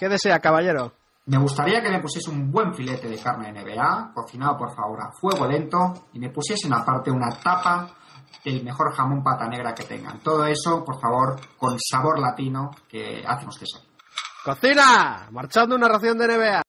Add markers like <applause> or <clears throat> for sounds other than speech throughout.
¿Qué desea, caballero? Me gustaría que me pusiese un buen filete de carne NBA, cocinado por favor a fuego lento, y me pusiesen aparte una tapa del mejor jamón pata negra que tengan. Todo eso, por favor, con sabor latino que hacemos que sea. ¡Cocina! Marchando una ración de NBA.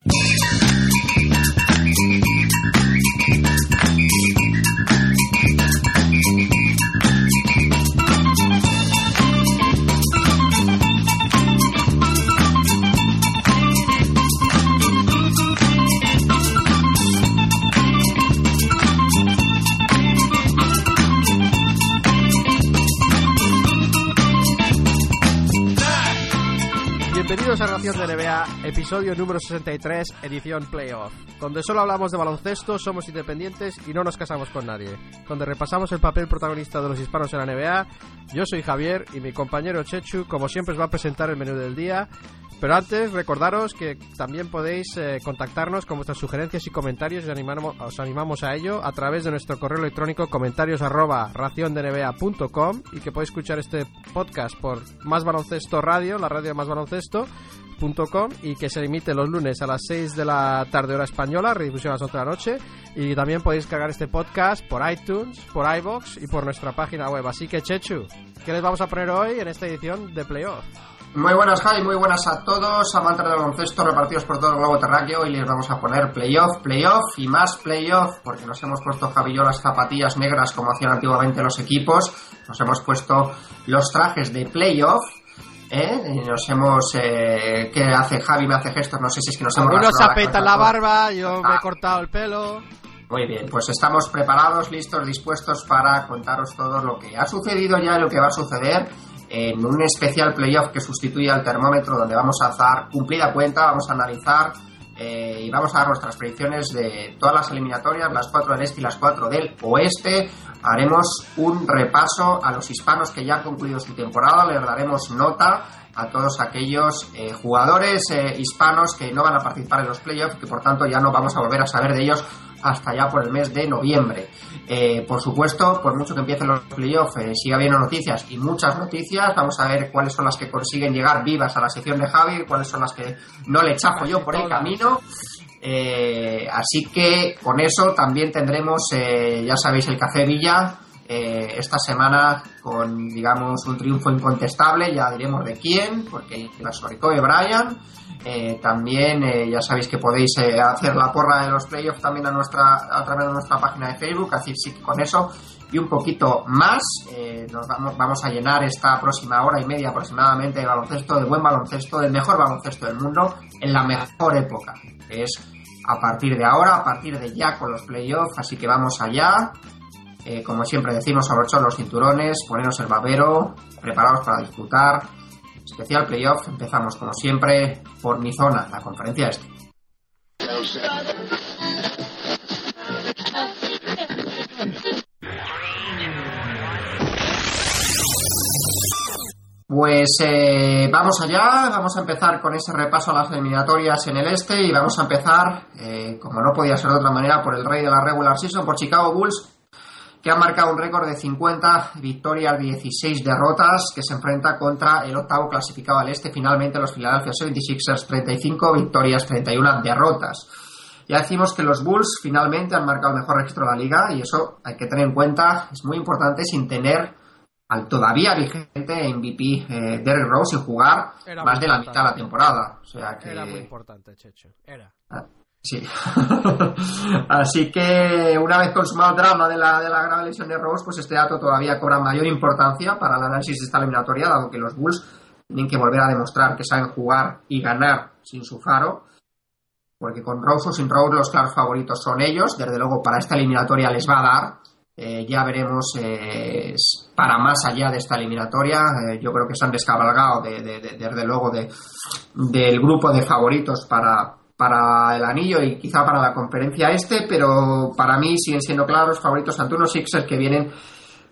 Ración de NBA, episodio número 63, edición Playoff, donde solo hablamos de baloncesto, somos independientes y no nos casamos con nadie, donde repasamos el papel protagonista de los hispanos en la NBA. Yo soy Javier y mi compañero Chechu, como siempre, os va a presentar el menú del día. Pero antes, recordaros que también podéis eh, contactarnos con vuestras sugerencias y comentarios y os animamos, os animamos a ello a través de nuestro correo electrónico comentarios arroba raciondenba.com y que podéis escuchar este podcast por Más Baloncesto Radio, la radio de Más Baloncesto y que se emite los lunes a las 6 de la tarde hora española, redifusión a las 8 de la noche y también podéis cargar este podcast por iTunes, por iBox y por nuestra página web. Así que Chechu, ¿qué les vamos a poner hoy en esta edición de Playoff? Muy buenas, Jai, muy buenas a todos, amantes del baloncesto repartidos por todo el globo terráqueo. Y les vamos a poner playoff, playoff y más playoff, porque nos hemos puesto Javi las zapatillas negras como hacían antiguamente los equipos. Nos hemos puesto los trajes de playoff. ¿Eh? Y nos hemos. Eh, ¿Qué hace Javi? Me hace gestos, no sé si es que nos hemos. Algunos se apetan la barba, yo me he cortado el pelo. Muy bien, pues estamos preparados, listos, dispuestos para contaros todo lo que ha sucedido ya y lo que va a suceder en un especial playoff que sustituye al termómetro donde vamos a hacer cumplida cuenta, vamos a analizar eh, y vamos a dar nuestras predicciones de todas las eliminatorias, las cuatro del este y las cuatro del oeste. Haremos un repaso a los hispanos que ya han concluido su temporada, les daremos nota a todos aquellos eh, jugadores eh, hispanos que no van a participar en los playoffs, que por tanto ya no vamos a volver a saber de ellos hasta ya por el mes de noviembre. Eh, por supuesto, por mucho que empiecen los playoffs, eh, sigue habiendo noticias y muchas noticias. Vamos a ver cuáles son las que consiguen llegar vivas a la sección de Javi, cuáles son las que no le chajo yo por el camino. Eh, así que con eso también tendremos, ya sabéis, el Café Villa. esta semana con, digamos, un triunfo incontestable, ya diremos de quién, porque va sobre Kobe Bryant. Eh, también eh, ya sabéis que podéis eh, hacer la porra de los playoffs también a, nuestra, a través de nuestra página de Facebook, así sí con eso y un poquito más nos vamos, vamos a llenar esta próxima hora y media aproximadamente de baloncesto, de buen baloncesto, del mejor baloncesto del mundo en la mejor época, es a partir de ahora, a partir de ya con los playoffs, así que vamos allá. como siempre decimos, abrochar los cinturones, ponernos el babero, preparados para disfrutar especial playoff. Empezamos como siempre por mi zona, la conferencia este. Pues eh, vamos allá, vamos a empezar con ese repaso a las eliminatorias en el este y vamos a empezar, eh, como no podía ser de otra manera, por el rey de la regular season, por Chicago Bulls, que ha marcado un récord de 50 victorias, 16 derrotas, que se enfrenta contra el octavo clasificado al este, finalmente los Philadelphia 76ers, 35 victorias, 31 derrotas. Ya decimos que los Bulls finalmente han marcado el mejor registro de la liga y eso hay que tener en cuenta, es muy importante sin tener al todavía vigente MVP eh, Derrick Rose sin jugar más de la mitad de la temporada. O sea que... Era muy importante, Checho. Era. Ah, Sí. <laughs> Así que una vez consumado el drama de la, de la grave lesión de Rose, pues este dato todavía cobra mayor importancia para el análisis de esta eliminatoria, dado que los Bulls tienen que volver a demostrar que saben jugar y ganar sin su faro, porque con Rose o sin Rose los claros favoritos son ellos, desde luego para esta eliminatoria les va a dar, eh, ya veremos eh, para más allá de esta eliminatoria. Eh, yo creo que se han descabalgado desde luego del grupo de favoritos para, para el anillo y quizá para la conferencia este, pero para mí siguen siendo claros favoritos ante unos Sixers que vienen,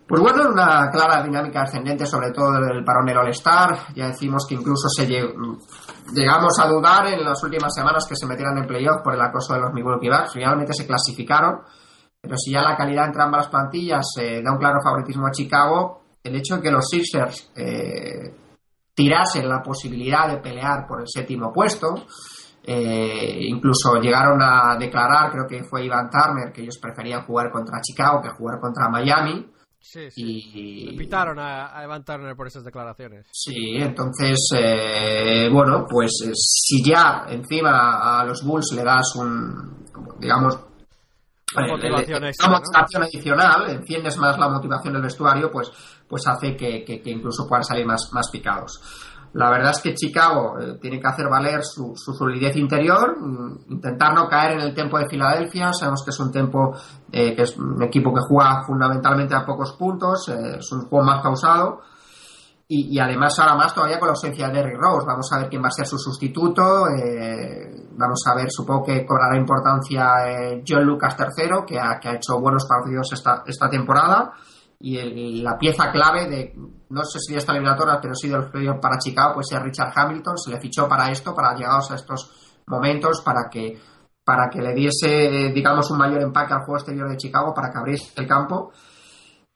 pues bueno, en una clara dinámica ascendente, sobre todo del parón del All-Star. Ya decimos que incluso se llegamos a dudar en las últimas semanas que se metieran en playoff por el acoso de los Milwaukee Bucks. Finalmente se clasificaron, pero si ya la calidad entre ambas plantillas eh, da un claro favoritismo a Chicago, el hecho de que los Sixers eh, tirasen la posibilidad de pelear por el séptimo puesto. Eh, incluso llegaron a declarar, creo que fue Ivan Turner, que ellos preferían jugar contra Chicago que jugar contra Miami. Sí, sí. Invitaron a, Ivan Turner por esas declaraciones. Sí, entonces, eh, bueno, pues eh, si ya encima a los Bulls le das un, digamos, una motivación, adicional, enciendes más la motivación del vestuario, pues, pues hace que, que, que incluso puedan salir más, más picados. La verdad es que Chicago eh, tiene que hacer valer su, solidez interior, mm, intentar no caer en el tempo de Filadelfia. Sabemos que es un tempo eh, que es un equipo que juega fundamentalmente a pocos puntos, eh, es un juego más pausado. Y, además ahora más todavía con la ausencia de Derrick Rose. Vamos a ver quién va a ser su sustituto. vamos a ver, supongo que cobrará importancia John Lucas III, que ha, que ha hecho buenos partidos esta, esta temporada y la pieza clave de, no sé si de esta eliminatoria, pero sí de los playoffs para Chicago, pues es Richard Hamilton, se le fichó para esto, para llegados a estos momentos, para que, para que le diese, digamos, un mayor empaque al juego exterior de Chicago, para que abriese el campo.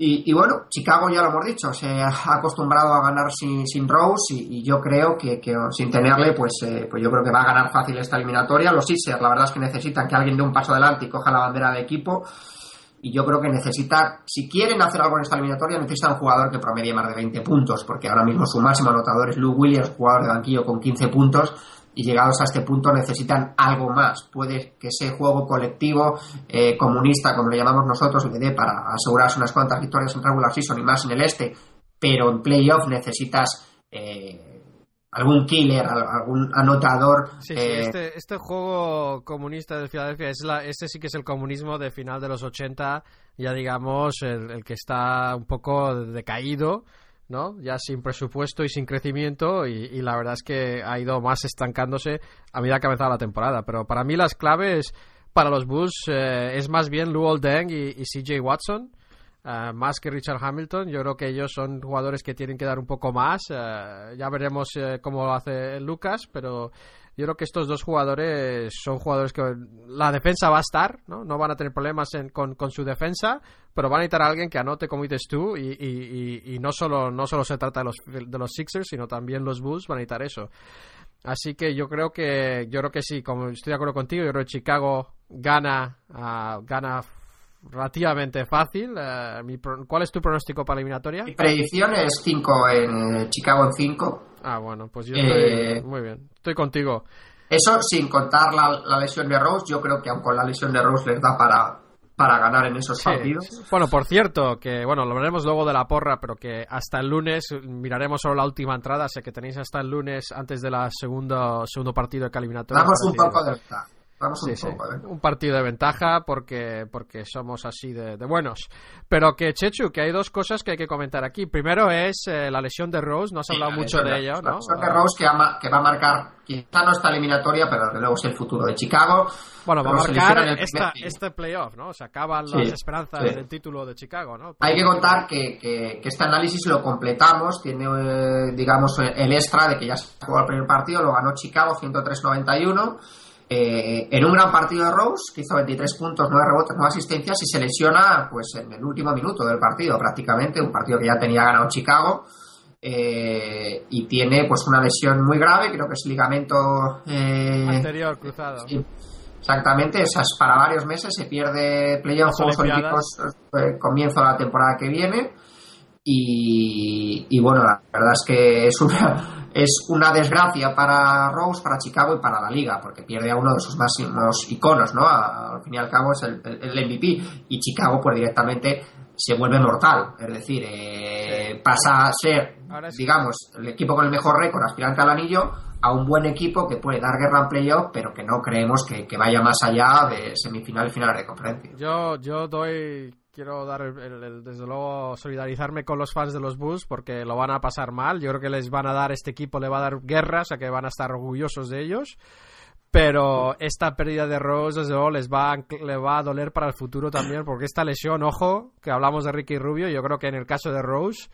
Y, bueno, Chicago ya lo hemos dicho, se ha acostumbrado a ganar sin, sin Rose y, yo creo que, sin tenerle, pues, eh, pues yo creo que va a ganar fácil esta eliminatoria. Los Sixers, la verdad es que necesitan que alguien dé un paso adelante y coja la bandera de equipo y yo creo que necesita, si quieren hacer algo en esta eliminatoria, necesita un jugador que promedie más de 20 puntos, porque ahora mismo su máximo anotador es Lou Williams, jugador de banquillo con 15 puntos, y llegados a este punto necesitan algo más. Puede que ese juego colectivo eh, comunista, como le llamamos nosotros, le dé para asegurarse unas cuantas victorias en regular season y más en el este, pero en playoff necesitas eh, algún killer, algún anotador. Sí, sí, eh, este, este, juego comunista de Filadelfia, es la, este sí que es el comunismo de final de los 80, ya digamos, el, que está un poco decaído. ¿no? Ya sin presupuesto y sin crecimiento y, la verdad es que ha ido más estancándose a medida que ha avanzado la temporada. Pero para mí las claves para los Bulls eh, es más bien Luol Deng y, y CJ Watson. Eh, más que Richard Hamilton. Yo creo que ellos son jugadores que tienen que dar un poco más. Eh, ya veremos eh, cómo lo hace Lucas, pero yo creo que estos dos jugadores son jugadores que la defensa va a estar, no, no van a tener problemas con, su defensa, pero van a necesitar a alguien que anote como dices tú y, no, solo, no solo se trata de los, de los Sixers, sino también los Bulls van a necesitar eso. Así que yo creo que yo creo que sí, como estoy de acuerdo contigo, yo creo que Chicago gana uh, gana relativamente fácil. Eh, ¿Cuál es tu pronóstico para la eliminatoria? Mi predicción es 5 en Chicago en 5. Ah, bueno, pues yo estoy eh, muy bien. Estoy contigo. Eso sin contar la, lesión de Rose, yo creo que aunque con la lesión de Rose les da para, para ganar en esos partidos. Bueno, por cierto, que bueno, lo veremos luego de la porra, pero que hasta el lunes miraremos solo la última entrada, sé que tenéis hasta el lunes antes de la segundo, segundo partido de eliminatoria. Damos un poco de un, partido de ventaja porque, porque somos así de, buenos. Pero que, Chechu, que hay dos cosas que hay que comentar aquí. Primero es eh, la lesión de Rose, no has hablado mucho de ello, ¿no? La lesión de Rose que, que, va a marcar, quizá no esta eliminatoria, pero desde luego es el futuro de Chicago. Bueno, va a marcar este playoff, ¿no? Se acaban las esperanzas del título de Chicago, ¿no? Hay que contar que, que, este análisis lo completamos, tiene, eh, digamos, el extra de que ya se jugó el primer partido, lo ganó Chicago 103-91 eh, en un gran partido de Rose, que hizo 23 puntos, 9 rebotes, 9 asistencias, y se lesiona pues en el último minuto del partido, prácticamente, un partido que ya tenía ganado Chicago, eh, y tiene pues una lesión muy grave, creo que es ligamento eh, anterior cruzado. exactamente, es para varios meses, se pierde playoff Juegos Olímpicos comienzo de la temporada que viene. Y, y bueno, la verdad es que es una, es una desgracia para Rose, para Chicago y para la liga, porque pierde a uno de sus máximos iconos, ¿no? Al fin y al cabo es el, el MVP y Chicago pues directamente se vuelve mortal, es decir, eh, pasa a ser, digamos, el equipo con el mejor récord aspirante al anillo a un buen equipo que puede dar guerra en playoff, pero que no creemos que, que vaya más allá de semifinal y final de conferencia. Yo, yo doy quiero dar desde luego solidarizarme con los fans de los Bulls porque lo van a pasar mal. Yo creo que les van a dar, este equipo le va a dar guerra, o sea que van a estar orgullosos de ellos. Pero esta pérdida de Rose, desde luego, les va, le va a doler para el futuro también, porque esta lesión, ojo, que hablamos de Ricky Rubio, yo creo que en el caso de Rose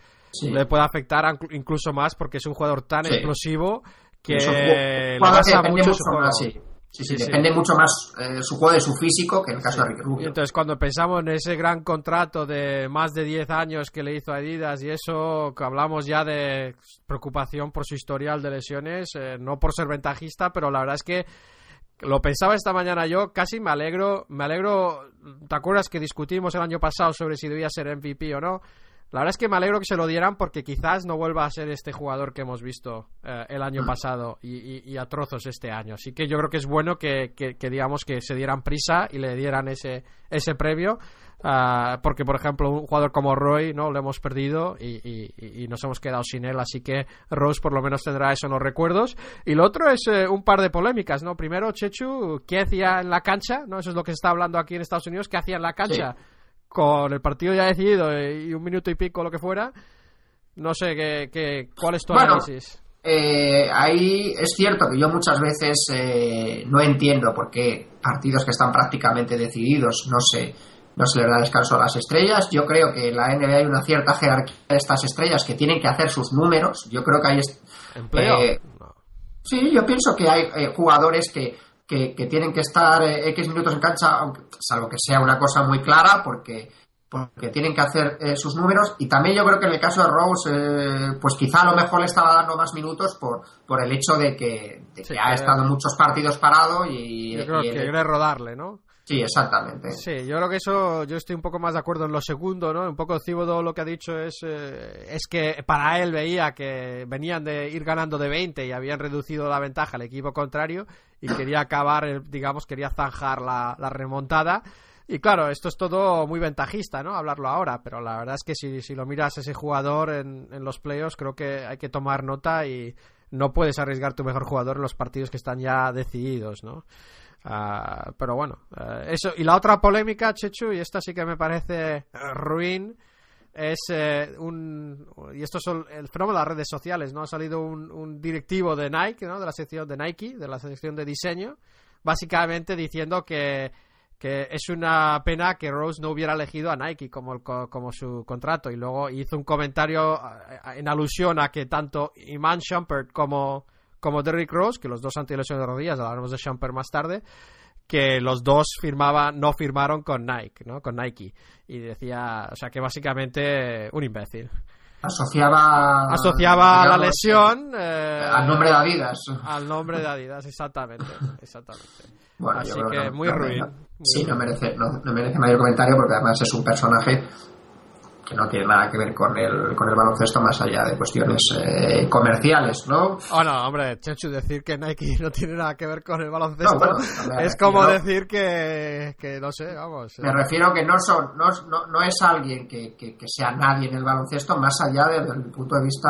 le puede afectar incluso más porque es un jugador tan explosivo que le pasa mucho su juego. Sí, sí, depende mucho más eh, su juego de su físico que en el caso de Ricky Rubio. Y entonces, cuando pensamos en ese gran contrato de más de 10 años que le hizo Adidas y eso, que hablamos ya de preocupación por su historial de lesiones, eh, no por ser ventajista, pero la verdad es que lo pensaba esta mañana yo, casi me alegro, me alegro, ¿te acuerdas que discutimos el año pasado sobre si debía ser MVP o no? La verdad es que me alegro que se lo dieran porque quizás no vuelva a ser este jugador que hemos visto eh, el año pasado y, a trozos este año. Así que yo creo que es bueno que, digamos que se dieran prisa y le dieran ese, ese premio. Ah, porque por ejemplo un jugador como Roy no lo hemos perdido y, nos hemos quedado sin él. Así que Rose por lo menos tendrá eso en los recuerdos. Y lo otro es eh, un par de polémicas no primero Chechu qué hacía en la cancha no eso es lo que se está hablando aquí en Estados Unidos. Qué hacía en la cancha con el partido ya decidido y un minuto y pico, lo que fuera. No sé, qué, ¿cuál es tu análisis? Eh, ahí es cierto que yo muchas veces eh, no entiendo por qué partidos que están prácticamente decididos no se, no se les da descanso a las estrellas. Yo creo que en la NBA hay una cierta jerarquía de estas estrellas que tienen que hacer sus números. Yo creo que hay. ¿Empleo? Eh, sí, yo pienso que hay jugadores que que, tienen que estar eh, X minutos en cancha, salvo que sea una cosa muy clara, porque, porque tienen que hacer eh, sus números. Y también yo creo que en el caso de Rose, eh, pues quizá a lo mejor le estaba dando más minutos por, por el hecho de que, ha estado muchos partidos parado y... Yo creo que quiere rodarle, ¿no? Sí, exactamente. Sí, yo creo que eso, yo estoy un poco más de acuerdo en lo segundo, ¿no? Un poco Cibodo lo que ha dicho es, es que para él veía que venían de ir ganando de 20 y habían reducido la ventaja al equipo contrario y <laughs> quería acabar, digamos, quería zanjar la, remontada. Y claro, esto es todo muy ventajista, ¿no? Hablarlo ahora, pero la verdad es que si, si lo miras ese jugador en, en los playoffs, creo que hay que tomar nota y no puedes arriesgar tu mejor jugador en los partidos que están ya decididos, ¿no? Ah, pero bueno, eh, eso. Y la otra polémica, Chechu, y esta sí que me parece ruin, es eh, un y esto es el fenómeno de las redes sociales no ha salido un, directivo de Nike no de la sección de Nike de la sección de diseño básicamente diciendo que, que es una pena que Rose no hubiera elegido a Nike como como su contrato y luego hizo un comentario eh, en alusión a que tanto Iman Shumpert como como Derrick Rose que los dos han tenido lesiones de rodillas hablaremos de Shumpert más tarde que los dos firmaban, no firmaron con Nike, ¿no? Con Nike. Y decía, o sea, que básicamente un imbécil. Asociaba. Asociaba la lesión. Eh, al nombre de Adidas. Al nombre de Adidas, exactamente. <laughs> exactamente. Bueno, Así que, muy ruin. sí, no merece, no, no merece mayor comentario porque además es un personaje que no tiene nada que ver con el, con el baloncesto más allá de cuestiones eh, comerciales, ¿no? Oh, no, hombre, Chechu, decir que Nike <laughs> no tiene nada que ver con el baloncesto es como decir que, que, no sé, vamos. Me refiero que no son, no, no, no es alguien que, que, sea nadie en el baloncesto más allá desde el punto de vista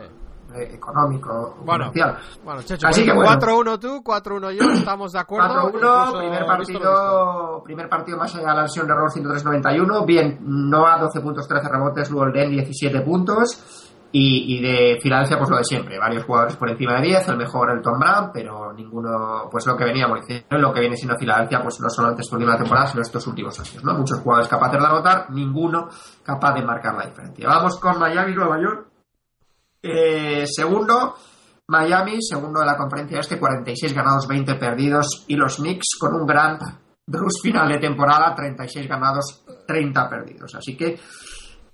eh, económico, bueno, comercial. Bueno, Checho, Así que 4-1 tú, 4-1 yo, estamos de acuerdo. 4-1, primer partido, primer partido más allá de la lesión de error 103-91, bien, Noah 12 puntos, 13 rebotes, luego el Den 17 puntos. Y, y, de Filadelfia, pues lo de siempre, varios jugadores por encima de 10, el mejor el Tom Brown, pero ninguno, pues lo que veníamos diciendo, lo que viene siendo Filadelfia, pues no solamente esta última temporada, sino estos últimos años, ¿no? Muchos jugadores capaces de anotar, ninguno capaz de marcar la diferencia. Vamos con Miami, Nueva York. Eh, segundo, Miami, segundo de la conferencia este, 46 ganados, 20 perdidos. Y los Knicks con un gran Bruce final de temporada, 36 ganados, 30 perdidos. Así que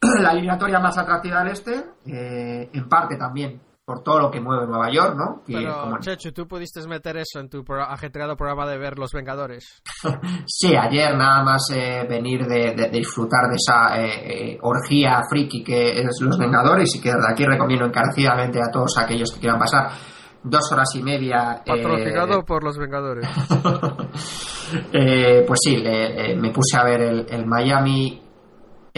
<clears throat> la eliminatoria más atractiva del este, eh, en parte también por todo lo que mueve Nueva York, ¿no? Pero, Chechu, ¿tú pudiste meter eso en tu ajetreado programa de ver Los Vengadores? <laughs> sí, ayer nada más eh, venir de, disfrutar de esa eh, eh, orgía friki que es Los Vengadores y que desde aquí recomiendo encarecidamente a todos aquellos que quieran pasar dos horas y media. Patrocinado por Los Vengadores. <laughs> pues sí, me puse a ver el, el Miami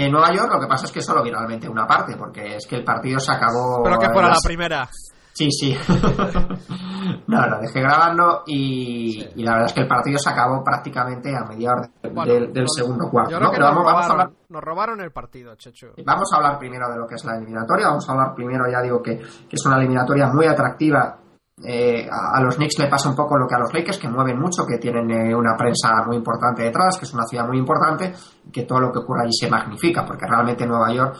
en Nueva York lo que pasa es que solo vi realmente una parte, porque es que el partido se acabó... Pero que fuera la primera. Sí, sí. <laughs> no, lo dejé grabando y, la verdad es que el partido se acabó prácticamente a mediados del, segundo cuarto. Yo creo nos, robaron, nos robaron el partido, Checho. Vamos a hablar primero de lo que es la eliminatoria. Vamos a hablar primero, ya digo, que, que es una eliminatoria muy atractiva eh, a, los Knicks le pasa un poco lo que a los Lakers, que mueven mucho, que tienen eh, una prensa muy importante detrás, que es una ciudad muy importante, que todo lo que ocurre allí se magnifica, porque realmente Nueva York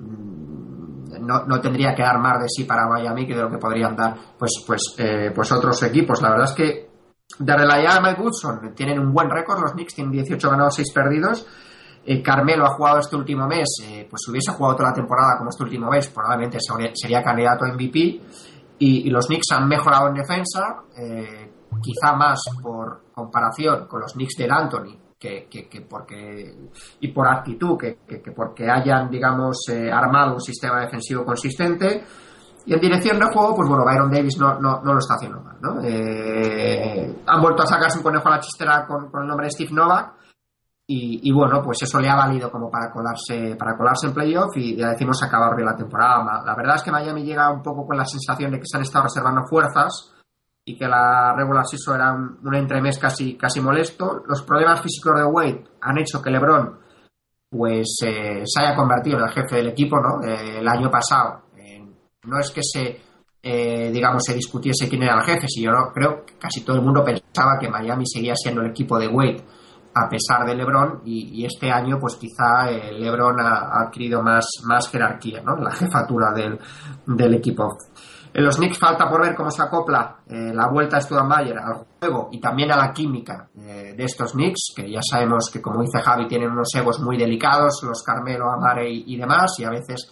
mm, no, tendría que dar más de sí para Miami que de lo que podrían dar pues, pues, eh, pues otros equipos. La verdad es que de realidad Mike Woodson tienen un buen récord, los Knicks tienen 18 ganados, 6 perdidos. Eh, Carmelo ha jugado este último mes, eh, pues si hubiese jugado toda la temporada como este último mes, probablemente sería candidato a MVP. Y, los Knicks han mejorado en defensa, eh, quizá más por comparación con los Knicks del Anthony, que, que, que porque y por actitud, que, porque hayan, digamos, armado un sistema defensivo consistente. Y en dirección de juego, pues bueno, Byron Davis no, no, no lo está haciendo mal. ¿no? han vuelto a sacarse un conejo a la chistera con, con el nombre de Steve Novak y, bueno, pues eso le ha valido como para colarse, para colarse en playoff y ya decimos acabar bien la temporada. La verdad es que Miami llega un poco con la sensación de que se han estado reservando fuerzas y que la regular season era un, entremés casi, casi molesto. Los problemas físicos de Wade han hecho que LeBron pues eh, se haya convertido en el jefe del equipo, ¿no? Eh, el año pasado. Eh, no es que se, digamos, se discutiese quién era el jefe, si yo no, creo que casi todo el mundo pensaba que Miami seguía siendo el equipo de Wade a pesar de LeBron y, este año pues quizá eh, LeBron ha, adquirido más, más jerarquía, ¿no? La jefatura del, del equipo. En los Knicks falta por ver cómo se acopla eh, la vuelta de Studenbayer al juego y también a la química eh, de estos Knicks, que ya sabemos que como dice Javi tienen unos egos muy delicados, los Carmelo, Amare y, demás, y a veces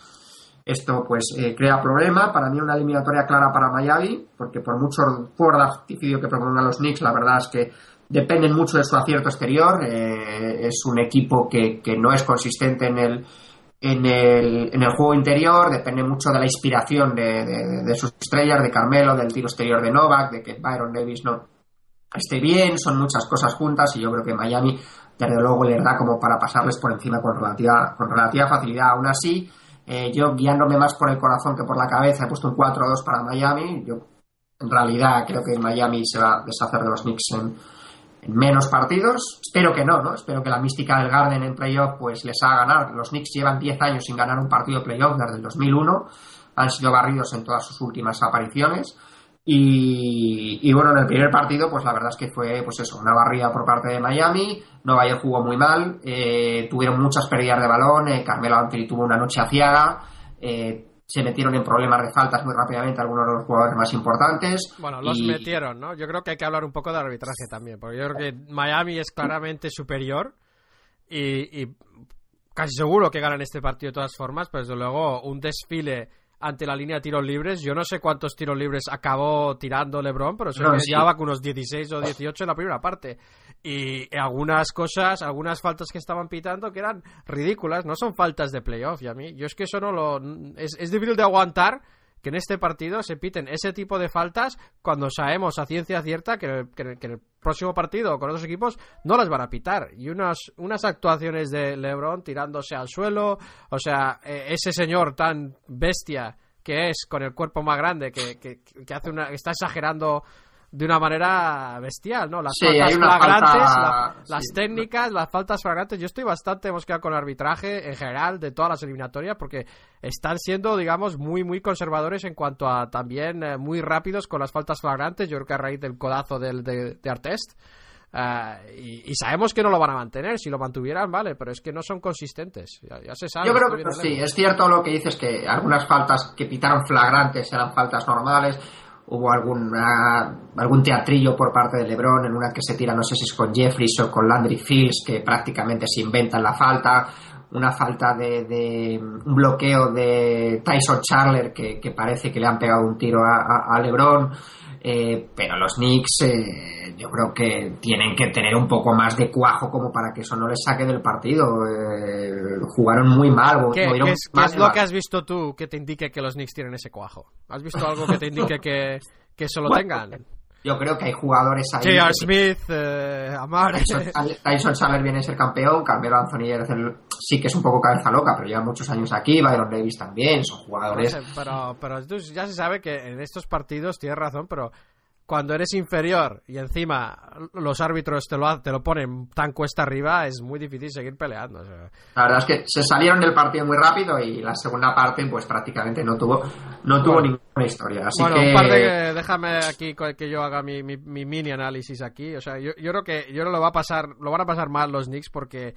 esto pues crea problema. Para mí una eliminatoria clara para Miami, porque por mucho por artificio que propongan los Knicks, la verdad es que dependen mucho de su acierto exterior. Eh, es un equipo que, no es consistente en el, en el, en el juego interior, depende mucho de la inspiración de, sus estrellas, de Carmelo, del tiro exterior de Novak, de que Byron Davis no esté bien, son muchas cosas juntas y yo creo que Miami, desde luego, les da como para pasarles por encima con relativa, con relativa facilidad. Aún así, eh, yo guiándome más por el corazón que por la cabeza, he puesto un 4-2 para Miami. Yo, en realidad, creo que Miami se va a deshacer de los Knicks en menos partidos. Espero que no, ¿no? Espero que la mística del Garden en playoff pues les haga ganar. Los Knicks llevan 10 años sin ganar un partido de playoff desde el 2001. Han sido barridos en todas sus últimas apariciones. Y, bueno, en el primer partido, pues la verdad es que fue, pues eso, una barrida por parte de Miami. Nueva York jugó muy mal, eh, tuvieron muchas pérdidas de balón. Eh, Carmelo Anthony tuvo una noche aciaga. Eh, se metieron en problemas de faltas muy rápidamente algunos de los jugadores más importantes. Bueno, los metieron, ¿no? Yo creo que hay que hablar un poco de arbitraje también, porque yo creo que Miami es claramente superior y, casi seguro que ganan este partido de todas formas, pero desde luego un desfile ante la línea de tiros libres. Yo no sé cuántos tiros libres acabó tirando LeBron, pero se no, llevaba con unos 16 o 18 en la primera parte. Y algunas cosas, algunas faltas que estaban pitando que eran ridículas, no son faltas de playoff. Y a mí, yo es que eso no lo. Es, es difícil de aguantar que en este partido se piten ese tipo de faltas cuando sabemos a ciencia cierta que, que, que, el próximo partido con otros equipos no las van a pitar. Y unas, unas actuaciones de LeBron tirándose al suelo, o sea, e, ese señor tan bestia que es con el cuerpo más grande, que, que, que hace una, está exagerando de una manera bestial, ¿no? Las faltas flagrantes, las técnicas, las faltas flagrantes. Yo estoy bastante mosqueado con el arbitraje en general de todas las eliminatorias porque están siendo, digamos, muy, muy conservadores en cuanto a también eh, muy rápidos con las faltas flagrantes. Yo creo que a raíz del codazo del, de, de Artest. Eh, y, sabemos que no lo van a mantener. Si lo mantuvieran, vale, pero es que no son consistentes. Ya, se sabe. Yo creo que sí, es cierto lo que dices que algunas faltas que pitaron flagrantes eran faltas normales hubo alguna, algún teatrillo por parte de LeBron en una que se tira, no sé si es con Jeffries o con Landry Fields, que prácticamente se inventan la falta, una falta de, un bloqueo de Tyson Charler que, parece que le han pegado un tiro a, a LeBron. Eh, pero los Knicks eh, yo creo que tienen que tener un poco más de cuajo como para que eso no les saque del partido. Eh, jugaron muy mal. ¿Qué, es, lo que has visto tú que te indique que los Knicks tienen ese cuajo? ¿Has visto algo que te indique que, que eso lo tengan? Yo creo que hay jugadores ahí. J.R. Smith, eh, Amar. Tyson, Chandler viene a ser campeón. Carmelo Anthony sí que es un poco cabeza loca, pero lleva muchos años aquí. Byron Davis también. Son jugadores. pero, pero ya se sabe que en estos partidos tienes razón, pero cuando eres inferior y encima los árbitros te lo, te lo ponen tan cuesta arriba, es muy difícil seguir peleando. La verdad es que se salieron del partido muy rápido y la segunda parte pues prácticamente no tuvo no tuvo ninguna historia. Así bueno, que... un par de, déjame aquí que yo haga mi, mi, mi, mini análisis aquí. O sea, yo, yo creo que yo no lo va a pasar, lo van a pasar mal los Knicks porque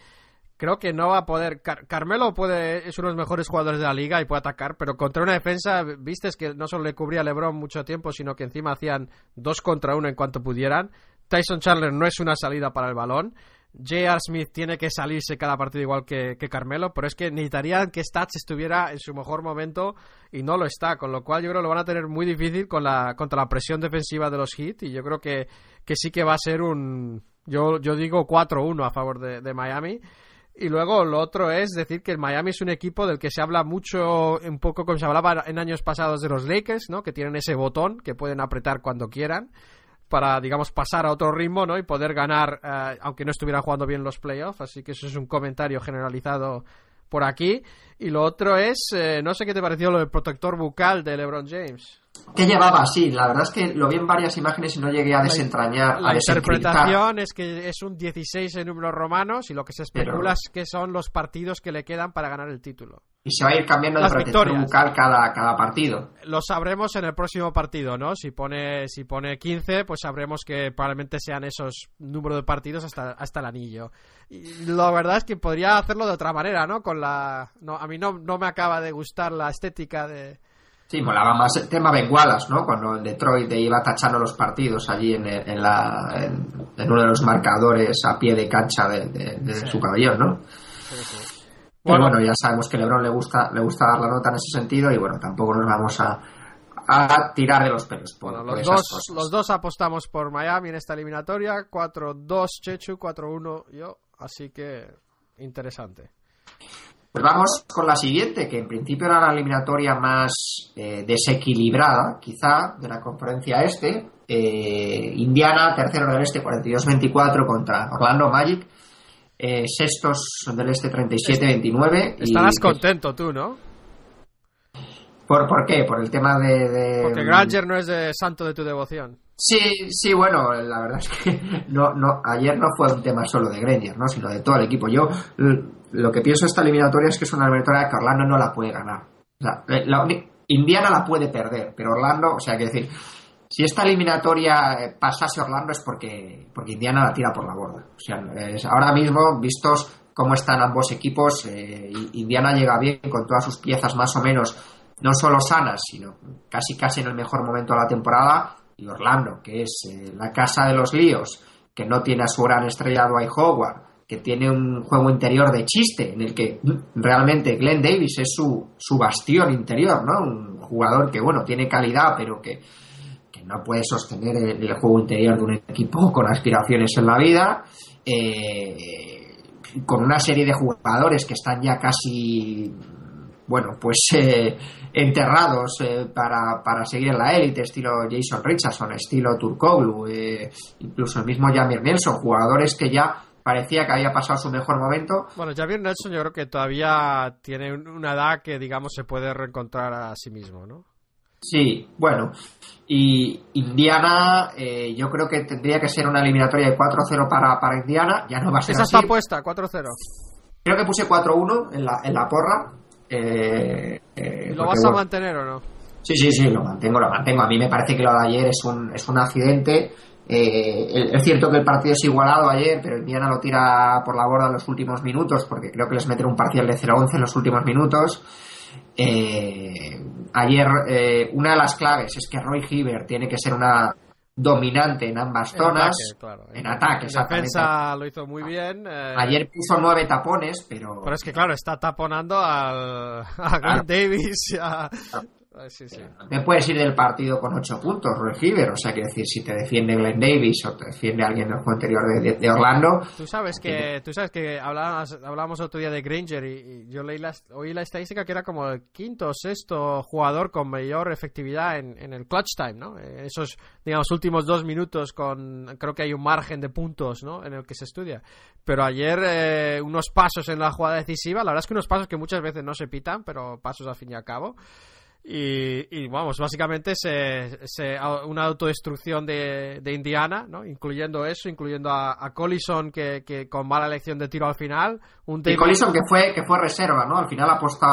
creo que no va a poder. Carmelo puede es uno de los mejores jugadores de la liga y puede atacar, pero contra una defensa, viste que no solo le cubría a LeBron mucho tiempo, sino que encima hacían dos contra uno en cuanto pudieran. Tyson Chandler no es una salida para el balón. J.R. Smith tiene que salirse cada partido igual que, Carmelo, pero es que necesitarían que Stats estuviera en su mejor momento y no lo está, con lo cual yo creo que lo van a tener muy difícil con la, contra la presión defensiva de los Heat y yo creo que, que sí que va a ser un, yo, yo digo 4-1 a favor de, Miami. Y luego lo otro es decir que el Miami es un equipo del que se habla mucho, un poco como se hablaba en años pasados de los Lakers, ¿no? Que tienen ese botón que pueden apretar cuando quieran para, digamos, pasar a otro ritmo, ¿no? Y poder ganar, eh, aunque no estuvieran jugando bien los playoffs. Así que eso es un comentario generalizado por aquí. Y lo otro es, eh, no sé qué te pareció lo del protector bucal de LeBron James. ¿Qué llevaba? Sí, la verdad es que lo vi en varias imágenes y no llegué a desentrañar. La, interpretación es que es un 16 en números romanos y lo que se especula es que son los partidos que le quedan para ganar el título. Y se va a ir cambiando de protector bucal cada, cada partido. Lo sabremos en el próximo partido, ¿no? Si pone, si pone 15, pues sabremos que probablemente sean esos números de partidos hasta, hasta el anillo. Y la verdad es que podría hacerlo de otra manera, ¿no? Con la... No, a mí no, no me acaba de gustar la estética de Sí, molaba más el tema Bengualas, ¿no? Cuando el Detroit iba tachando los partidos allí en, en, la, en, uno de los marcadores a pie de cancha de, su caballón, ¿no? Bueno, bueno, ya sabemos que LeBron le gusta, le gusta dar la nota en ese sentido y bueno, tampoco nos vamos a, a tirar de los pelos por, los, dos, los dos apostamos por Miami en esta eliminatoria, 4-2 Chechu, 4-1 yo, así que interesante. Pues vamos con la siguiente, que en principio era la eliminatoria más eh, desequilibrada, quizá, de la conferencia este. Eh, Indiana, tercero del este, 42-24 contra Orlando Magic. Eh, sextos del este, 37-29. Estarás contento tú, ¿no? ¿Por, ¿Por qué? Por el tema de... Porque Granger no es de santo de tu devoción. Sí, sí, bueno, la verdad es que <laughs> no, no, ayer no fue un tema solo de Granger, ¿no? sino de todo el equipo. Yo lo que pienso de esta eliminatoria es que es una eliminatoria que Orlando no la puede ganar. Eh, Indiana la puede perder, pero Orlando, o sea, que decir, si esta eliminatoria eh, pasase Orlando es porque, porque Indiana la tira por la borda. O sea, ahora mismo, vistos cómo están ambos equipos, eh, Indiana llega bien con todas sus piezas más o menos, no solo sanas, sino casi casi en el mejor momento de la temporada. Y Orlando, que es la casa de los líos, que no tiene a su gran estrella Dwight Howard, que tiene un juego interior de chiste, en el que realmente Glenn Davis es su, su bastión interior, ¿no? Un jugador que, bueno, tiene calidad, pero que, no puede sostener el, juego interior de un equipo con aspiraciones en la vida. Eh, con una serie de jugadores que están ya casi bueno, pues <laughs> eh, enterrados eh, para, para, seguir en la élite, estilo Jason Richardson, estilo Turkoglu, incluso el mismo Jamir Nelson, jugadores que ya parecía que había pasado su mejor momento. Bueno, Javier Nelson yo creo que todavía tiene una edad que, digamos, se puede reencontrar a sí mismo, ¿no? Sí, bueno. Y Indiana, eh, yo creo que tendría que ser una eliminatoria de 4-0 para, para Indiana. Ya no va a ser Esa está puesta, 4-0. Creo que puse 4-1 en la, en la porra. Eh, eh ¿Lo vas a mantener o no? Sí, sí, sí, lo mantengo, lo mantengo. A mí me parece que lo de ayer es un, es un accidente eh, es cierto que el partido es igualado ayer, pero Indiana lo tira por la borda en los últimos minutos, porque creo que les meten un parcial de 0-11 en los últimos minutos. Eh, ayer, eh, una de las claves es que Roy Hibbert tiene que ser una dominante en ambas zonas. En ataque, En defensa lo hizo muy bien. Ayer puso nueve tapones, pero. Pero es que, claro, está taponando al, <laughs> a Grant Davis, a, me puedes ir del partido con 8 puntos, Roy O sea, quiero decir, si te defiende Glenn Davis o te defiende alguien del juego anterior de, Orlando. Tú sabes que, tú sabes que hablábamos, hablábamos otro día de Granger y, yo leí la, oí la estadística que era como el quinto o sexto jugador con mayor efectividad en, el clutch time, ¿no? Eh, esos, digamos, últimos dos minutos con. Creo que hay un margen de puntos, ¿no? En el que se estudia. Pero ayer, eh, unos pasos en la jugada decisiva, la verdad es que unos pasos que muchas veces no se pitan, pero pasos al fin y al cabo. Y, vamos, básicamente se, se, una autodestrucción de, de, Indiana, ¿no? incluyendo eso, incluyendo a, Collison que, que, con mala elección de tiro al final. Un y Collison que fue, que fue reserva, ¿no? Al final aposta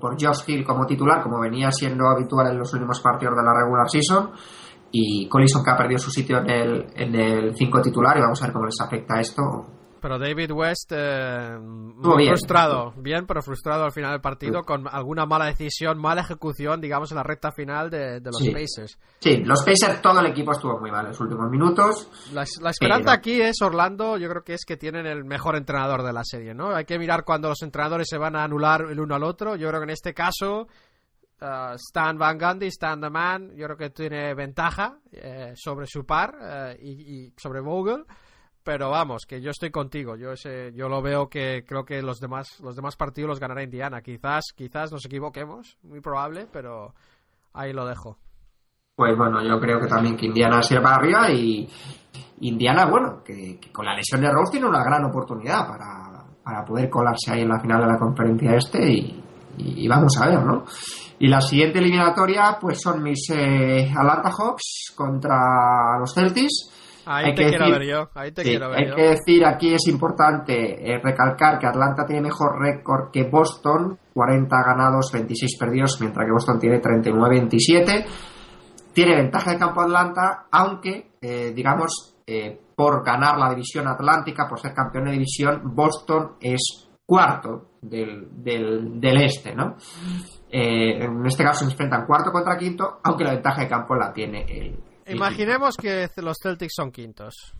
por Josh Hill como titular, como venía siendo habitual en los últimos partidos de la regular season. Y Collison que ha perdido su sitio en el, en el 5 titular y vamos a ver cómo les afecta esto Pero David West, eh, muy frustrado, bien, pero frustrado al final del partido con alguna mala decisión, mala ejecución, digamos, en la recta final de, los Pacers. Sí, los Pacers, todo el equipo estuvo muy mal en los últimos minutos. La, esperanza aquí es Orlando, yo creo que es que tienen el mejor entrenador de la serie, ¿no? Hay que mirar cuando los entrenadores se van a anular el uno al otro. Yo creo que en este caso Uh, Stan Van Gundy, Stan The Man, yo creo que tiene ventaja eh, sobre su par eh, y, sobre Vogel. Pero vamos, que yo estoy contigo. Yo ese, yo lo veo que creo que los demás, los demás partidos los ganará Indiana. Quizás, quizás nos equivoquemos, muy probable, pero ahí lo dejo. Pues bueno, yo creo que también que Indiana se va arriba y Indiana, bueno, que, con la lesión de Rose tiene una gran oportunidad para, para poder colarse ahí en la final de la conferencia este y, y vamos a ver, ¿no? Y la siguiente eliminatoria, pues son mis eh, Atlanta Hawks contra los Celtics. Ahí te quiero ver yo. Ahí te quiero ver hay que decir, aquí es importante eh, recalcar que Atlanta tiene mejor récord que Boston, 40 ganados, 26 perdidos, mientras que Boston tiene 39-27. Tiene ventaja de campo Atlanta, aunque, eh, digamos, por ganar la división atlántica, por ser campeón de división, Boston es cuarto del, del, del este, ¿no? Eh, en este caso se enfrentan cuarto contra quinto, aunque la ventaja de campo la tiene el. Imaginemos que los Celtics son quintos.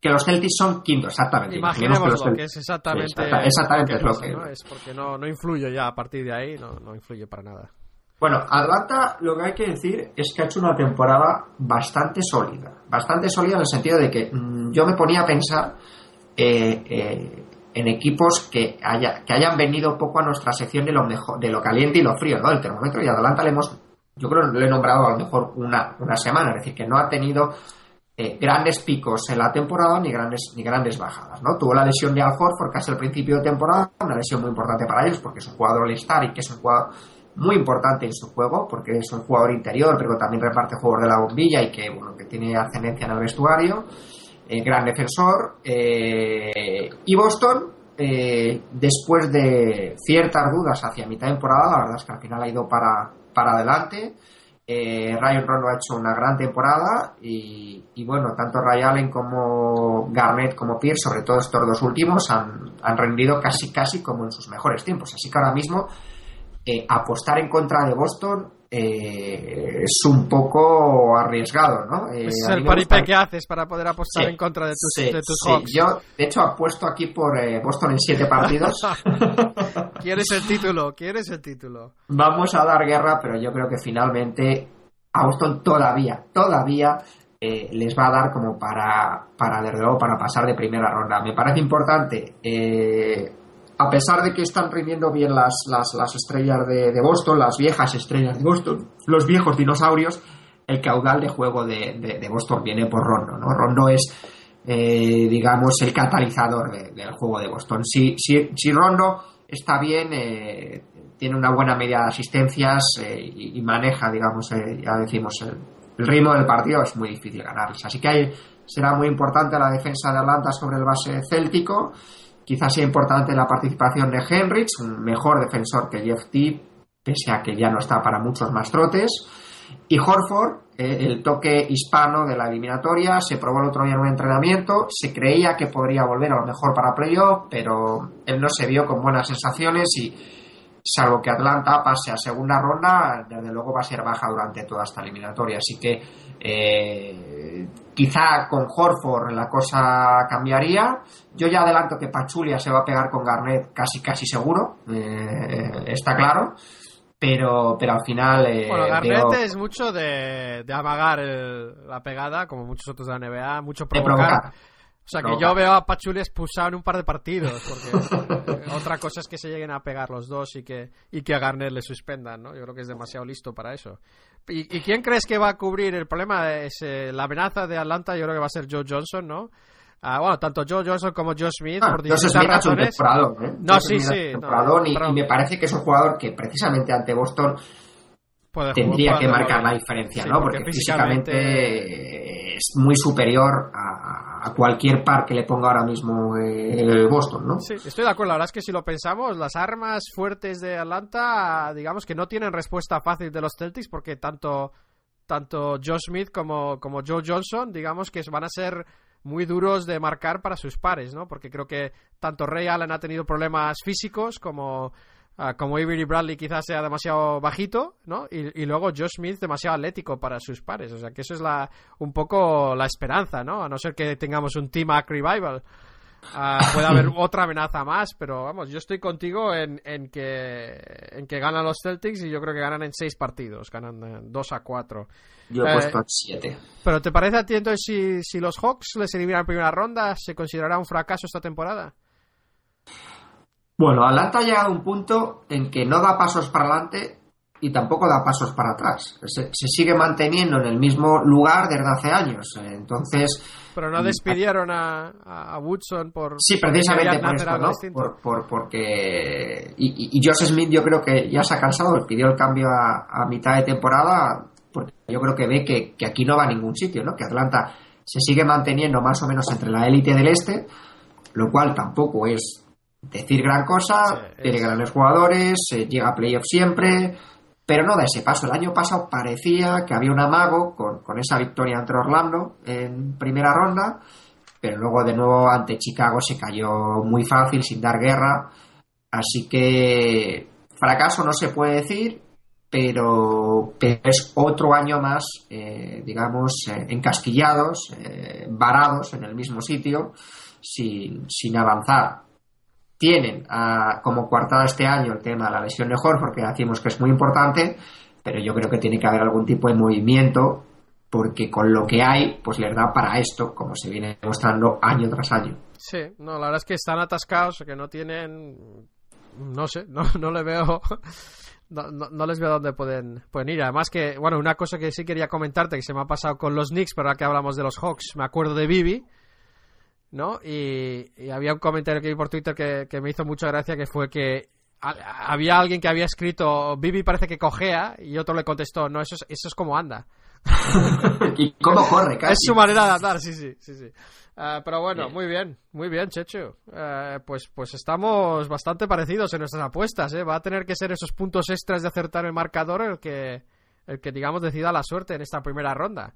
Que los Celtics son quintos, exactamente. Imaginemos que, es exactamente. exactamente es lo que. ¿no? Es porque no, no influye ya a partir de ahí, no, no influye para nada. Bueno, Atlanta lo que hay que decir es que ha hecho una temporada bastante sólida. Bastante sólida en el sentido de que mm, yo me ponía a pensar eh, eh, en equipos que, haya, que hayan venido poco a nuestra sección de lo mejor, de lo caliente y lo frío, ¿no? El termómetro y Atlanta le hemos, yo creo que lo he nombrado a lo mejor una, una semana, es decir, que no ha tenido eh, grandes picos en la temporada ni grandes, ni grandes bajadas, ¿no? Tuvo la lesión de Al Horford casi al principio de temporada, una lesión muy importante para ellos porque es un jugador all-star y que es un jugador muy importante en su juego porque es un jugador interior pero también reparte juegos de la bombilla y que, bueno, que tiene ascendencia en el vestuario eh, gran defensor. Eh, y Boston, eh, después de ciertas dudas hacia mitad de temporada, la verdad es que al final ha ido para, para adelante. Ryan Rondo ha hecho una gran temporada y, bueno, tanto Ray Allen como Garnett como Pierce, sobre todo estos dos últimos, han, han rendido casi casi como en sus mejores tiempos. Así que ahora mismo apostar en contra de Boston eh, es un poco arriesgado, ¿no? Eh, es el paripé que haces para poder apostar en contra de tus, de tus Hawks. Yo, de hecho, apuesto aquí por eh, Boston en siete partidos. <laughs> ¿Quieres el título? ¿Quieres el título? Vamos a dar guerra, pero yo creo que finalmente a Boston todavía, todavía les va a dar como para, para, desde luego, para pasar de primera ronda. Me parece importante a pesar de que están rindiendo bien las, las, estrellas de, Boston, las viejas estrellas de Boston, los viejos dinosaurios, el caudal de juego de, Boston viene por Rondo. ¿no? Rondo es, eh, digamos, el catalizador del juego de Boston. Si, Rondo está bien, eh, tiene una buena media de asistencias eh, y, maneja, digamos, ya decimos, el, el, ritmo del partido, es muy difícil ganarles. Así que ahí será muy importante la defensa de Atlanta sobre el base céltico Quizás sea importante la participación de Henrich, un mejor defensor que Jeff T, pese a que ya no está para muchos más trotes. Y Horford, eh, el toque hispano de la eliminatoria, se probó el otro día en un entrenamiento, se creía que podría volver a lo mejor para playoff, pero él no se vio con buenas sensaciones y salvo que Atlanta pase a segunda ronda, desde luego va a ser baja durante toda esta eliminatoria. Así que eh, quizá con Horford la cosa cambiaría. Yo ya adelanto que Pachulia se va a pegar con Garnett casi casi seguro, eh, está claro. Pero, pero al final. Eh, bueno, Garnett es mucho de, de amagar la pegada, como muchos otros de la NBA, mucho provocar. O sea, que yo veo a Pachuli expulsado en un par de partidos, porque <laughs> otra cosa es que se lleguen a pegar los dos y que, y que a Garner le suspendan, ¿no? Yo creo que es demasiado listo para eso. ¿Y, quién crees que va a cubrir el problema? Es eh, la amenaza de Atlanta, yo creo que va a ser Joe Johnson, ¿no? Ah, bueno, tanto Joe Johnson como Joe Smith, ah, por distintas razones. ¿eh? No, sí, sí. y, me parece que es un jugador que precisamente ante Boston tendría que marcar la diferencia, ¿no? Porque, físicamente... es muy superior a, a, cualquier par que le ponga ahora mismo el Boston, ¿no? Sí, estoy de acuerdo. La verdad es que si lo pensamos, las armas fuertes de Atlanta, digamos que no tienen respuesta fácil de los Celtics porque tanto tanto Joe Smith como, como Joe Johnson, digamos que van a ser muy duros de marcar para sus pares, ¿no? Porque creo que tanto Ray Allen ha tenido problemas físicos como Ah, como Avery Bradley quizás sea demasiado bajito, ¿no? Y, luego Josh Smith demasiado atlético para sus pares. O sea, que eso es la, un poco la esperanza, ¿no? A no ser que tengamos un Team Act Revival. Ah, puede haber <laughs> otra amenaza más, pero vamos, yo estoy contigo en, en, que, en que ganan los Celtics y yo creo que ganan en seis partidos, ganan 2 a 4. Yo he puesto 7. Eh, pero ¿te parece a ti entonces si, si los Hawks les eliminan en primera ronda, se considerará un fracaso esta temporada? Bueno, Atlanta ha llegado a un punto en que no da pasos para adelante y tampoco da pasos para atrás. Se, sigue manteniendo en el mismo lugar desde hace años. Entonces. Pero no despidieron a, Woodson por. Sí, precisamente por esto, ¿no? Por, porque. Y, y, Josh Smith, yo creo que ya se ha cansado, pidió el cambio a, mitad de temporada, porque yo creo que ve que, que aquí no va a ningún sitio, ¿no? Que Atlanta se sigue manteniendo más o menos entre la élite del este, lo cual tampoco es decir gran cosa, tiene grandes jugadores, llega a playoff siempre, pero no da ese paso. El año pasado parecía que había un amago con, esa victoria ante Orlando en primera ronda, pero luego de nuevo ante Chicago se cayó muy fácil, sin dar guerra. Así que fracaso no se puede decir, pero, es otro año más, eh, digamos, eh, encasquillados, eh, varados en el mismo sitio, sin, sin avanzar tienen ah, como coartada este año el tema de la lesión de Horford, que decimos que es muy importante, pero yo creo que tiene que haber algún tipo de movimiento porque con lo que hay, pues les da para esto, como se viene demostrando año tras año. Sí, no, la verdad es que están atascados, que no tienen, no sé, no, no le veo, <laughs> no, no, les veo dónde pueden, pueden ir. Además que, bueno, una cosa que sí quería comentarte que se me ha pasado con los Knicks, pero ahora que hablamos de los Hawks, me acuerdo de Bibi, ¿no? Y, había un comentario que vi por Twitter que, me hizo mucha gracia, que fue que había alguien que había escrito, Bibi parece que cojea, y otro le contestó, no, eso es, eso es como anda. <laughs> ¿Y cómo corre, Es su manera de andar, sí, sí, sí, sí. Ah, pero bueno, muy bien, muy bien, Checho. Eh, pues, pues estamos bastante parecidos en nuestras apuestas, ¿eh? Va a tener que ser esos puntos extras de acertar el marcador el que, el que digamos, decida la suerte en esta primera ronda.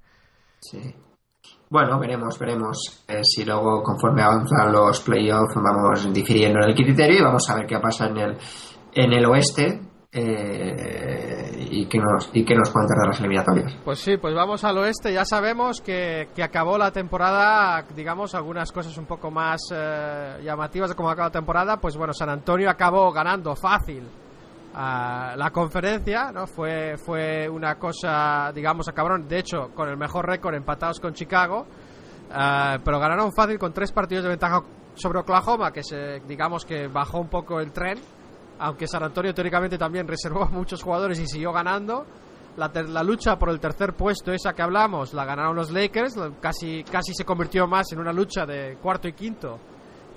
Sí. Bueno, veremos, veremos eh, si luego conforme avanzan los playoffs vamos difiriendo en el criterio y vamos a ver qué pasa en el, en el oeste eh, y qué nos y qué nos cuentan de las eliminatorias. Pues sí, pues vamos al oeste. Ya sabemos que, que acabó la temporada, digamos, algunas cosas un poco más eh, llamativas de cómo acabó la temporada. Pues bueno, San Antonio acabó ganando fácil la conferencia, ¿no? Fue, fue una cosa, digamos, a cabrón. De hecho, con el mejor récord empatados con Chicago. Uh, pero ganaron fácil con tres partidos de ventaja sobre Oklahoma, que se, digamos que bajó un poco el tren. Aunque San Antonio teóricamente también <laughs> reservó a muchos jugadores y siguió ganando. La, la, lucha por el tercer puesto, esa que hablamos, la ganaron los Lakers. Casi, casi se convirtió más en una lucha de cuarto y quinto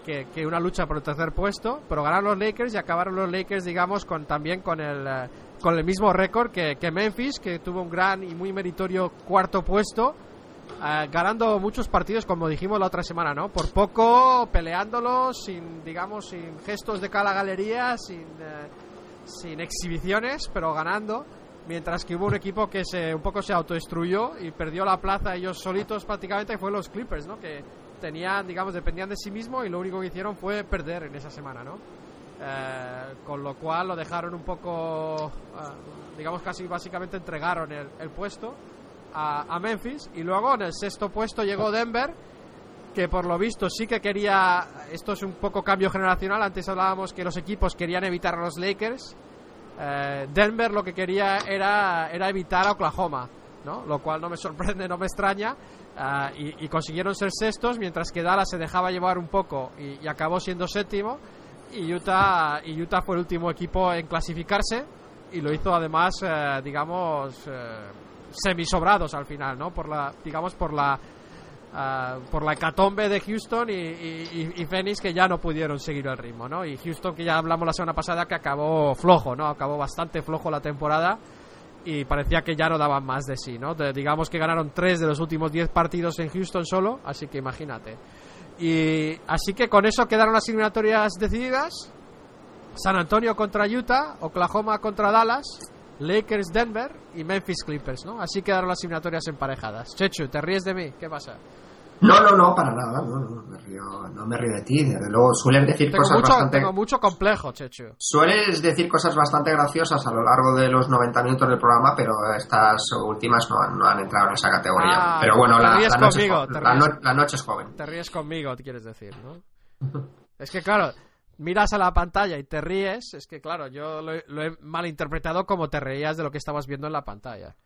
que, una lucha por el tercer puesto, pero ganaron los Lakers y acabaron los Lakers, digamos, con también con el, eh, con el mismo récord que, Memphis, que tuvo un gran y muy meritorio cuarto puesto, eh, ganando muchos partidos, como dijimos la otra semana, ¿no? Por poco, peleándolos, sin, digamos, sin gestos de cala galería, sin, eh, sin exhibiciones, pero ganando mientras que hubo un equipo que se un poco se autodestruyó y perdió la plaza ellos solitos prácticamente, que fue los Clippers, ¿no? Que tenían, digamos, dependían de sí mismo y lo único que hicieron fue perder en esa semana, ¿no? Eh, con lo cual lo dejaron un poco, eh, digamos, casi básicamente entregaron el, puesto a, a, Memphis y luego en el sexto puesto llegó Denver que por lo visto sí que quería, esto es un poco cambio generacional, antes hablábamos que los equipos querían evitar a los Lakers, eh, Denver lo que quería era, era evitar a Oklahoma, ¿no? lo cual no me sorprende, no me extraña, Ah, y, consiguieron ser sextos, mientras que Dallas se dejaba llevar un poco y, acabó siendo séptimo. Y Utah, y Utah fue el último equipo en clasificarse y lo hizo además, eh, digamos, eh, semisobrados al final, ¿no? Por la, digamos, por la, ah, por la hecatombe de Houston y, y, Phoenix que ya no pudieron seguir el ritmo, ¿no? Y Houston que ya hablamos la semana pasada que acabó flojo, ¿no? Acabó bastante flojo la temporada y parecía que ya no daban más de sí, ¿no? digamos que ganaron tres de los últimos diez partidos en Houston solo, así que imagínate. Y así que con eso quedaron las eliminatorias decididas. San Antonio contra Utah, Oklahoma contra Dallas, Lakers Denver y Memphis Clippers, ¿no? Así quedaron las eliminatorias emparejadas. Chechu, ¿te ríes de mí? ¿Qué pasa? No, no, no, para nada, no, no, me río, no me río de ti, desde luego suelen decir tengo cosas mucho, bastante... Tengo mucho complejo, Chechu. Sueles decir cosas bastante graciosas a lo largo de los 90 minutos del programa, pero estas últimas no, han- no han entrado en esa categoría. Ah, pero bueno, te la, ríes la noche conmigo, es, te la ríes. no- la noche es joven. Te ríes conmigo, te quieres decir, ¿no? <laughs> es que claro, miras a la pantalla y te ríes, es que claro, yo lo lo he malinterpretado como te reías de lo que estabas viendo en la pantalla.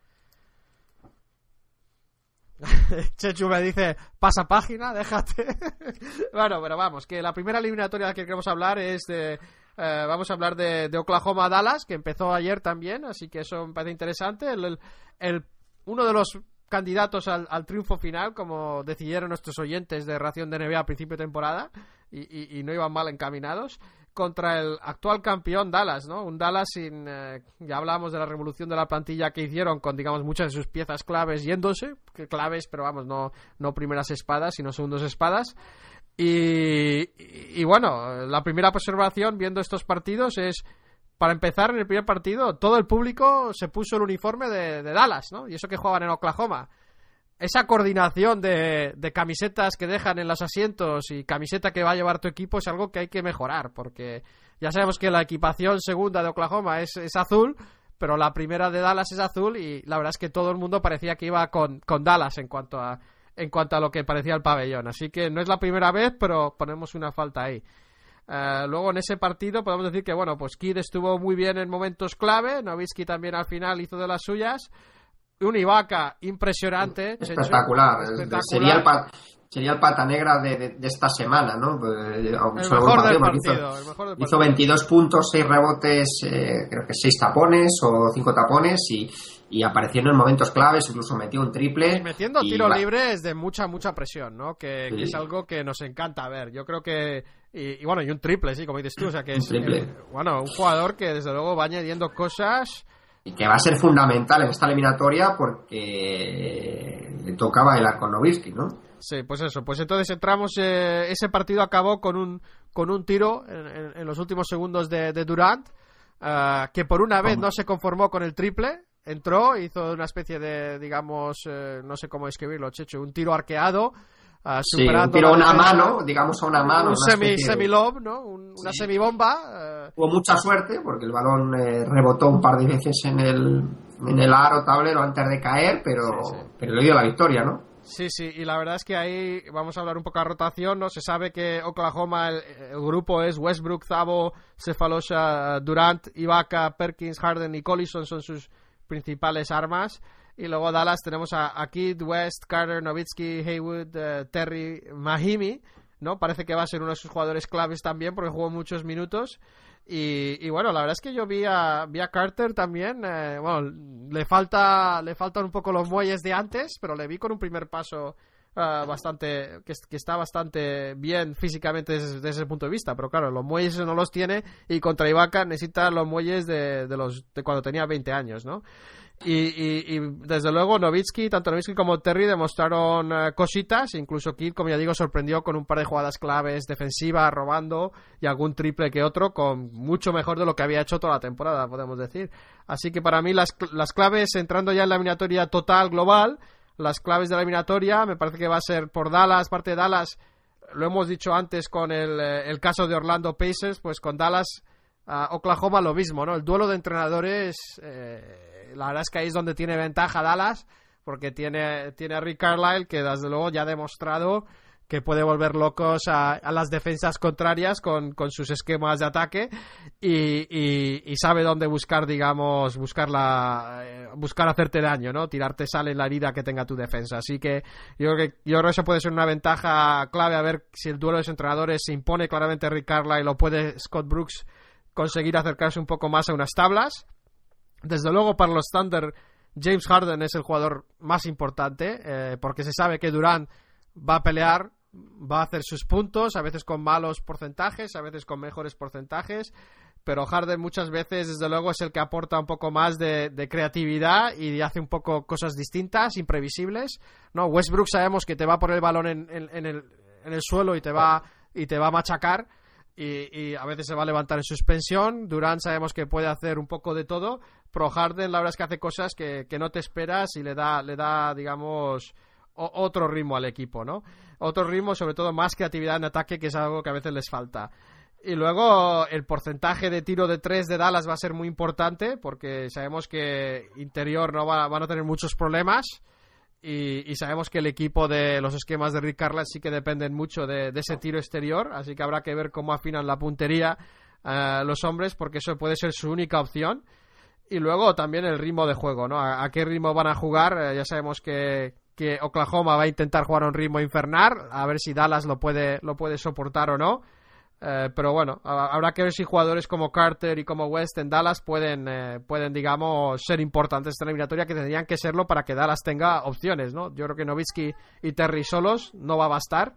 <laughs> Chechu me dice, pasa página, déjate. <laughs> bueno, pero vamos, que la primera eliminatoria de la que queremos hablar es de... eh, vamos a hablar de, de Oklahoma Dallas, que empezó ayer también, así que eso me parece interesante. El, el- uno de los candidatos al, al triunfo final, como decidieron nuestros oyentes de Ración de NBA a principio de temporada, y- y no iban mal encaminados, contra el actual campeón Dallas, ¿no? Un Dallas sin... eh, ya hablábamos de la revolución de la plantilla que hicieron con, digamos, muchas de sus piezas claves yéndose, claves, pero vamos, no, no primeras espadas, sino segundos espadas. Y, bueno, la primera observación viendo estos partidos es, para empezar, en el primer partido, todo el público se puso el uniforme de, de Dallas, ¿no? Y eso que jugaban en Oklahoma. Esa coordinación de, de camisetas que dejan en los asientos y camiseta que va a llevar tu equipo es algo que hay que mejorar, porque ya sabemos que la equipación segunda de Oklahoma es, es azul, pero la primera de Dallas es azul y la verdad es que todo el mundo parecía que iba con, con Dallas en cuanto a en cuanto a lo que parecía el pabellón. Así que no es la primera vez, pero ponemos una falta ahí. Eh, luego en ese partido podemos decir que bueno, pues Kidd estuvo muy bien en momentos clave, Novitsky también al final hizo de las suyas. Un Ibaka impresionante. Espectacular. es- Espectacular. Sería, el pa- sería el pata negra de, de- de esta semana, ¿no? Eh, el mejor hizo- el mejor del Hizo partido. 22 puntos, 6 rebotes, eh, creo que 6 tapones o 5 tapones y, y apareciendo en momentos claves, incluso metió un triple. Y metiendo y tiros va- libres de mucha, mucha presión, ¿no? Que, es algo que nos encanta ver. Yo creo que. Y, y bueno, y un triple, sí, como dices tú. O sea, que Un es. triple. eh, bueno, un jugador que desde luego va añadiendo cosas. Y que va a ser fundamental en esta eliminatoria porque le toca bailar con Nowitzki, ¿no? Sí, pues eso. Pues entonces entramos. eh, ese partido acabó con un, con un tiro en, los últimos segundos de, de Durant. ah, que por una vez no se conformó con el triple. Entró, hizo una especie de, digamos, eh, no sé cómo escribirlo, Checho, un tiro arqueado. Ah, Sí, un tiro a una mano, digamos a una mano. un semi, semi-lob, ¿no? Un- una Sí. semibomba. eh, Tuvo mucha suerte porque el balón eh, rebotó un par de veces en el, en el aro tablero antes de caer, pero, Sí, pero le dio la victoria, ¿no? Sí, sí, y la verdad es que ahí vamos a hablar un poco de rotación, ¿no? Se sabe que Oklahoma, el, el grupo es Westbrook, Zabo, Cephalosha, Durant, Ibaka, Perkins, Harden y Collison son sus principales armas. Y luego Dallas tenemos a, Kidd, West, Carter, Nowitzki, Haywood, eh, Terry, Mahimi, ¿no? Parece que va a ser uno de sus jugadores claves también porque jugó muchos minutos. Y, y bueno, la verdad es que yo vi a, vi a Carter también. eh, bueno, le falta le faltan un poco los muelles de antes, pero le vi con un primer paso ah, bastante que está bastante bien físicamente desde, desde ese punto de vista. Pero claro, los muelles no los tiene y contra Ibaka necesita los muelles de, de los de cuando tenía 20 años, ¿no? Y, y- y, desde luego Novitsky, tanto Novitsky como Terry demostraron eh, cositas, incluso Kidd, como ya digo, sorprendió con un par de jugadas claves defensivas, robando y algún triple que otro, con mucho mejor de lo que había hecho toda la temporada, podemos decir. Así que para mí las, las claves, entrando ya en la eliminatoria total global, las claves de la eliminatoria, me parece que va a ser por Dallas, parte de Dallas, lo hemos dicho antes con el, eh, el caso de Orlando Pacers, pues con Dallas a Oklahoma lo mismo, ¿no? El duelo de entrenadores, eh, la verdad es que ahí es donde tiene ventaja Dallas, porque tiene, tiene a Rick Carlisle, que desde luego ya ha demostrado que puede volver locos a, a las defensas contrarias con, con sus esquemas de ataque y, y- sabe dónde buscar, digamos, buscar, la, eh, buscar hacerte daño, ¿no? Tirarte sal en la herida que tenga tu defensa. Así que yo creo que, yo creo que eso puede ser una ventaja clave a ver si el duelo de los entrenadores se impone claramente Rick Carlisle o puede Scott Brooks conseguir acercarse un poco más a unas tablas. Desde luego, para los Thunder, James Harden es el jugador más importante, eh, porque se sabe que Durant va a pelear, va a hacer sus puntos, a veces con malos porcentajes, a veces con mejores porcentajes, pero Harden muchas veces, desde luego, es el que aporta un poco más de, creatividad y hace un poco cosas distintas, imprevisibles. No, Westbrook sabemos que te va a poner el balón en, en- en el, en el suelo y te va, y te va a machacar. Y, y a veces se va a levantar en suspensión. Durant sabemos que puede hacer un poco de todo. Pero Harden la verdad es que hace cosas que, que no te esperas y le da, le da digamos, otro ritmo al equipo, ¿no? Otro ritmo, sobre todo más creatividad en ataque, que es algo que a veces les falta. Y luego el porcentaje de tiro de tres de Dallas va a ser muy importante porque sabemos que interior no va, van a tener muchos problemas y, sabemos que el equipo de los esquemas de Rick Carlisle sí que dependen mucho de, ese tiro exterior, así que habrá que ver cómo afinan la puntería eh, los hombres porque eso puede ser su única opción. Y luego también el ritmo de juego, ¿no? ¿A, qué ritmo van a jugar? Eh, ya sabemos que, que Oklahoma va a intentar jugar a un ritmo infernal, a ver si Dallas lo puede, lo puede soportar o no. Eh, pero bueno, habrá que ver si jugadores como Carter y como West en Dallas pueden, eh, pueden digamos, ser importantes en esta eliminatoria, que tendrían que serlo para que Dallas tenga opciones, ¿no? Yo creo que Novitsky y Terry solos no va a bastar.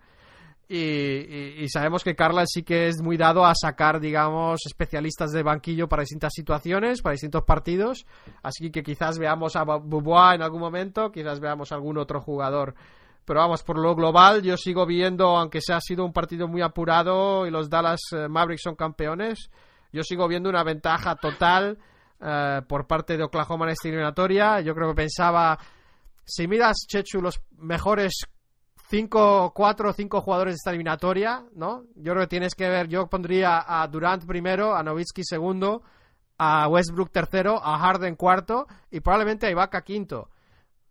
Y, sabemos que Carla sí que es muy dado a sacar, digamos, especialistas de banquillo para distintas situaciones, para distintos partidos. Así que quizás veamos a Bubois en algún momento, quizás veamos a algún otro jugador pero vamos, por lo global, yo sigo viendo, aunque se ha sido un partido muy apurado y los Dallas eh, Mavericks son campeones, yo sigo viendo una ventaja total eh, por parte de Oklahoma en esta eliminatoria. Yo creo que pensaba, si miras, Chechu, los mejores 5, 4 o 5 jugadores de esta eliminatoria, ¿no? Yo creo que tienes que ver, yo pondría a Durant primero, a Novitsky segundo, a Westbrook tercero, a Harden cuarto y probablemente a Ibaka quinto.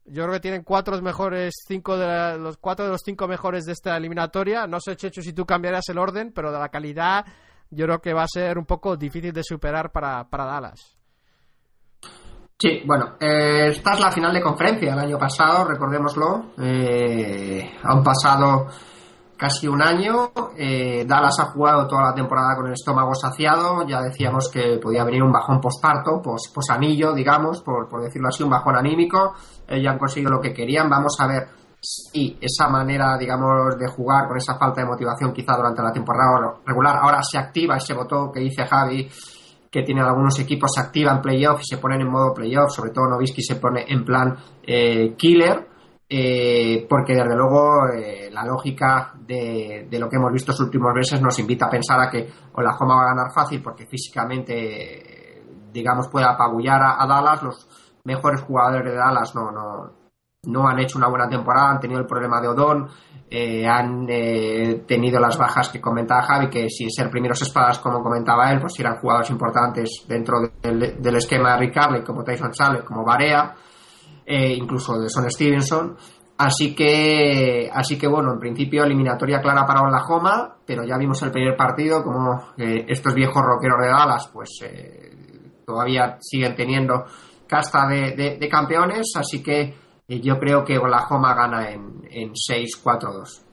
Yo creo que tienen cuatro mejores, cinco de los cuatro de los cinco mejores de esta eliminatoria. No sé, Chechu, si tú cambiarás el orden, pero de la calidad yo creo que va a ser un poco difícil de superar para, para Dallas. Sí, bueno, eh, esta es la final de conferencia el año pasado, recordémoslo. Eh, han pasado casi un año. Eh, Dallas ha jugado toda la temporada con el estómago saciado. Ya decíamos que podía venir un bajón postparto, pos, posanillo, digamos, por, decirlo así, un bajón anímico. Eh, ya han conseguido lo que querían. Vamos a ver si esa manera, digamos, de jugar con esa falta de motivación quizá durante la temporada regular ahora se activa ese botón que dice Javi que tiene algunos equipos se activan playoff y se ponen en modo playoff, sobre todo Novisky se pone en plan eh, killer eh, porque desde luego eh, la lógica de, lo que hemos visto los últimos meses nos invita a pensar a que Oklahoma va a ganar fácil porque físicamente, digamos, puede apabullar a, Dallas. Los mejores jugadores de Dallas no, no, no han hecho una buena temporada, han tenido el problema de Odón, eh, han tenido las bajas que comentaba Javi, que sin ser primeros espadas, como comentaba él, pues eran jugadores importantes dentro del, esquema de Rick como Tyson Sale, como Barea eh, incluso de Son Stevenson. Así que, así que bueno, en principio eliminatoria clara para Oklahoma, pero ya vimos el primer partido como estos viejos rockeros de Dallas, pues eh, todavía siguen teniendo casta de, campeones, así que eh, yo creo que Oklahoma gana en, en 6-4-2.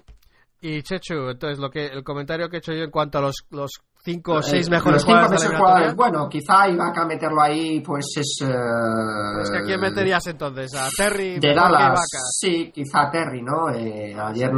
Y Chechu, entonces lo que el comentario que he hecho yo en cuanto a los, los cinco o seis mejores jugadores, Bueno, quizá a meterlo ahí, pues es. Uh, ¿a quién meterías entonces? ¿A Terry? De Dallas. Sí, quizá Terry, ¿no? Eh, ayer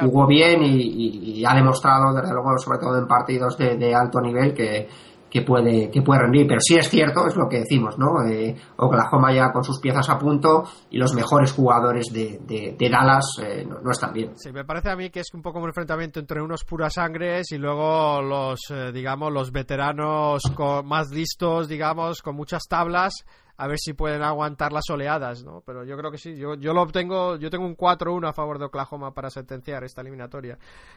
jugó bien y, ha demostrado, desde luego, sobre todo en partidos de alto nivel, que, que puede, que puede rendir. Pero sí es cierto, es lo que decimos, ¿no? Eh, Oklahoma ya con sus piezas a punto y los mejores jugadores de, de, Dallas eh, no, están bien. Sí, me parece a mí que es un poco un enfrentamiento entre unos puras sangres y luego los, eh, digamos, los veteranos más listos, digamos, con muchas tablas a ver si pueden aguantar las oleadas, ¿no? Pero yo creo que sí, yo, yo lo obtengo, yo tengo un 4-1 a favor de Oklahoma para sentenciar esta eliminatoria.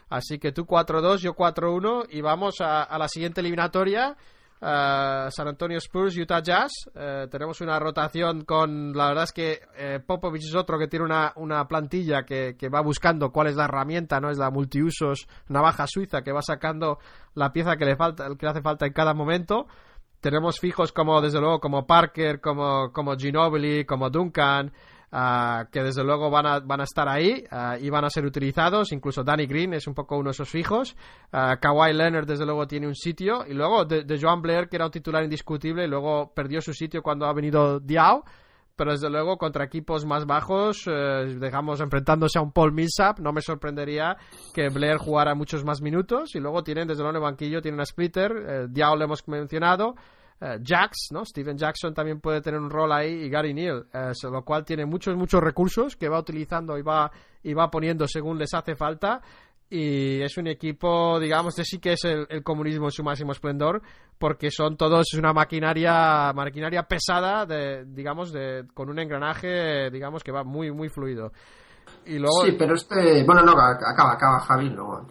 Así que tú 4-2, yo 4-1 y vamos a, la siguiente eliminatoria. San Antonio Spurs, Utah Jazz. Eh, tenemos una rotación con. La verdad es que eh, Popovich es otro que tiene una, una plantilla que, que, va buscando cuál es la herramienta, ¿no? Es la multiusos navaja suiza que va sacando la pieza que le falta, que le hace falta en cada momento tenemos fijos como, desde luego, como Parker, como, como Ginobili, como Duncan, ah, que desde luego van a, van a estar ahí ah, y van a ser utilizados. Incluso Danny Green es un poco uno de esos fijos. Uh, Kawhi Leonard, desde luego, tiene un sitio. Y luego de, Joan Blair, que era un titular indiscutible, y luego perdió su sitio cuando ha venido Diao. Pero desde luego, contra equipos más bajos, eh, dejamos enfrentándose a un Paul Millsap, no me sorprendería que Blair jugara muchos más minutos. Y luego tienen, desde luego, en el banquillo, tienen a Splitter, eh, Diao lo hemos mencionado, eh, Jax, ¿no? Steven Jackson también puede tener un rol ahí y Gary Neal, eh, lo cual tiene muchos, muchos recursos que va utilizando y va, y va poniendo según les hace falta. Y es un equipo, digamos, de sí que es el, comunismo en su máximo esplendor, porque son todos una maquinaria, maquinaria pesada, de, digamos, de, con un engranaje, digamos, que va muy, muy fluido. Y luego... Sí, pero este... Bueno, no, acaba, acaba Javi, luego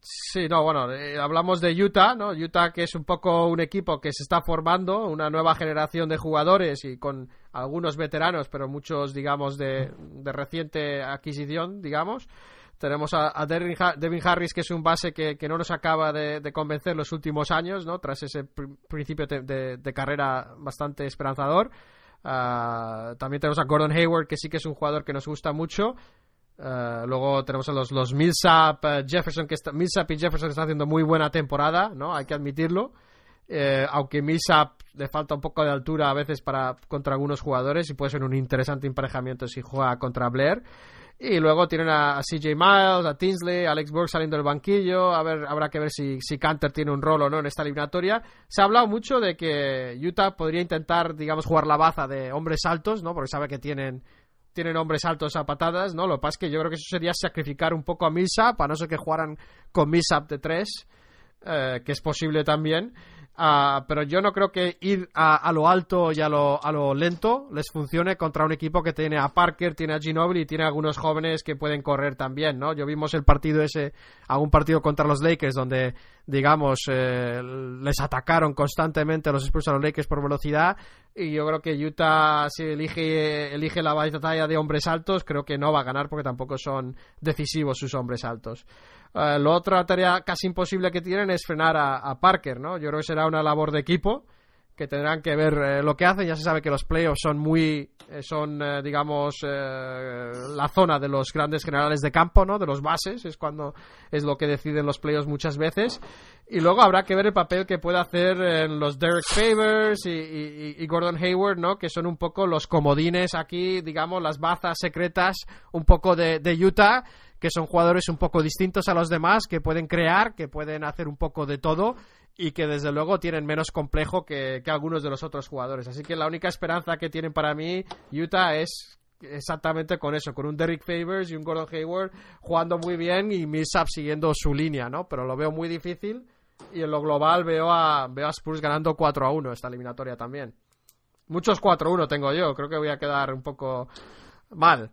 Sí, no, bueno, eh, hablamos de Utah, ¿no? Utah que es un poco un equipo que se está formando, una nueva generación de jugadores y con algunos veteranos, pero muchos, digamos, de, de reciente adquisición, digamos. Tenemos a, Devin, Harris, que es un base que, no nos acaba de, convencer los últimos años, ¿no? Tras ese principio de, carrera bastante esperanzador. Ah, también tenemos a Gordon Hayward, que sí que es un jugador que nos gusta mucho. Uh, luego tenemos a los, los Millsap, uh, Jefferson, que está, Millsap y Jefferson están haciendo muy buena temporada, ¿no? Hay que admitirlo. Eh, aunque Millsap le falta un poco de altura a veces para contra algunos jugadores y puede ser un interesante emparejamiento si juega contra Blair. Y luego tienen a, CJ Miles, a Tinsley, a Alex Burke saliendo del banquillo. A ver, habrá que ver si, si Canter tiene un rol o no en esta eliminatoria. Se ha hablado mucho de que Utah podría intentar, digamos, jugar la baza de hombres altos, ¿no? Porque sabe que tienen tienen hombres altos a patadas, ¿no? Lo que pasa es que yo creo que eso sería sacrificar un poco a Millsap, para no ser que jugaran con Millsap de tres, eh, que es posible también. Ah, pero yo no creo que ir a, lo alto y a lo, a lo, lento les funcione contra un equipo que tiene a Parker, tiene a Ginobili y tiene a algunos jóvenes que pueden correr también, ¿no? Yo vimos el partido ese, algún partido contra los Lakers donde, digamos, eh, les atacaron constantemente los Spurs a los Lakers por velocidad y yo creo que Utah si elige, elige la batalla de hombres altos, creo que no va a ganar porque tampoco son decisivos sus hombres altos. Eh, la otra tarea casi imposible que tienen es frenar a, Parker, ¿no? Yo creo que será una labor de equipo que tendrán que ver eh, lo que hacen. Ya se sabe que los playoffs son muy, eh, son, digamos, la zona de los grandes generales de campo, ¿no? De los bases, es cuando es lo que deciden los playoffs muchas veces. Y luego habrá que ver el papel que puede hacer los Derek Favors y, Gordon Hayward, ¿no? Que son un poco los comodines aquí, digamos, las bazas secretas un poco de Utah que son jugadores un poco distintos a los demás, que pueden crear, que pueden hacer un poco de todo y que desde luego tienen menos complejo que, algunos de los otros jugadores. Así que la única esperanza que tienen para mí Utah es exactamente con eso, con un Derrick Favors y un Gordon Hayward jugando muy bien y Millsap siguiendo su línea, ¿no? Pero lo veo muy difícil y en lo global veo a, veo a Spurs ganando 4 a 1 esta eliminatoria también. Muchos 4 1 tengo yo, creo que voy a quedar un poco mal.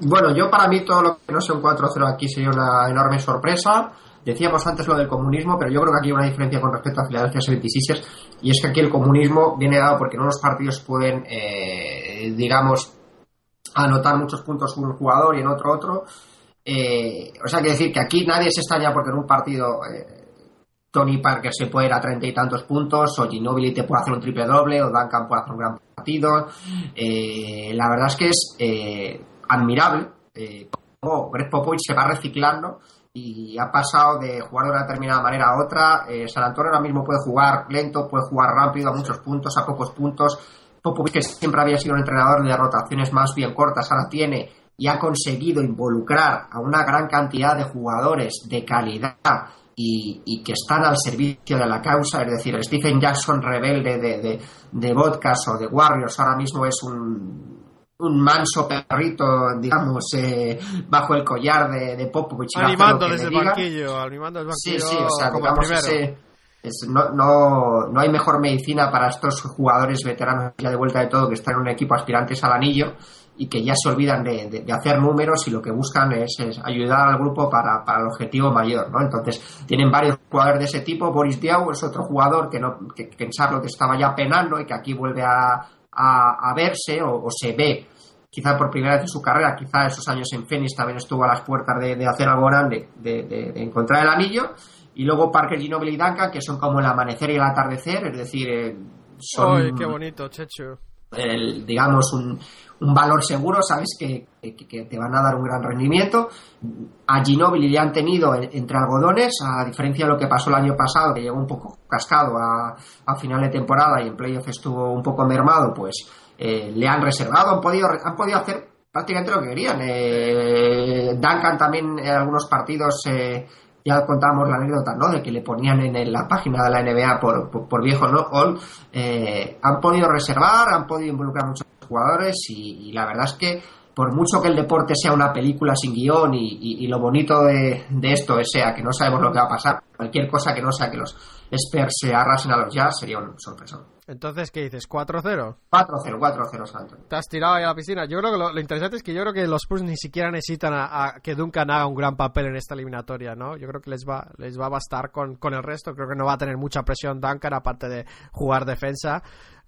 Bueno, yo para mí todo lo que no sea un 4-0 aquí sería una enorme sorpresa. Decíamos antes lo del comunismo, pero yo creo que aquí hay una diferencia con respecto a Philadelphia 76 y es que aquí el comunismo viene dado porque en unos partidos pueden, eh, digamos, anotar muchos puntos un jugador y en otro otro. Eh, o sea, que decir que aquí nadie se extraña porque en un partido eh, Tony Parker se puede ir a treinta y tantos puntos, o Ginobili te puede hacer un triple doble, o Duncan puede hacer un gran partido. la verdad es que es admirable eh, cómo Greg Popovich se va reciclando y ha pasado de jugar de una determinada manera a otra. Eh, San Antonio ahora mismo puede jugar lento, puede jugar rápido, a muchos puntos, a pocos puntos. Popovich, que siempre había sido un entrenador de rotaciones más bien cortas, ahora tiene y ha conseguido involucrar a una gran cantidad de jugadores de calidad y, que están al servicio de la causa, es decir, Stephen Jackson rebelde de, de, de Vodcast o de Warriors ahora mismo es un un manso perrito, digamos, eh, bajo el collar de, de Popovich. Animando desde el banquillo, animando desde banquillo. Sí, sí, o sea, digamos, ese, es, no, no, no, hay mejor medicina para estos jugadores veteranos ya de vuelta de todo que están en un equipo aspirantes al anillo y que ya se olvidan de, de, hacer números y lo que buscan es, ayudar al grupo para, para, el objetivo mayor, ¿no? Entonces, tienen varios jugadores de ese tipo. Boris Diaw es otro jugador que, no, que, que en Charlotte estaba ya penando y que aquí vuelve a, a, verse o, se ve quizá por primera vez en su carrera, quizá esos años en Phoenix también estuvo a las puertas de, hacer algo grande, de, encontrar el anillo, y luego Parker, Ginobili y Duncan, que son como el amanecer y el atardecer, es decir, eh, son... qué bonito, Checho! digamos, un, un, valor seguro, sabes que, te van a dar un gran rendimiento. A Ginobili le han tenido entre algodones, a diferencia de lo que pasó el año pasado, que llegó un poco cascado a, a final de temporada y en playoff estuvo un poco mermado, pues eh, le han reservado, han podido, han podido hacer prácticamente lo que querían. Eh, Duncan también en algunos partidos, eh, ya contábamos la anécdota, ¿no? De que le ponían en, la página de la NBA por, por, viejo, ¿no? All, han podido reservar, han podido involucrar muchos jugadores y, la verdad es que por mucho que el deporte sea una película sin guion y, lo bonito de, esto sea que no sabemos lo que va a pasar, cualquier cosa que no sea que los Spurs se arrasen a los Jazz sería un sorpresa. Entonces, ¿qué dices? ¿4-0? 4-0, 4-0 Santo. Te has tirado ahí a la piscina. Yo creo que lo, interesante es que yo creo que los Spurs ni siquiera necesitan a, que Duncan haga un gran papel en esta eliminatoria, ¿no? Yo creo que les va, les va a bastar con, con el resto. Creo que no va a tener mucha presión Duncan, aparte de jugar defensa.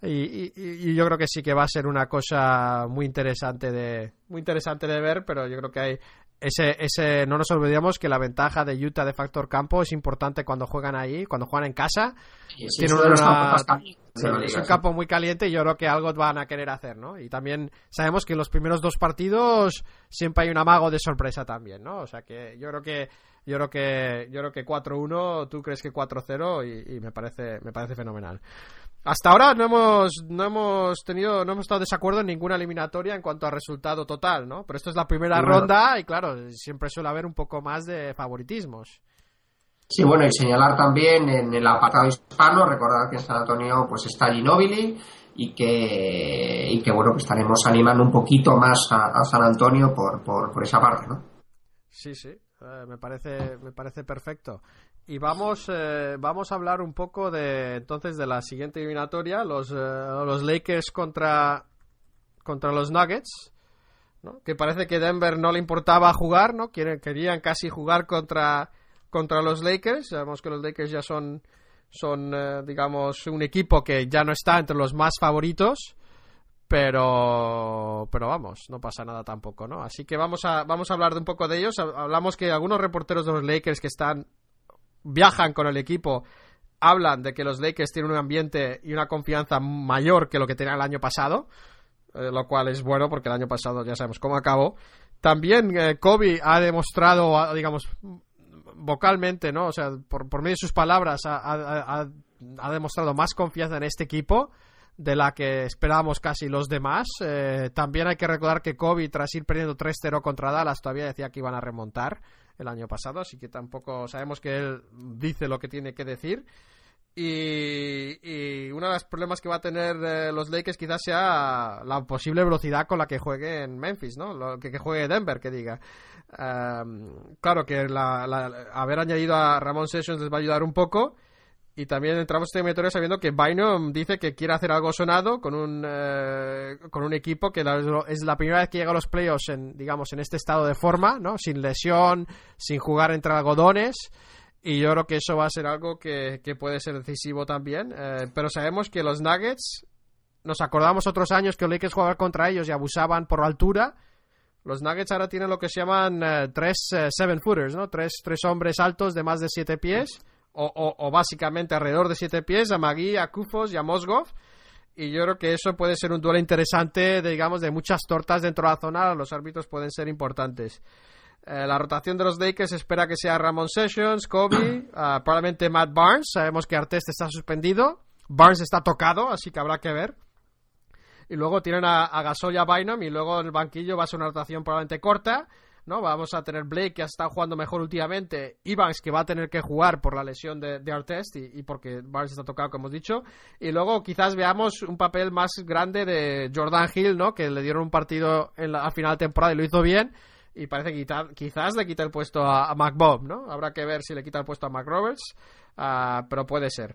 Y, yo creo que sí que va a ser una cosa muy interesante de muy interesante de ver pero yo creo que hay ese, ese no nos olvidemos que la ventaja de Utah de factor campo es importante cuando juegan ahí cuando juegan en casa. Tiene una, es un campo muy caliente y yo creo que algo van a querer hacer no y también sabemos que en los primeros dos partidos siempre hay un amago de sorpresa también no o sea que yo creo que yo creo que yo creo que 4-1 tú crees que 4-0 y, y me parece me parece fenomenal hasta ahora no hemos, no hemos tenido, no hemos estado de desacuerdo en ninguna eliminatoria en cuanto a resultado total, ¿no? Pero esto es la primera ronda y claro, siempre suele haber un poco más de favoritismos. Sí, bueno, y señalar también en el apartado hispano, recordar que en San Antonio pues está Ginobili y que, y que bueno, que estaremos animando un poquito más a, San Antonio por, por, por, esa parte, ¿no? Sí, sí, eh, me, parece, me parece perfecto. Y vamos, eh, vamos a hablar un poco de entonces de la siguiente eliminatoria, los, eh, los Lakers contra, contra los Nuggets, ¿no? que parece que Denver no le importaba jugar, ¿no? querían casi jugar contra, contra los Lakers. Sabemos que los Lakers ya son, son eh, digamos, un equipo que ya no está entre los más favoritos. Pero, pero vamos, no pasa nada tampoco, ¿no? Así que vamos a, vamos a hablar de un poco de ellos. Hablamos que algunos reporteros de los Lakers que están viajan con el equipo, hablan de que los Lakers tienen un ambiente y una confianza mayor que lo que tenían el año pasado, eh, lo cual es bueno porque el año pasado ya sabemos cómo acabó. También eh, Kobe ha demostrado, digamos, vocalmente, ¿no? O sea, por, medio de sus palabras, ha, demostrado más confianza en este equipo de la que esperábamos casi los demás. Eh, también hay que recordar que Kobe, tras ir perdiendo 3-0 contra Dallas, todavía decía que iban a remontar el año pasado, así que tampoco sabemos que él dice lo que tiene que decir. Y, y uno de los problemas que va a tener eh, los Lakers quizás sea la posible velocidad con la que juegue en Memphis, ¿no? Lo, que, juegue Denver, que diga. claro que la, haber añadido a Ramón Sessions les va a ayudar un poco y también entramos en este sabiendo que Bynum dice que quiere hacer algo sonado con un, eh, con un equipo que es la primera vez que llega a los playoffs en, digamos, en este estado de forma, ¿no? Sin lesión, sin jugar entre algodones. Y yo creo que eso va a ser algo que, puede ser decisivo también. Eh, pero sabemos que los Nuggets, nos acordamos otros años que los Lakers contra ellos y abusaban por altura. Los Nuggets ahora tienen lo que se llaman eh, tres seven footers, ¿no? Tres, tres hombres altos de más de siete pies o, básicamente alrededor de siete pies, a Magui, a Kufos y a Mosgov. Y yo creo que eso puede ser un duelo interesante, digamos, de muchas tortas dentro de la zona. Los árbitros pueden ser importantes. Eh, la rotación de los Lakers espera que sea Ramon Sessions, Kobe, <clears throat> ah, probablemente Matt Barnes. Sabemos que Artest está suspendido. Barnes está tocado, así que habrá que ver. Y luego tienen a, a Gasol y a Bynum. Y luego en el banquillo va a ser una rotación probablemente corta. ¿No? Vamos a tener Blake, que ha estado jugando mejor últimamente, Evans, que va a tener que jugar por la lesión de, de Artest y, porque Barnes está tocado, como hemos dicho, y luego quizás veamos un papel más grande de Jordan Hill, ¿no? Que le dieron un partido en la, final de temporada y lo hizo bien, y parece que quizás le quita el puesto a, a McBob, ¿no? Habrá que ver si le quita el puesto a McRoberts, uh, pero puede ser.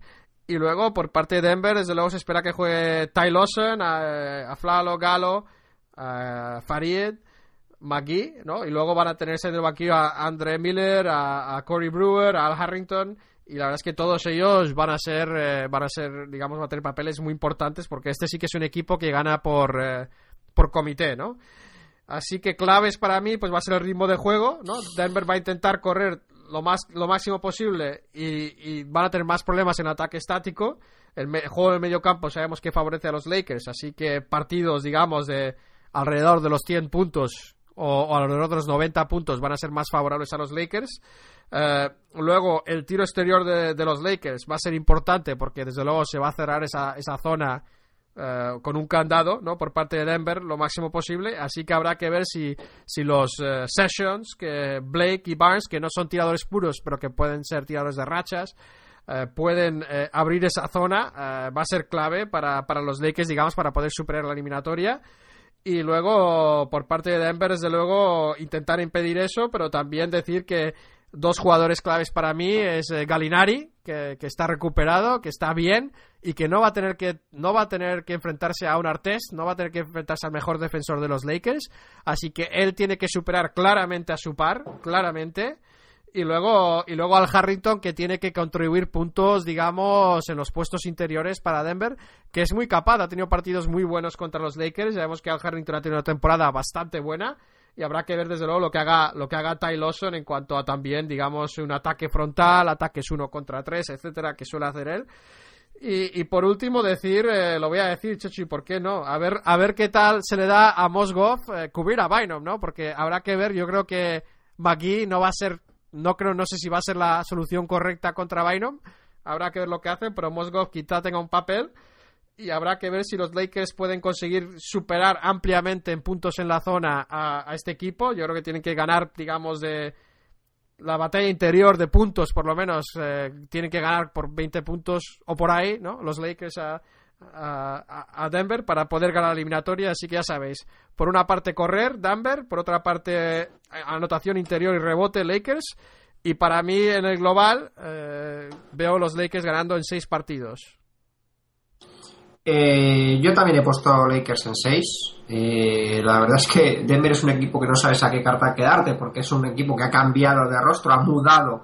Y luego, por parte de Denver, desde luego se espera que juegue Ty Lawson, a, a Flalo, Galo, a Farid, McGee, ¿no? Y luego van a tenerse en el banquillo a Andre Miller, a, Corey Brewer, a Al Harrington. Y la verdad es que todos ellos van a ser, eh, van a ser, digamos, van a tener papeles muy importantes porque este sí que es un equipo que gana por, eh, por comité, ¿no? Así que claves para mí, pues va a ser el ritmo de juego, ¿no? Denver va a intentar correr lo más, lo máximo posible y, van a tener más problemas en ataque estático. El, el juego del medio campo sabemos que favorece a los Lakers, así que partidos, digamos, de alrededor de los 100 puntos o, alrededor de los 90 puntos van a ser más favorables a los Lakers. Eh, luego, el tiro exterior de, los Lakers va a ser importante porque desde luego se va a cerrar esa, esa zona eh, con un candado ¿no? por parte de Denver lo máximo posible. Así que habrá que ver si, si los eh, Sessions, que Blake y Barnes, que no son tiradores puros, pero que pueden ser tiradores de rachas, pueden abrir esa zona. va a ser clave para, para los Lakers, digamos, para poder superar la eliminatoria. Y luego, por parte de Denver, desde luego, intentar impedir eso, pero también decir que dos jugadores claves para mí es eh, Galinari, que, está recuperado, que está bien y que no va a tener que no va a tener que enfrentarse a un Artest, no va a tener que enfrentarse al mejor defensor de los Lakers, así que él tiene que superar claramente a su par, claramente. Y luego, y luego al Harrington que tiene que contribuir puntos, digamos, en los puestos interiores para Denver, que es muy capaz, ha tenido partidos muy buenos contra los Lakers, ya vemos que al Harrington ha tenido una temporada bastante buena y habrá que ver desde luego lo que haga lo que haga Ty Lawson en cuanto a también, digamos, un ataque frontal, ataques uno contra tres, etcétera, que suele hacer él. Y, por último decir, eh, lo voy a decir, Chechi, ¿por qué no? A ver, a ver qué tal se le da a Mosgov eh, cubrir a Bynum, ¿no? Porque habrá que ver, yo creo que McGee no va a ser no creo, no sé si va a ser la solución correcta contra Bynum. Habrá que ver lo que hacen, pero Mosgov quizá tenga un papel. Y habrá que ver si los Lakers pueden conseguir superar ampliamente en puntos en la zona a, este equipo. Yo creo que tienen que ganar, digamos, de la batalla interior de puntos, por lo menos. Eh, tienen que ganar por 20 puntos o por ahí, ¿no? Los Lakers a, a, Denver para poder ganar la eliminatoria. Así que ya sabéis, por una parte correr Denver, por otra parte anotación interior y rebote Lakers. Y para mí en el global eh, veo los Lakers ganando en seis partidos. Eh, yo también he puesto Lakers en seis eh, la verdad es que Denver es un equipo que no sabes a qué carta quedarte porque es un equipo que ha cambiado de rostro, ha mudado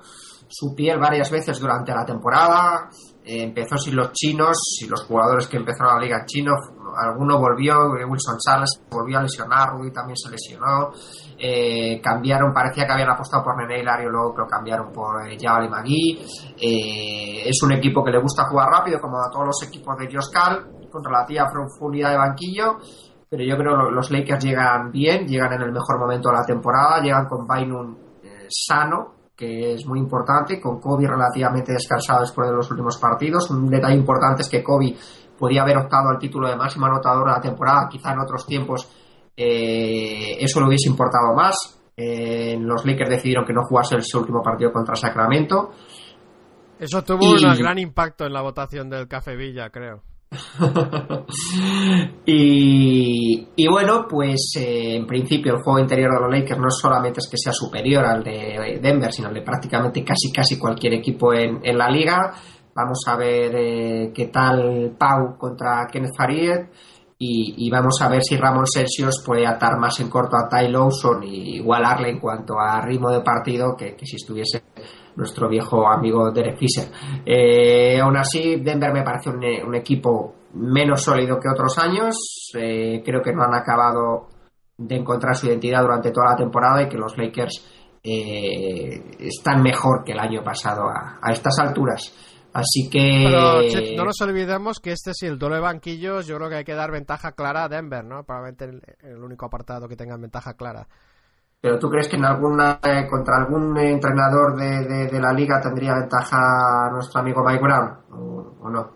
su piel varias veces durante la temporada. Eh, empezó sin los chinos, y los jugadores que empezaron la liga chinos, alguno volvió, Wilson Charles volvió a lesionar, Rudy también se lesionó, eh, cambiaron, parecía que habían apostado por Nene Hilario, luego lo cambiaron por eh, Jabal Magui, eh, es un equipo que le gusta jugar rápido, como a todos los equipos de Cal con relativa profundidad de banquillo, pero yo creo que los Lakers llegan bien, llegan en el mejor momento de la temporada, llegan con Bainun sano, que es muy importante, con Kobe relativamente descansado después de los últimos partidos. Un detalle importante es que Kobe podía haber optado al título de máximo anotador de la temporada, quizá en otros tiempos eh, eso lo hubiese importado más. Eh, los Lakers decidieron que no jugase el último partido contra Sacramento. Eso tuvo un gran impacto en la votación del Café Villa, creo. <laughs> y, bueno, pues eh, en principio el juego interior de los Lakers no solamente es que sea superior al de Denver, sino al de prácticamente casi casi cualquier equipo en, la liga. Vamos a ver eh, qué tal Pau contra Kenneth Farid y, vamos a ver si Ramón Celsius puede atar más en corto a Ty Lawson y igualarle en cuanto a ritmo de partido que si estuviese nuestro viejo amigo Derek Fisher. Eh, aún así, Denver me parece un, equipo menos sólido que otros años. Eh, creo que no han acabado de encontrar su identidad durante toda la temporada y que los Lakers eh, están mejor que el año pasado a, estas alturas. Así que. No nos olvidemos que este sí, el doble de banquillos, yo creo que hay que dar ventaja clara a Denver, ¿no? Probablemente el único apartado que tenga ventaja clara. Pero tú crees que en alguna, eh, contra algún entrenador de, de, la liga tendría ventaja nuestro amigo Mike Brown o, no?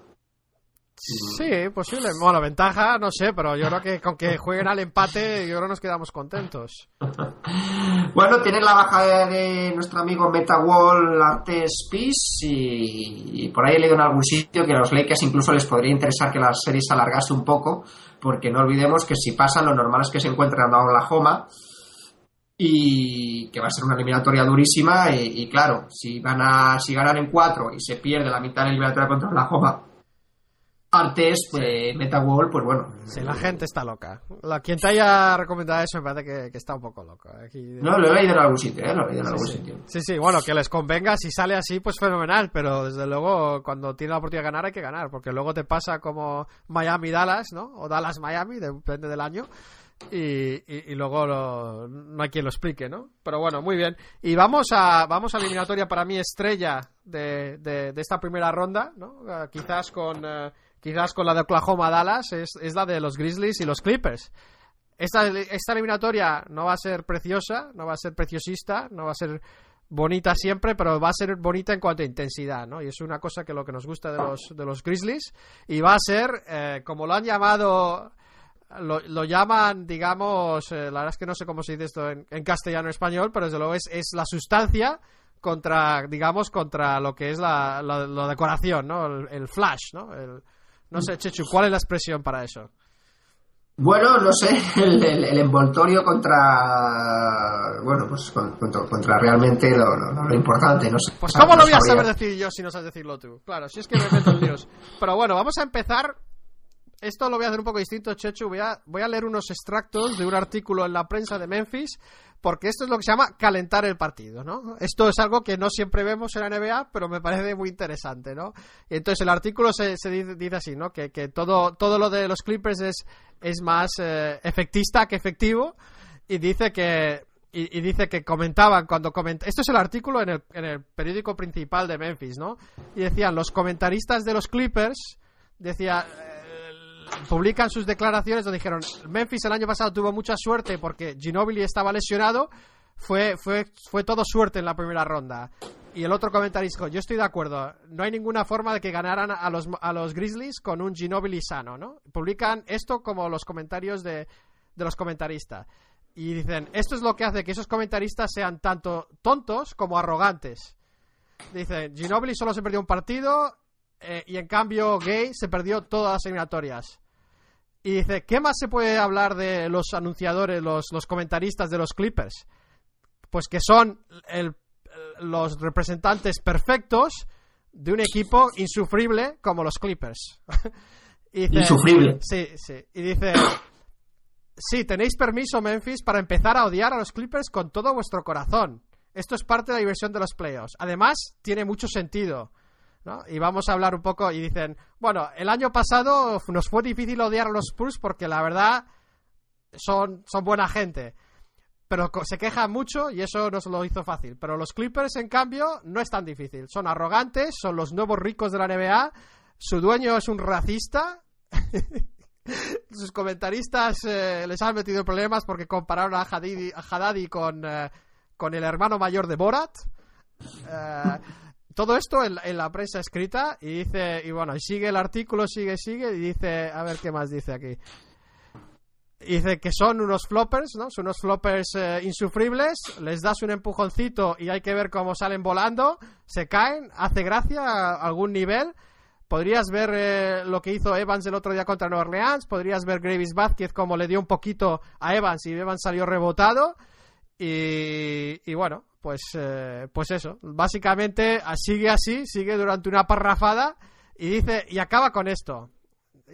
Sí, posible. Bueno, ventaja, no sé, pero yo creo que con que jueguen al empate, yo creo que nos quedamos contentos. <laughs> bueno, tienen la baja de, nuestro amigo MetaWall Artes Peace y, y, por ahí he leído en algún sitio que a los Lakers incluso les podría interesar que la serie se alargase un poco, porque no olvidemos que si pasan, lo normal es que se encuentren a Oklahoma y que va a ser una eliminatoria durísima y, claro, si van a, si ganan en cuatro y se pierde la mitad de la eliminatoria contra la Joma antes, pues Metawall, pues bueno. Sí, la gente está loca. La, quien te haya recomendado eso me parece que, está un poco loco. No, lo he leído en algún sitio, ¿eh? Lo he leído en algún sitio. Sí, sí, bueno, que les convenga, si sale así, pues fenomenal, pero desde luego cuando tiene la oportunidad de ganar hay que ganar, porque luego te pasa como Miami-Dallas, ¿no? O Dallas-Miami, depende del año, y, luego no hay quien lo explique, ¿no? Pero bueno, muy bien. Y vamos a, vamos a eliminatoria para mí estrella de, de, esta primera ronda, ¿no? Eh, quizás con eh, quizás con la de Oklahoma Dallas, es, es, la de los Grizzlies y los Clippers. Esta, esta eliminatoria no va a ser preciosa, no va a ser preciosista, no va a ser bonita siempre, pero va a ser bonita en cuanto a intensidad, ¿no? Y es una cosa que lo que nos gusta de los, de los Grizzlies. Y va a ser, eh, como lo han llamado lo, llaman, digamos, eh, la verdad es que no sé cómo se dice esto en, castellano o español, pero desde luego es, es, la sustancia contra, digamos, contra lo que es la, la, decoración, ¿no? El, flash, ¿no? no sé, Chechu, ¿cuál es la expresión para eso? Bueno, no sé, el, envoltorio contra. Bueno, pues contra, realmente lo, importante, no sé. Pues, ¿cómo lo voy a saber decir yo si no sabes decirlo tú? Claro, si es que me meto en Dios. Pero bueno, vamos a empezar. Esto lo voy a hacer un poco distinto, Chechu. Voy a, voy a leer unos extractos de un artículo en la prensa de Memphis porque esto es lo que se llama calentar el partido, ¿no? Esto es algo que no siempre vemos en la NBA, pero me parece muy interesante, ¿no? Y entonces el artículo se, dice, así, ¿no? Que, todo, todo lo de los Clippers es, es más eh, efectista que efectivo y dice que y, dice que comentaban cuando comenta esto es el artículo en el, en el periódico principal de Memphis, ¿no? Y decían los comentaristas de los Clippers decía publican sus declaraciones donde dijeron Memphis el año pasado tuvo mucha suerte porque Ginobili estaba lesionado fue, fue, fue todo suerte en la primera ronda y el otro comentario dijo yo estoy de acuerdo no hay ninguna forma de que ganaran a los, a los Grizzlies con un Ginobili sano ¿no? publican esto como los comentarios de, de los comentaristas. Y dicen esto es lo que hace que esos comentaristas sean tanto tontos como arrogantes dicen Ginobili solo se perdió un partido eh, y en cambio Gay se perdió todas las eliminatorias. Y dice, ¿qué más se puede hablar de los anunciadores, los, los comentaristas de los Clippers? Pues que son los representantes perfectos de un equipo insufrible como los Clippers. <laughs> insufrible. Sí, sí. Y dice, sí, tenéis permiso, Memphis, para empezar a odiar a los Clippers con todo vuestro corazón. Esto es parte de la diversión de los playoffs. Además, tiene mucho sentido. Y vamos a hablar un poco y dicen, bueno, el año pasado nos fue difícil odiar a los Spurs porque la verdad son, son buena gente. Pero se quejan mucho y eso nos lo hizo fácil. Pero los Clippers, en cambio, no es tan difícil. Son arrogantes, son los nuevos ricos de la NBA. Su dueño es un racista. <laughs> Sus comentaristas eh, les han metido problemas porque compararon a, Haddadi, con, eh, con el hermano mayor de Borat. Eh, todo esto en, la prensa escrita y dice, y bueno, sigue el artículo, sigue, sigue, y dice, a ver qué más dice aquí. Dice que son unos floppers, ¿no? Son unos floppers eh, insufribles, les das un empujoncito y hay que ver cómo salen volando, se caen, hace gracia a algún nivel. Podrías ver eh, lo que hizo Evans el otro día contra Nueva Orleans, podrías ver Gravis Vázquez como le dio un poquito a Evans y Evans salió rebotado. Y bueno, pues, eh, pues eso, básicamente sigue así, sigue durante una parrafada y dice, y acaba con esto.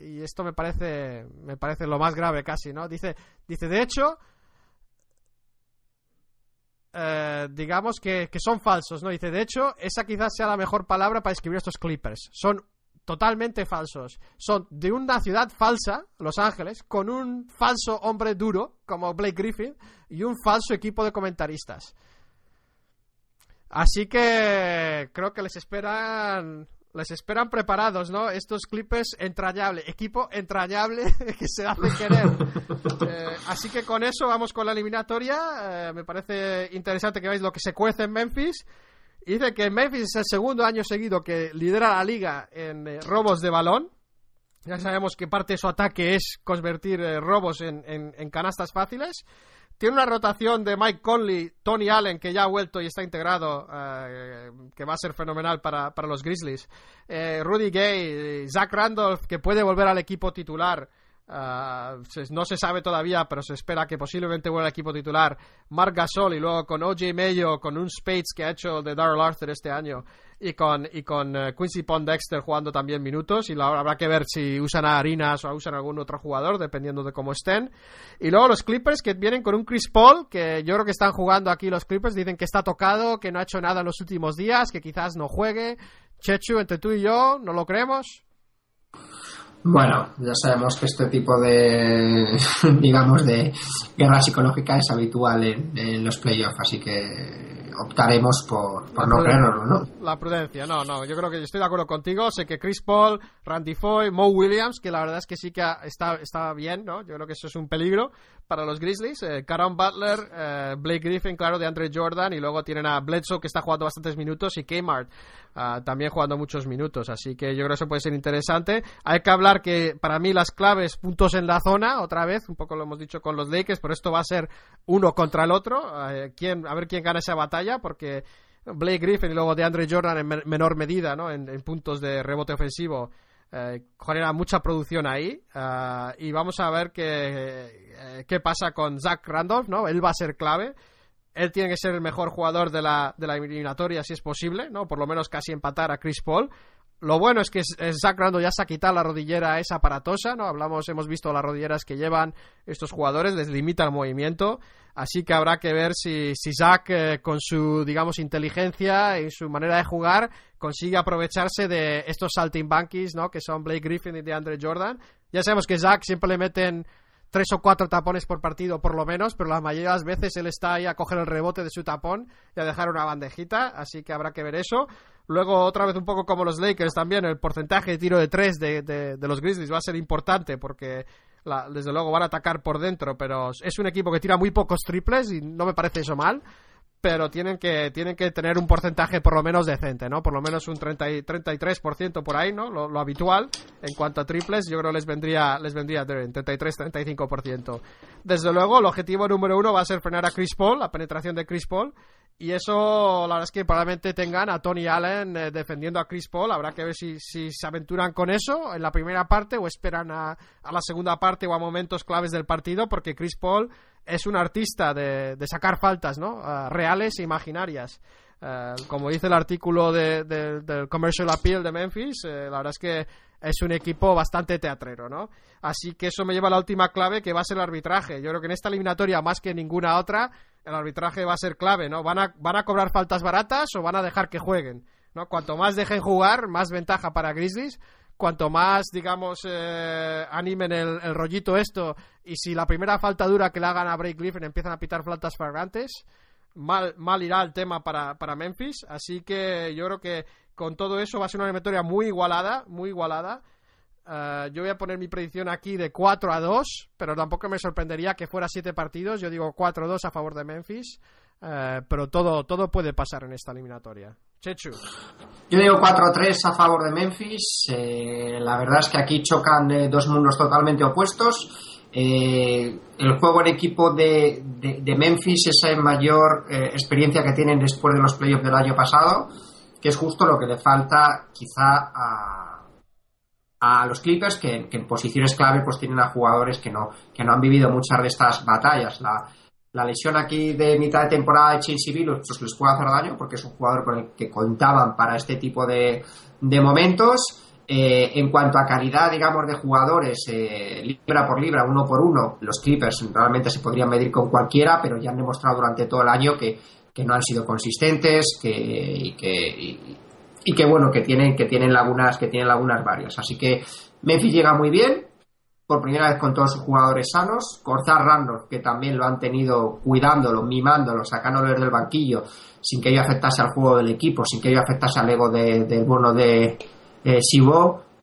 Y esto me parece, me parece lo más grave casi, ¿no? Dice, dice de hecho, eh, digamos que, que, son falsos, ¿no? Dice, de hecho, esa quizás sea la mejor palabra para escribir estos clippers. Son totalmente falsos. Son de una ciudad falsa, Los Ángeles, con un falso hombre duro, como Blake Griffin, y un falso equipo de comentaristas. Así que creo que les esperan les esperan preparados, ¿no? Estos clipes entrañable, equipo entrañable <laughs> que se hace querer. <laughs> Eh, así que con eso vamos con la eliminatoria. Eh, me parece interesante que veáis lo que se cuece en Memphis. Y dice que Memphis es el segundo año seguido que lidera la liga en eh, robos de balón. Ya sabemos que parte de su ataque es convertir robos en, en canastas fáciles. Tiene una rotación de Mike Conley, Tony Allen, que ya ha vuelto y está integrado, eh, que va a ser fenomenal para, para los Grizzlies. Eh, Rudy Gay, Zach Randolph, que puede volver al equipo titular. Uh, no se sabe todavía, pero se espera que posiblemente vuelva al equipo titular Mark Gasol y luego con OJ Mayo, con un Spades que ha hecho de Darrell Arthur este año y con, y con uh, Quincy Pondexter jugando también minutos y habrá que ver si usan a Arinas o usan a algún otro jugador dependiendo de cómo estén y luego los Clippers que vienen con un Chris Paul que yo creo que están jugando aquí los Clippers dicen que está tocado, que no ha hecho nada en los últimos días que quizás no juegue Chechu, entre tú y yo, ¿no lo creemos? Bueno, ya sabemos que este tipo de, <laughs> digamos, de guerra psicológica es habitual en, los playoffs, así que optaremos por, no creerlo, ¿no? La prudencia, no, no, yo creo que estoy de acuerdo contigo, sé que Chris Paul, Randy Foy, Mo Williams, que la verdad es que sí que está, está bien, ¿no? Yo creo que eso es un peligro para los Grizzlies, eh, Caron Butler, eh, Blake Griffin, claro, de Andre Jordan, y luego tienen a Bledsoe que está jugando bastantes minutos y Kmart ah, también jugando muchos minutos, así que yo creo que eso puede ser interesante. Hay que hablar que para mí las claves, puntos en la zona, otra vez, un poco lo hemos dicho con los Lakers, pero esto va a ser uno contra el otro, eh, quién, a ver quién gana esa batalla, porque Blake Griffin y luego de Andre Jordan en menor medida, ¿no? En, puntos de rebote ofensivo. eh, genera mucha producción ahí y vamos a ver qué, qué pasa con Zach Randolph, ¿no? Él va a ser clave. Él tiene que ser el mejor jugador de la, de la eliminatoria si es posible, ¿no? Por lo menos casi empatar a Chris Paul. Lo bueno es que Zach Randolph ya se ha quitado la rodillera esa aparatosa, ¿no? Hablamos, hemos visto las rodilleras que llevan estos jugadores, les limita el movimiento. Así que habrá que ver si, si Zach, eh, con su, digamos, inteligencia y su manera de jugar, consigue aprovecharse de estos salting bankies, ¿no? Que son Blake Griffin y DeAndre Jordan. Ya sabemos que Zach siempre le meten tres o cuatro tapones por partido por lo menos, pero la mayoría de las veces él está ahí a coger el rebote de su tapón y a dejar una bandejita, así que habrá que ver eso. Luego, otra vez un poco como los Lakers también, el porcentaje de tiro de tres de, de, los Grizzlies va a ser importante porque desde luego van a atacar por dentro, pero es un equipo que tira muy pocos triples y no me parece eso mal pero tienen que, tienen que tener un porcentaje por lo menos decente, ¿no? Por lo menos un 30 y, 33% por ahí, ¿no? Lo, habitual en cuanto a triples, yo creo les vendría, les vendría 33-35%. Desde luego, el objetivo número uno va a ser frenar a Chris Paul, la penetración de Chris Paul, y eso, la verdad es que probablemente tengan a Tony Allen eh, defendiendo a Chris Paul. Habrá que ver si, si, se aventuran con eso en la primera parte o esperan a, a la segunda parte o a momentos claves del partido, porque Chris Paul es un artista de, sacar faltas, ¿no? Ah, reales e imaginarias. Ah, como dice el artículo de, del Commercial Appeal de Memphis, eh, la verdad es que es un equipo bastante teatrero, ¿no? Así que eso me lleva a la última clave, que va a ser el arbitraje. Yo creo que en esta eliminatoria, más que ninguna otra, el arbitraje va a ser clave, ¿no? ¿Van a, van a cobrar faltas baratas o van a dejar que jueguen? ¿no? Cuanto más dejen jugar, más ventaja para Grizzlies cuanto más, digamos, eh, animen el, rollito esto, y si la primera falta dura que le hagan a Break Griffin empiezan a pitar faltas fragrantes, mal, mal irá el tema para, para Memphis. Así que yo creo que con todo eso va a ser una eliminatoria muy igualada, muy igualada. Eh, yo voy a poner mi predicción aquí de 4 a 2, pero tampoco me sorprendería que fuera 7 partidos. Yo digo 4 a 2 a favor de Memphis. Eh, pero todo, todo puede pasar en esta eliminatoria. Chechu. Yo digo 4-3 a favor de Memphis. Eh, la verdad es que aquí chocan eh, dos mundos totalmente opuestos. el juego en equipo de, de, Memphis, esa mayor experiencia que tienen después de los playoffs del año pasado, que es justo lo que le falta quizá a, a los Clippers, que, en posiciones clave pues tienen a jugadores que no, que no han vivido muchas de estas batallas. La, la lesión aquí de mitad de temporada de Chelsea Billups pues les puede hacer daño porque es un jugador con el que contaban para este tipo de, momentos. Eh, en cuanto a calidad, digamos, de jugadores, eh, libra por libra, uno por uno, los Clippers realmente se podrían medir con cualquiera, pero ya han demostrado durante todo el año que, no han sido consistentes que, y, que, y, que bueno, que tienen, que tienen lagunas, que tienen lagunas varias. Así que Memphis llega muy bien, por primera vez con todos sus jugadores sanos. Corzar Randolph, que también lo han tenido cuidándolo, mimándolo, sacándolo del banquillo, sin que ello afectase al juego del equipo, sin que ello afectase al ego del bono de eh,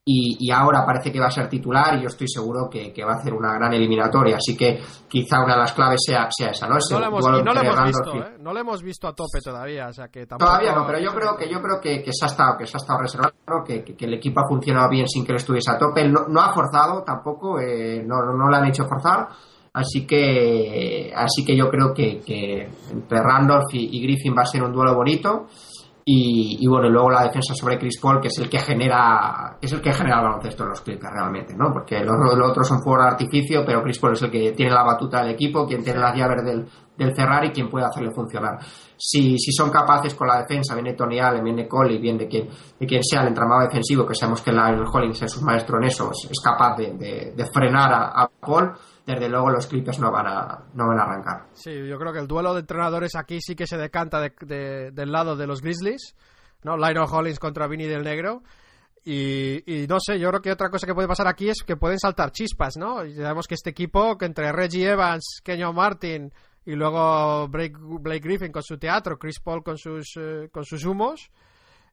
y, ahora parece que va a ser titular y yo estoy seguro que, va a hacer una gran eliminatoria. Así que quizá una de las claves sea, sea esa, ¿no? no, lo hemos, visto, ¿eh? no lo hemos visto a tope todavía, o sea que Todavía no, pero yo creo que yo creo que, se ha estado que se ha estado reservando, que, el equipo ha funcionado bien sin que él estuviese a tope. No, no ha forzado tampoco, eh, no, no le han hecho forzar. Así que, así que yo creo que, entre Randolph y Griffin va a ser un duelo bonito. Y, bueno, y luego la defensa sobre Chris Paul, que es el que genera, es el que genera el baloncesto en los Clippers realmente, ¿no? Porque los, otros son fuego de artificio, pero Chris Paul es el que tiene la batuta del equipo, quien tiene las llaves del, del Ferrari, quien puede hacerle funcionar. Si, si son capaces con la defensa, viene Tony Allen, viene Cole, viene de quien, de quien sea el entramado defensivo, que sabemos que Lionel Hollins es su maestro en eso, es, capaz de, de, frenar a Paul, desde luego los Clippers no van a, no van a arrancar. Sí, yo creo que el duelo de entrenadores aquí sí que se decanta del lado de los Grizzlies, ¿no? Lionel Hollins contra Vinny del Negro. Y, no sé, yo creo que otra cosa que puede pasar aquí es que pueden saltar chispas, ¿no? Y sabemos que este equipo, que entre Reggie Evans, Kenyon Martin y luego Blake, Blake Griffin con su teatro, Chris Paul con sus, eh, con sus humos,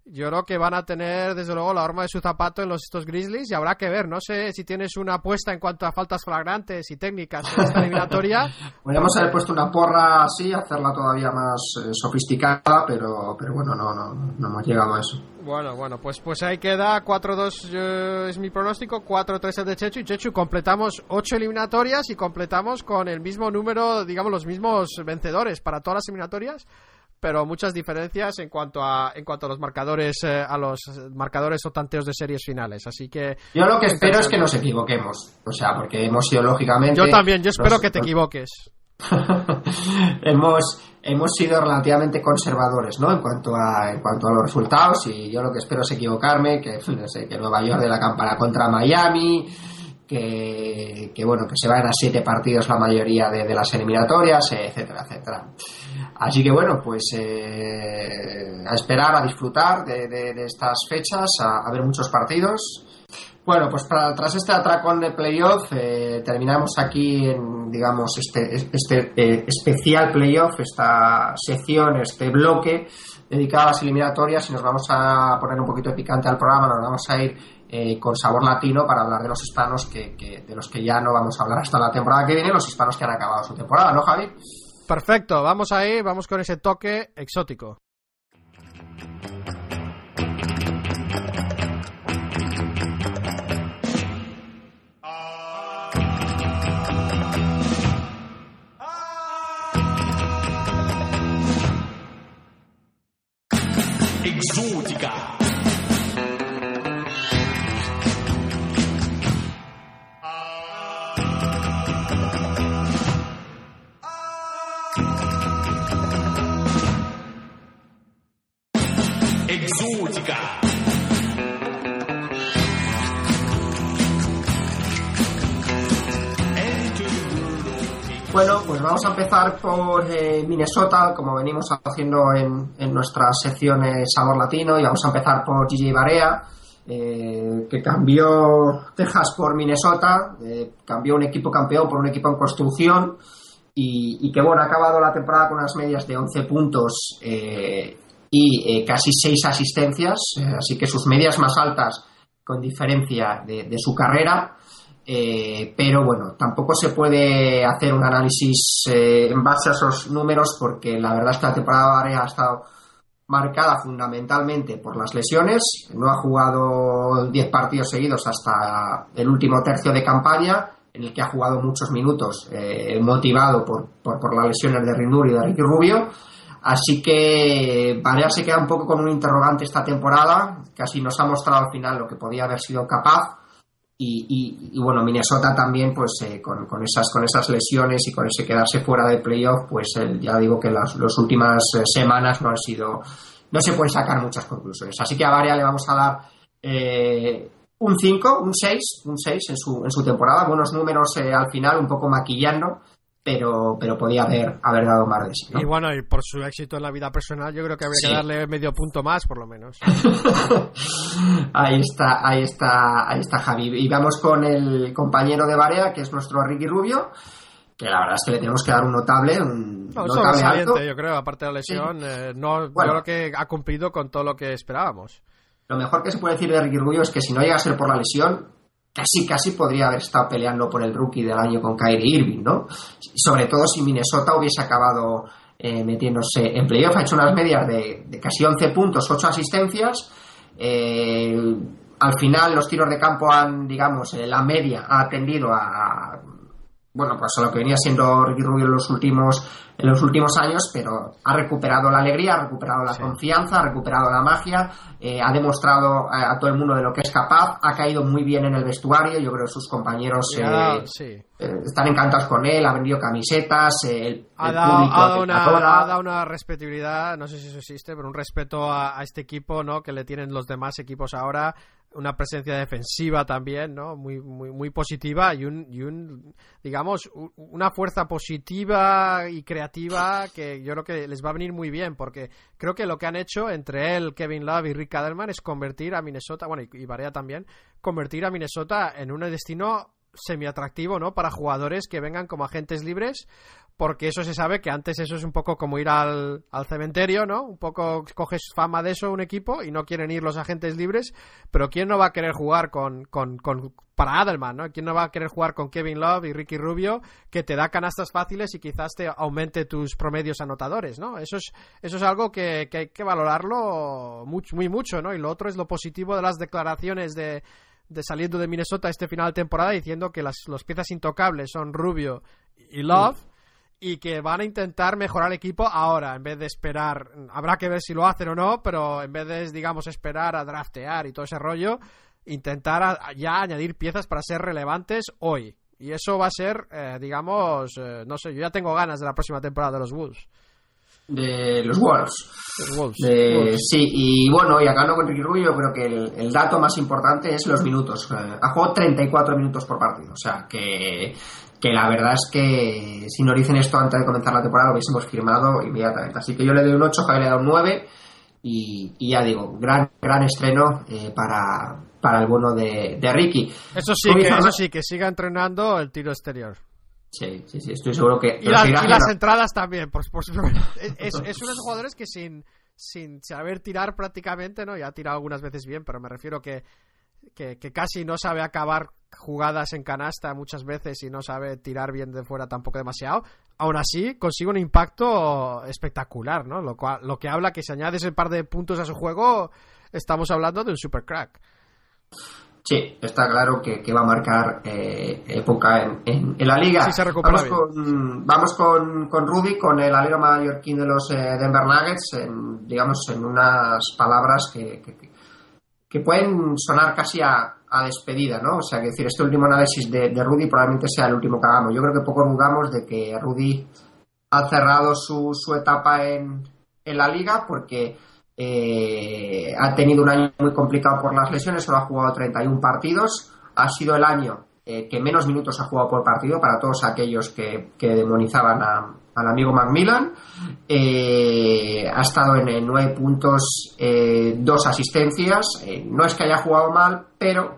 yo creo que van a tener, desde luego, la arma de su zapato en los estos Grizzlies y habrá que ver. No sé si tienes una apuesta en cuanto a faltas flagrantes y técnicas en esta eliminatoria. <laughs> Podríamos haber puesto una porra así, hacerla todavía más eh, sofisticada, pero, pero bueno, no, no, no hemos llegado a eso. Bueno, bueno, pues, pues ahí queda 4-2 es mi pronóstico, 4-3 el de Chechu y Chechu completamos 8 eliminatorias y completamos con el mismo número, digamos, los mismos vencedores para todas las eliminatorias pero muchas diferencias en cuanto a en cuanto a los marcadores eh, a los marcadores o tanteos de series finales. Así que yo lo que espero es que nos equivoquemos o sea porque hemos sido lógicamente yo también yo espero que te equivoques. <laughs> Hemos hemos sido relativamente conservadores ¿no? en cuanto a en cuanto a los resultados y yo lo que espero es equivocarme que no sé que Nueva York de la campana contra Miami que, que, bueno que se vayan a siete partidos la mayoría de, de las eliminatorias etcétera etcétera. Así que bueno pues eh, a esperar a disfrutar de, de, estas fechas a, a ver muchos partidos. Bueno, pues para, tras este atracón de playoff eh, terminamos aquí en, digamos, este, este eh, especial playoff, esta sección, este bloque dedicado a las eliminatorias y nos vamos a poner un poquito de picante al programa, nos vamos a ir eh, con sabor latino para hablar de los hispanos que, que, de los que ya no vamos a hablar hasta la temporada que viene, los hispanos que han acabado su temporada, ¿no, Javi? Perfecto, vamos ahí, vamos con ese toque exótico. exótica. Exótica. Bueno, pues vamos a empezar por eh, Minnesota, como venimos haciendo en, en nuestras secciones Sabor Latino, y vamos a empezar por Gigi Barea, eh, que cambió Texas por Minnesota, eh, cambió un equipo campeón por un equipo en construcción, y, que bueno, ha acabado la temporada con unas medias de 11 puntos y casi 6 asistencias, así que sus medias más altas con diferencia de, de su carrera. Eh, pero bueno, tampoco se puede hacer un análisis eh, en base a esos números porque la verdad es que la temporada ha estado marcada fundamentalmente por las lesiones. No ha jugado 10 partidos seguidos hasta el último tercio de campaña, en el que ha jugado muchos minutos, eh, motivado por, por, por, las lesiones de Rindur y de Ricky Rubio. Así que Barea se queda un poco con un interrogante esta temporada, casi nos ha mostrado al final lo que podía haber sido capaz y, y, bueno, Minnesota también, pues eh, con, con, esas, con esas lesiones y con ese quedarse fuera de playoff, pues eh, ya digo que las, las últimas eh, semanas no han sido, no se pueden sacar muchas conclusiones. Así que a Varia le vamos a dar eh, un 5, un 6, un 6 en su, en su temporada, buenos números al final, un poco maquillando, pero, pero podía haber, haber dado más de sí. ¿no? Y bueno, y por su éxito en la vida personal, yo creo que habría sí. que darle medio punto más, por lo menos. <laughs> ahí está, ahí está, ahí está Javi. Y vamos con el compañero de Barea, que es nuestro Ricky Rubio, que la verdad es que le tenemos que dar un notable, un no, notable alto. Yo creo, aparte de la lesión, sí. eh, no, bueno, yo creo que ha cumplido con todo lo que esperábamos. Lo mejor que se puede decir de Ricky Rubio es que si no llega a ser por la lesión, casi casi podría haber estado peleando por el rookie del año con Kyrie Irving, ¿no? Sobre todo si Minnesota hubiese acabado eh, metiéndose en playoff, ha hecho unas medias de, casi 11 puntos, 8 asistencias. Eh, al final los tiros de campo han, digamos, eh, la media ha atendido a, a, bueno, pues a lo que venía siendo Ricky Rubio en los últimos en los últimos años, pero ha recuperado la alegría, ha recuperado la sí. confianza, ha recuperado la magia, eh, ha demostrado a, a, todo el mundo de lo que es capaz, ha caído muy bien en el vestuario, yo creo que sus compañeros yeah, eh, sí. eh, están encantados con él, ha vendido camisetas, eh, el, ha, el dado, ha, dado una, ha, dado, una, respetabilidad, no sé si eso existe, pero un respeto a, a este equipo ¿no? que le tienen los demás equipos ahora, una presencia defensiva también, ¿no? Muy, muy, muy positiva y un, y un, digamos, una fuerza positiva y creativa que yo creo que les va a venir muy bien porque creo que lo que han hecho entre él, Kevin Love y Rick Adelman es convertir a Minnesota, bueno, y, Barea también, convertir a Minnesota en un destino semi-atractivo, ¿no? Para jugadores que vengan como agentes libres, porque eso se sabe que antes eso es un poco como ir al, al, cementerio, ¿no? Un poco coges fama de eso un equipo y no quieren ir los agentes libres, pero ¿quién no va a querer jugar con, con, con para Adelman, ¿no? ¿Quién no va a querer jugar con Kevin Love y Ricky Rubio, que te da canastas fáciles y quizás te aumente tus promedios anotadores, ¿no? Eso es, eso es algo que, que hay que valorarlo mucho, muy mucho, ¿no? Y lo otro es lo positivo de las declaraciones de, de saliendo de Minnesota este final de temporada diciendo que las los piezas intocables son Rubio y Love. Mm y que van a intentar mejorar el equipo ahora, en vez de esperar, habrá que ver si lo hacen o no, pero en vez de, digamos, esperar a draftear y todo ese rollo, intentar ya añadir piezas para ser relevantes hoy. Y eso va a ser, eh, digamos, eh, no sé, yo ya tengo ganas de la próxima temporada de los Wolves. De los Wolves. Los Wolves. De- Wolves. sí, y bueno, y acá no con Ricky Rubio, creo que el, el dato más importante es los minutos. Eh, ha jugado 34 minutos por partido, o sea que, que la verdad es que si nos dicen esto antes de comenzar la temporada lo hubiésemos firmado inmediatamente. Así que yo le doy un 8, Javier le da un 9 y, y ya digo, gran, gran estreno eh, para, para el bono de, de Ricky. Eso sí, que, eso sí, que siga entrenando el tiro exterior. Sí, sí, sí, estoy seguro que... Y, las- y entradas también, por, por- <laughs> es, es, uno de esos jugadores que sin, sin saber tirar prácticamente, ¿no? Ya ha tirado algunas veces bien, pero me refiero que, que, que casi no sabe acabar jugadas en canasta muchas veces y no sabe tirar bien de fuera tampoco demasiado. Aún así, consigue un impacto espectacular, ¿no? Lo, cual, lo que habla que si añades un par de puntos a su juego, estamos hablando de un super crack. Sí, está claro que, que va a marcar eh, época en, en- en la liga. Sí, se recupera vamos con, vamos con, con Rudy, con el alero mallorquín de los eh, Denver Nuggets, en, digamos, en unas palabras que, que- que pueden sonar casi a, a despedida, ¿no? O sea, que decir, este último análisis de, de Rudy probablemente sea el último que hagamos. Yo creo que poco dudamos de que Rudy ha cerrado su, su etapa en, en la liga porque eh, ha tenido un año muy complicado por las lesiones, solo ha jugado 31 partidos, ha sido el año eh, que menos minutos ha jugado por partido para todos aquellos que, que demonizaban a- al amigo Macmillan. Eh, ha estado en, 9 puntos, eh, dos asistencias. Eh, no es que haya jugado mal, pero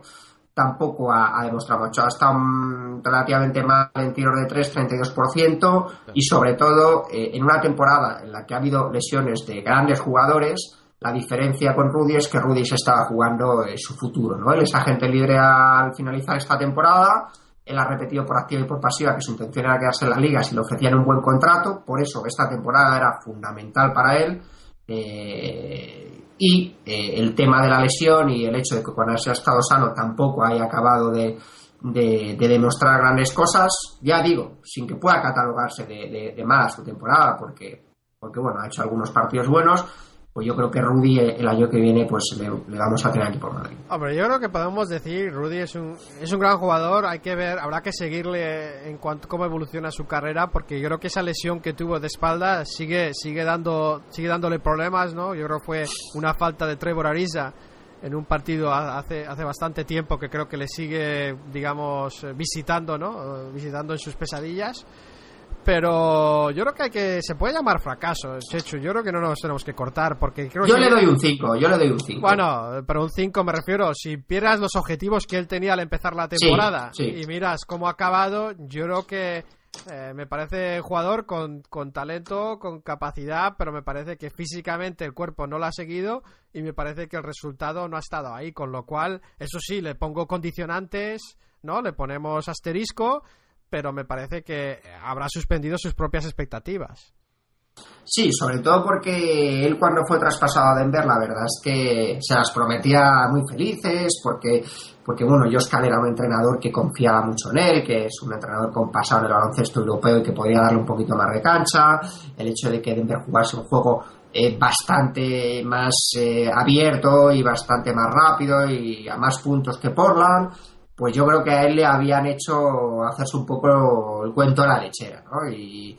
tampoco ha, ha demostrado mucho. Ha estado mm, relativamente mal en tiros de 3, 32%, y sobre todo eh, en una temporada en la que ha habido lesiones de grandes jugadores, la diferencia con Rudy es que Rudy se estaba jugando eh, su futuro. ¿no? Él es agente libre al finalizar esta temporada. Él ha repetido por activa y por pasiva que su intención era quedarse en la liga si le ofrecían un buen contrato. Por eso esta temporada era fundamental para él. Eh, y eh, el tema de la lesión y el hecho de que cuando se ha estado sano tampoco haya acabado de, de- de demostrar grandes cosas, ya digo, sin que pueda catalogarse de, de- de mala su temporada, porque, porque bueno, ha hecho algunos partidos buenos, pues yo creo que Rudy eh, el año que viene pues le, le vamos a tener aquí por Madrid. Hombre, yo creo que podemos decir, Rudy es un, es un gran jugador, hay que ver, habrá que seguirle en cuanto cómo evoluciona su carrera, porque yo creo que esa lesión que tuvo de espalda sigue, sigue dando, sigue dándole problemas, ¿no? Yo creo que fue una falta de Trevor Ariza en un partido ha- hace, hace bastante tiempo que creo que le sigue, digamos, visitando, ¿no? Visitando en sus pesadillas. Pero yo creo que hay que. Se puede llamar fracaso, Chechu. Yo creo que no nos tenemos que cortar, porque creo Yo que. le doy un 5, yo le doy un 5. Bueno, pero un 5 me refiero, si pierdas los objetivos que él tenía al empezar la temporada sí. y miras cómo ha acabado, yo creo que eh, me parece jugador con, con talento, con capacidad, pero me parece que físicamente el cuerpo no lo ha seguido y me parece que el resultado no ha estado ahí, con lo cual, eso sí, le pongo condicionantes, ¿no? Le ponemos asterisco, pero me parece que habrá suspendido sus propias expectativas. Sí, sobre todo porque él cuando fue traspasado a Denver, la verdad es que se las prometía muy felices, porque, porque bueno, Joscal era un entrenador que confiaba mucho en él, que es un entrenador con pasado en baloncesto europeo y que podía darle un poquito más de cancha, el hecho de que Denver jugase un juego eh, bastante más eh, abierto y bastante más rápido y a más puntos que Portland, pues yo creo que a él le habían hecho hacerse un poco el cuento de la lechera, ¿no? Y,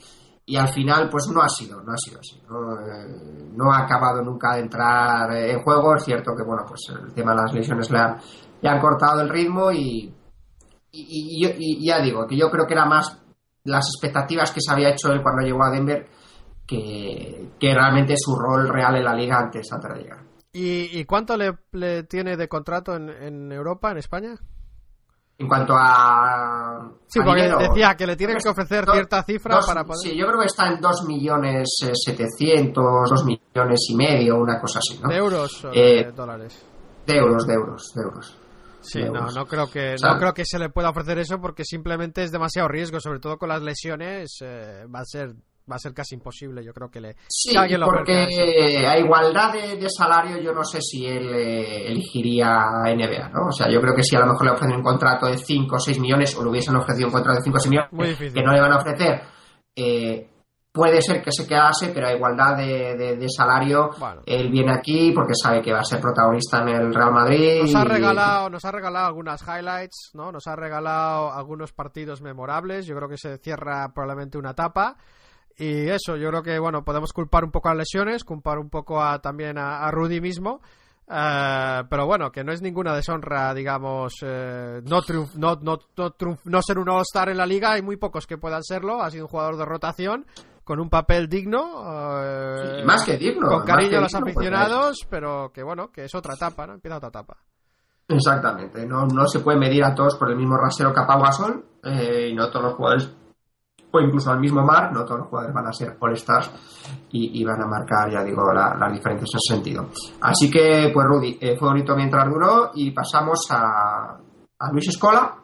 al final pues no ha sido no ha sido así no, Eh, no ha acabado nunca de entrar en juego es cierto que bueno pues el tema de las lesiones le han, le han cortado el ritmo y, y, y ya digo que yo creo que era más las expectativas que se había hecho él cuando llegó a Denver que, realmente su rol real en la liga antes antes de llegar ¿Y, y cuánto le, le tiene de contrato en, en Europa, en España? En cuanto a Sí, a porque dinero, decía que le tienen que ofrecer dos- cierta cifra dos- para poder... sí yo creo que está en 2 millones eh, 700 2 millones y medio una cosa así ¿no? ¿De euros o Eh, de dólares? De euros, de euros, de euros. Sí, no, no creo que no creo que se le pueda ofrecer eso porque simplemente es demasiado riesgo, sobre todo con las lesiones, eh, va a ser va a ser casi imposible, yo creo que le Sí, que lo porque a igualdad de, de salario yo no sé si él eh, elegiría NBA, ¿no? O sea, yo creo que si a lo mejor le ofrecen un contrato de 5 o 6 millones o le hubiesen ofrecido un contrato de 5 o 6 millones, que no le van a ofrecer, eh, puede ser que se quedase, pero a igualdad de, de- de salario, Bueno. él viene aquí porque sabe que va a ser protagonista en el Real Madrid. Nos ha y- regalado, nos ha regalado algunas highlights, ¿no? Nos ha regalado algunos partidos memorables. Yo creo que se cierra probablemente una etapa. Y eso, yo creo que, bueno, podemos culpar un poco a lesiones, culpar un poco a, también a, a Rudy mismo. Eh, pero bueno, que no es ninguna deshonra, digamos, eh, no, triunf- no, no, no, triunf- no ser un All-Star en la liga. Hay muy pocos que puedan serlo. Ha sido un jugador de rotación con un papel digno. y más que digno. con cariño a los digno, porque aficionados, pero que bueno, que es otra etapa, ¿no? Empieza otra etapa. Exactamente, no, no se puede medir a todos por el mismo rasero que a Pau Gasol, eh, y no todos los jugadores, o incluso al mismo Mar, no todos los jugadores van a ser All-Stars y, y van a marcar, ya digo, la- las diferencias en ese sentido. Así que, pues Rudy, eh, fue bonito mientras duró y pasamos a, a Luis Escola.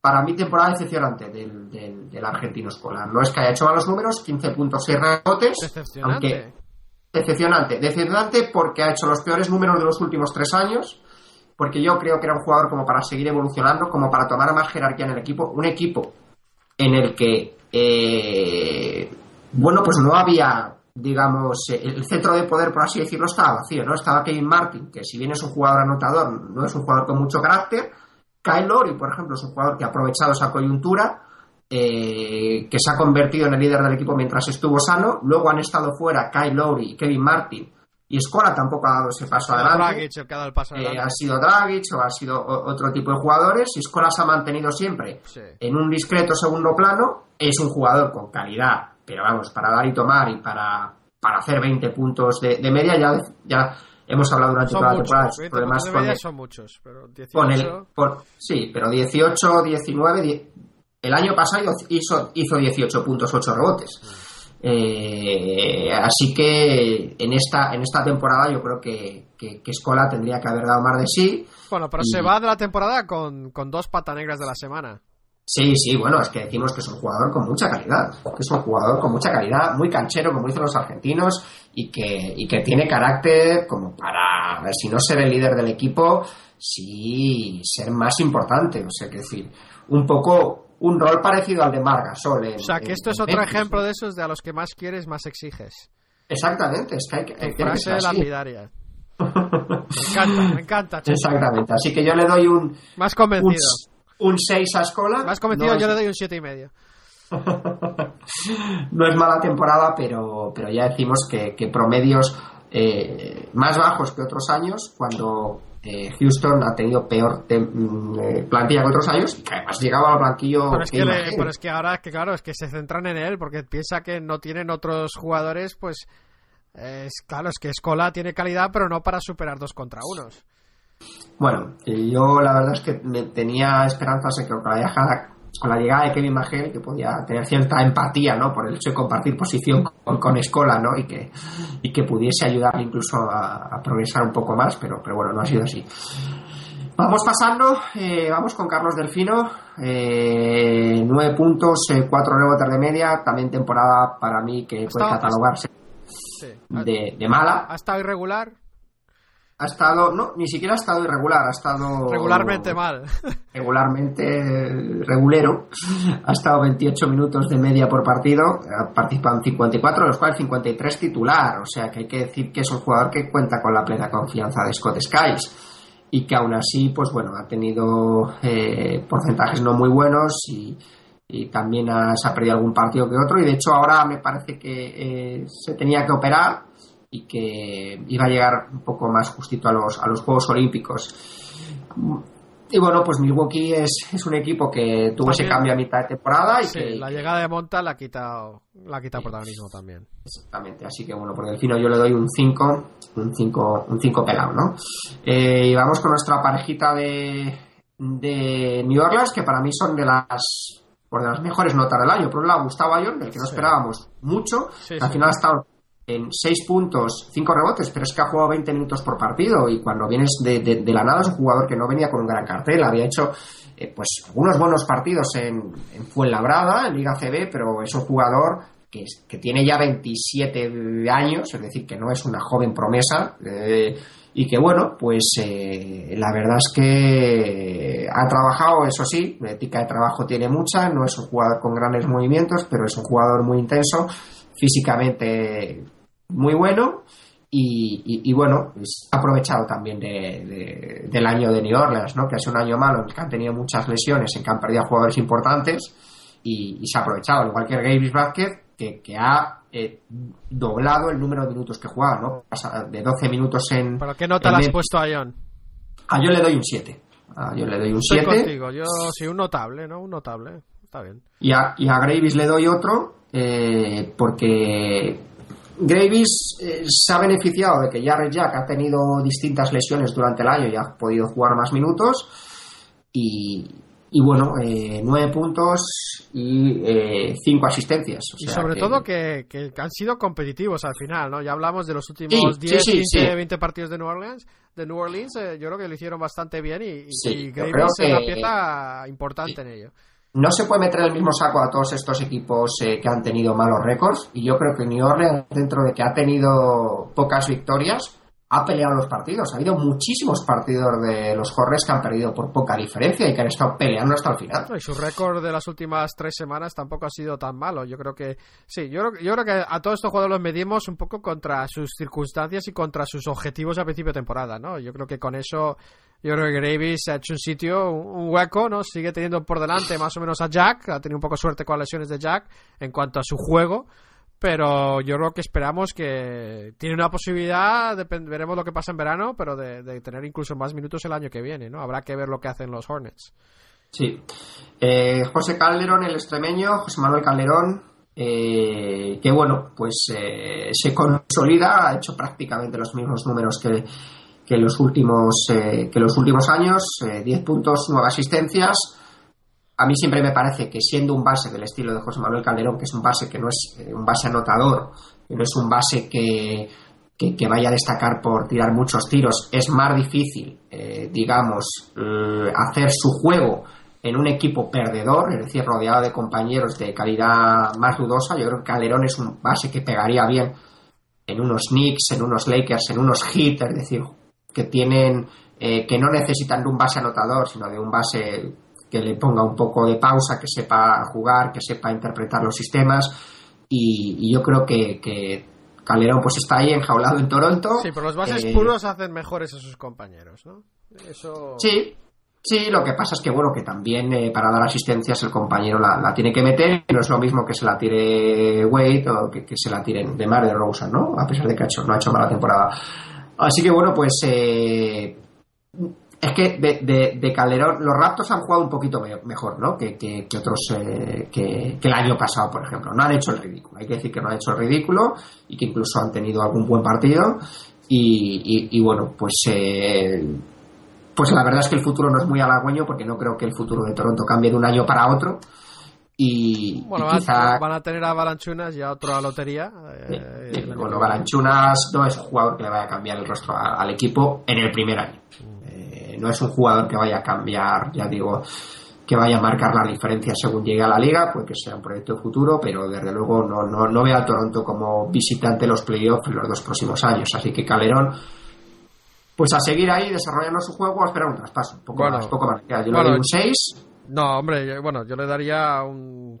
Para mí, temporada decepcionante del, del, del argentino Escola. No es que haya hecho malos números, 15.6 rebotes, aunque decepcionante. Decepcionante porque ha hecho los peores números de los últimos tres años, porque yo creo que era un jugador como para seguir evolucionando, como para tomar más jerarquía en el equipo. Un equipo en el que, eh, bueno, pues no había, digamos, el centro de poder, por así decirlo, estaba vacío, ¿no? Estaba Kevin Martin, que si bien es un jugador anotador, no es un jugador con mucho carácter. Kyle Lowry, por ejemplo, es un jugador que ha aprovechado esa coyuntura, eh, que se ha convertido en el líder del equipo mientras estuvo sano. Luego han estado fuera Kyle Lowry y Kevin Martin. Y Escola tampoco ha dado ese paso adelante. Dragic el que ha dado el paso Eh, adelante. ha sido Dragic o ha sido otro tipo de jugadores. Y Escola se ha mantenido siempre Sí. en un discreto segundo plano. Es un jugador con calidad, pero vamos, para dar y tomar y para, para hacer 20 puntos de, de media, ya, ya hemos hablado durante Son toda la temporada sus 20 problemas con el- son muchos, pero 18... con el, por- sí, pero 18, 19, die- el año pasado hizo, hizo 18 puntos, 8 rebotes. Eh, así que en esta, en esta temporada yo creo que, que, que Scola tendría que haber dado más de sí. Bueno, pero y- se va de la temporada con, con dos pata negras de la semana. Sí, sí, bueno, es que decimos que es un jugador con mucha calidad, que es un jugador con mucha calidad, muy canchero, como dicen los argentinos, y que, y que tiene carácter como para, a ver, si no ser el líder del equipo, sí ser más importante, o sea, que decir, un poco un rol parecido al de Margasol. en- O sea, que en- esto es otro Memphis, ejemplo de esos de a los que más quieres, más exiges. Exactamente, es que hay que, hay que Frase lapidaria. <laughs> Me encanta, me encanta. Checho. Exactamente, así que yo le doy un, Más convencido. un 6 a Escola. Más convencido, No yo es- le doy un siete y medio. <laughs> no es mala temporada, pero, pero ya decimos que, que promedios eh, más bajos que otros años, cuando eh, Houston ha tenido peor mm, eh, plantilla que otros años, y que además llegaba al banquillo. Pero es, que le- pero es que ahora, que claro, es que se centran en él porque piensa que no tienen otros jugadores, pues. Es, claro, es que Escola tiene calidad, pero no para superar dos contra unos. Bueno, yo la verdad es que me tenía esperanzas en que llegada, con la llegada de Kevin McHale, que podía tener cierta empatía, ¿no? Por el hecho de compartir posición con, con Escola, ¿no? Y que, y que pudiese ayudar incluso a, a progresar un poco más, pero, pero bueno, no ha sido así. Vamos pasando, eh, vamos con Carlos Delfino, eh, nueve puntos, eh, cuatro rebotes de media, también temporada para mí que puede catalogarse de, de mala. ha estado irregular, Ha estado, no, ni siquiera ha estado irregular, ha estado regularmente mal. <laughs> regularmente regulero. Ha estado 28 minutos de media por partido, ha participado en 54, de los cuales 53 titular. O sea que hay que decir que es un jugador que cuenta con la plena confianza de Scott Skiles y que aún así, pues bueno, ha tenido eh, porcentajes no muy buenos y, y también ha- se ha perdido algún partido que otro. Y de hecho, ahora me parece que eh, se tenía que operar y que iba a llegar un poco más justito a los, a los Juegos Olímpicos. Y bueno, pues Milwaukee es, es un equipo que tuvo ese cambio a mitad de temporada y Sí, que la llegada de Monta le ha quitado, le ha quitado protagonismo también. Exactamente, así que bueno, por Delfino yo le doy un 5, un 5, un 5 pelado, ¿no? Eh, y vamos con nuestra parejita de, de New Orleans, que para mí son de las por de las mejores notas del año. Por un lado, Gustavo Ayón, del que no Sí. esperábamos mucho, que al final ha estado en 6 puntos, 5 rebotes, pero es que ha jugado 20 minutos por partido y cuando vienes de, de- la nada es un jugador que no venía con un gran cartel, había hecho eh, pues algunos buenos partidos en, en Fuenlabrada, en Liga CB, pero es un jugador que, que tiene ya 27 años, es decir, que no es una joven promesa, eh, y que bueno, pues eh, la verdad es que ha trabajado, eso sí, la ética de trabajo tiene mucha, no es un jugador con grandes movimientos, pero es un jugador muy intenso, físicamente muy bueno. Y, y- y, bueno, ha aprovechado también de- de- del año de New Orleans, ¿no? que ha sido un año malo en el que han tenido muchas lesiones, en que han perdido a jugadores importantes y, y se ha aprovechado, al igual que el Gavis Vázquez, que, que ha eh, doblado el número de minutos que juega, ¿no? Pasa de 12 minutos en. ¿Pero qué nota le has puesto a John? Ah, yo le doy un 7. Ah, yo le doy un Estoy 7. contigo, yo sí, un notable, ¿no? Un notable, está bien. Y a, y a Gravis le doy otro eh, porque Gravis eh, se ha beneficiado de que Jarrett Jack ha tenido distintas lesiones durante el año y ha podido jugar más minutos. Y, y bueno, eh, nueve puntos y eh, cinco asistencias. O Y sobre que- todo que, que han sido competitivos al final, ¿no? Ya hablamos de los últimos Sí, 10, sí, sí, 15, sí. 20 partidos de New Orleans. De New Orleans, yo creo que lo hicieron bastante bien y, y- y creo es una pieza importante en ello. No se puede meter el mismo saco a todos estos equipos eh, que han tenido malos récords y yo creo que New Orleans dentro de que ha tenido pocas victorias ha peleado los partidos ha habido muchísimos partidos de los Hornets que han perdido por poca diferencia y que han estado peleando hasta el final y su récord de las últimas tres semanas tampoco ha sido tan malo. Yo creo que sí, yo creo, yo creo que a todos estos jugadores los medimos un poco contra sus circunstancias y contra sus objetivos a principio de temporada, ¿no? Yo creo que con eso, yo creo que Gravis ha hecho un sitio, un, hueco, ¿no? Sigue teniendo por delante más o menos a Jack, ha tenido un poco suerte con las lesiones de Jack en cuanto a su juego. Pero yo creo que esperamos que tiene una posibilidad, veremos lo que pasa en verano, pero de, de tener incluso más minutos el año que viene, ¿no? Habrá que ver lo que hacen los Hornets. Sí. Eh, José Calderón, el extremeño, José Manuel Calderón, eh, que bueno, pues eh, se consolida, ha hecho prácticamente los mismos números que, que los últimos eh, que los últimos años, eh, 10 puntos, 9 asistencias. A mí siempre me parece que siendo un base del estilo de José Manuel Calderón, que es un base que no es eh, un base anotador, que no es un base que, que, vaya a destacar por tirar muchos tiros, es más difícil, eh, digamos, eh, hacer su juego en un equipo perdedor, es decir, rodeado de compañeros de calidad más dudosa. Yo creo que Calderón es un base que pegaría bien en unos Knicks, en unos Lakers, en unos Heat, es decir, que tienen, eh, que no necesitan de un base anotador, sino de un base que le ponga un poco de pausa, que sepa jugar, que sepa interpretar los sistemas. Y, y yo creo que, que Calderón pues está ahí enjaulado en Toronto. Sí, pero los bases Eh, puros hacen mejores a sus compañeros, ¿no? Eso. Sí, sí, lo que pasa es que bueno, que también eh, para dar asistencias el compañero la, la tiene que meter, y no es lo mismo que se la tire Wade o que, que se la tiren de Mar de Rosa, ¿no? A pesar de que ha hecho, no ha hecho mala temporada. Así que bueno, pues eh, es que de, de- de Calderón, los Raptors han jugado un poquito me- mejor, ¿no? Que, que- que otros, eh, que, que el año pasado, por ejemplo. No han hecho el ridículo. Hay que decir que no han hecho el ridículo y que incluso han tenido algún buen partido. Y, y- y bueno, pues eh, pues la verdad es que el futuro no es muy halagüeño porque no creo que el futuro de Toronto cambie de un año para otro. Y, Bueno, y quizá. van a tener a Balanchunas y a otra lotería. eh, eh, bueno, Balanchunas no es un jugador que le vaya a cambiar el rostro a- al equipo en el primer año. Eh, no es un jugador que vaya a cambiar, ya digo, que vaya a marcar la diferencia según llegue a la liga, puede que sea un proyecto de futuro, pero desde luego no, no, no veo a Toronto como visitante los playoffs en los dos próximos años. Así que Calderón, pues a seguir ahí desarrollando su juego, a esperar un traspaso. Poco Bueno. más, poco más. Ya, Yo Bueno, le doy un 6. No, hombre, yo- bueno, yo le daría un.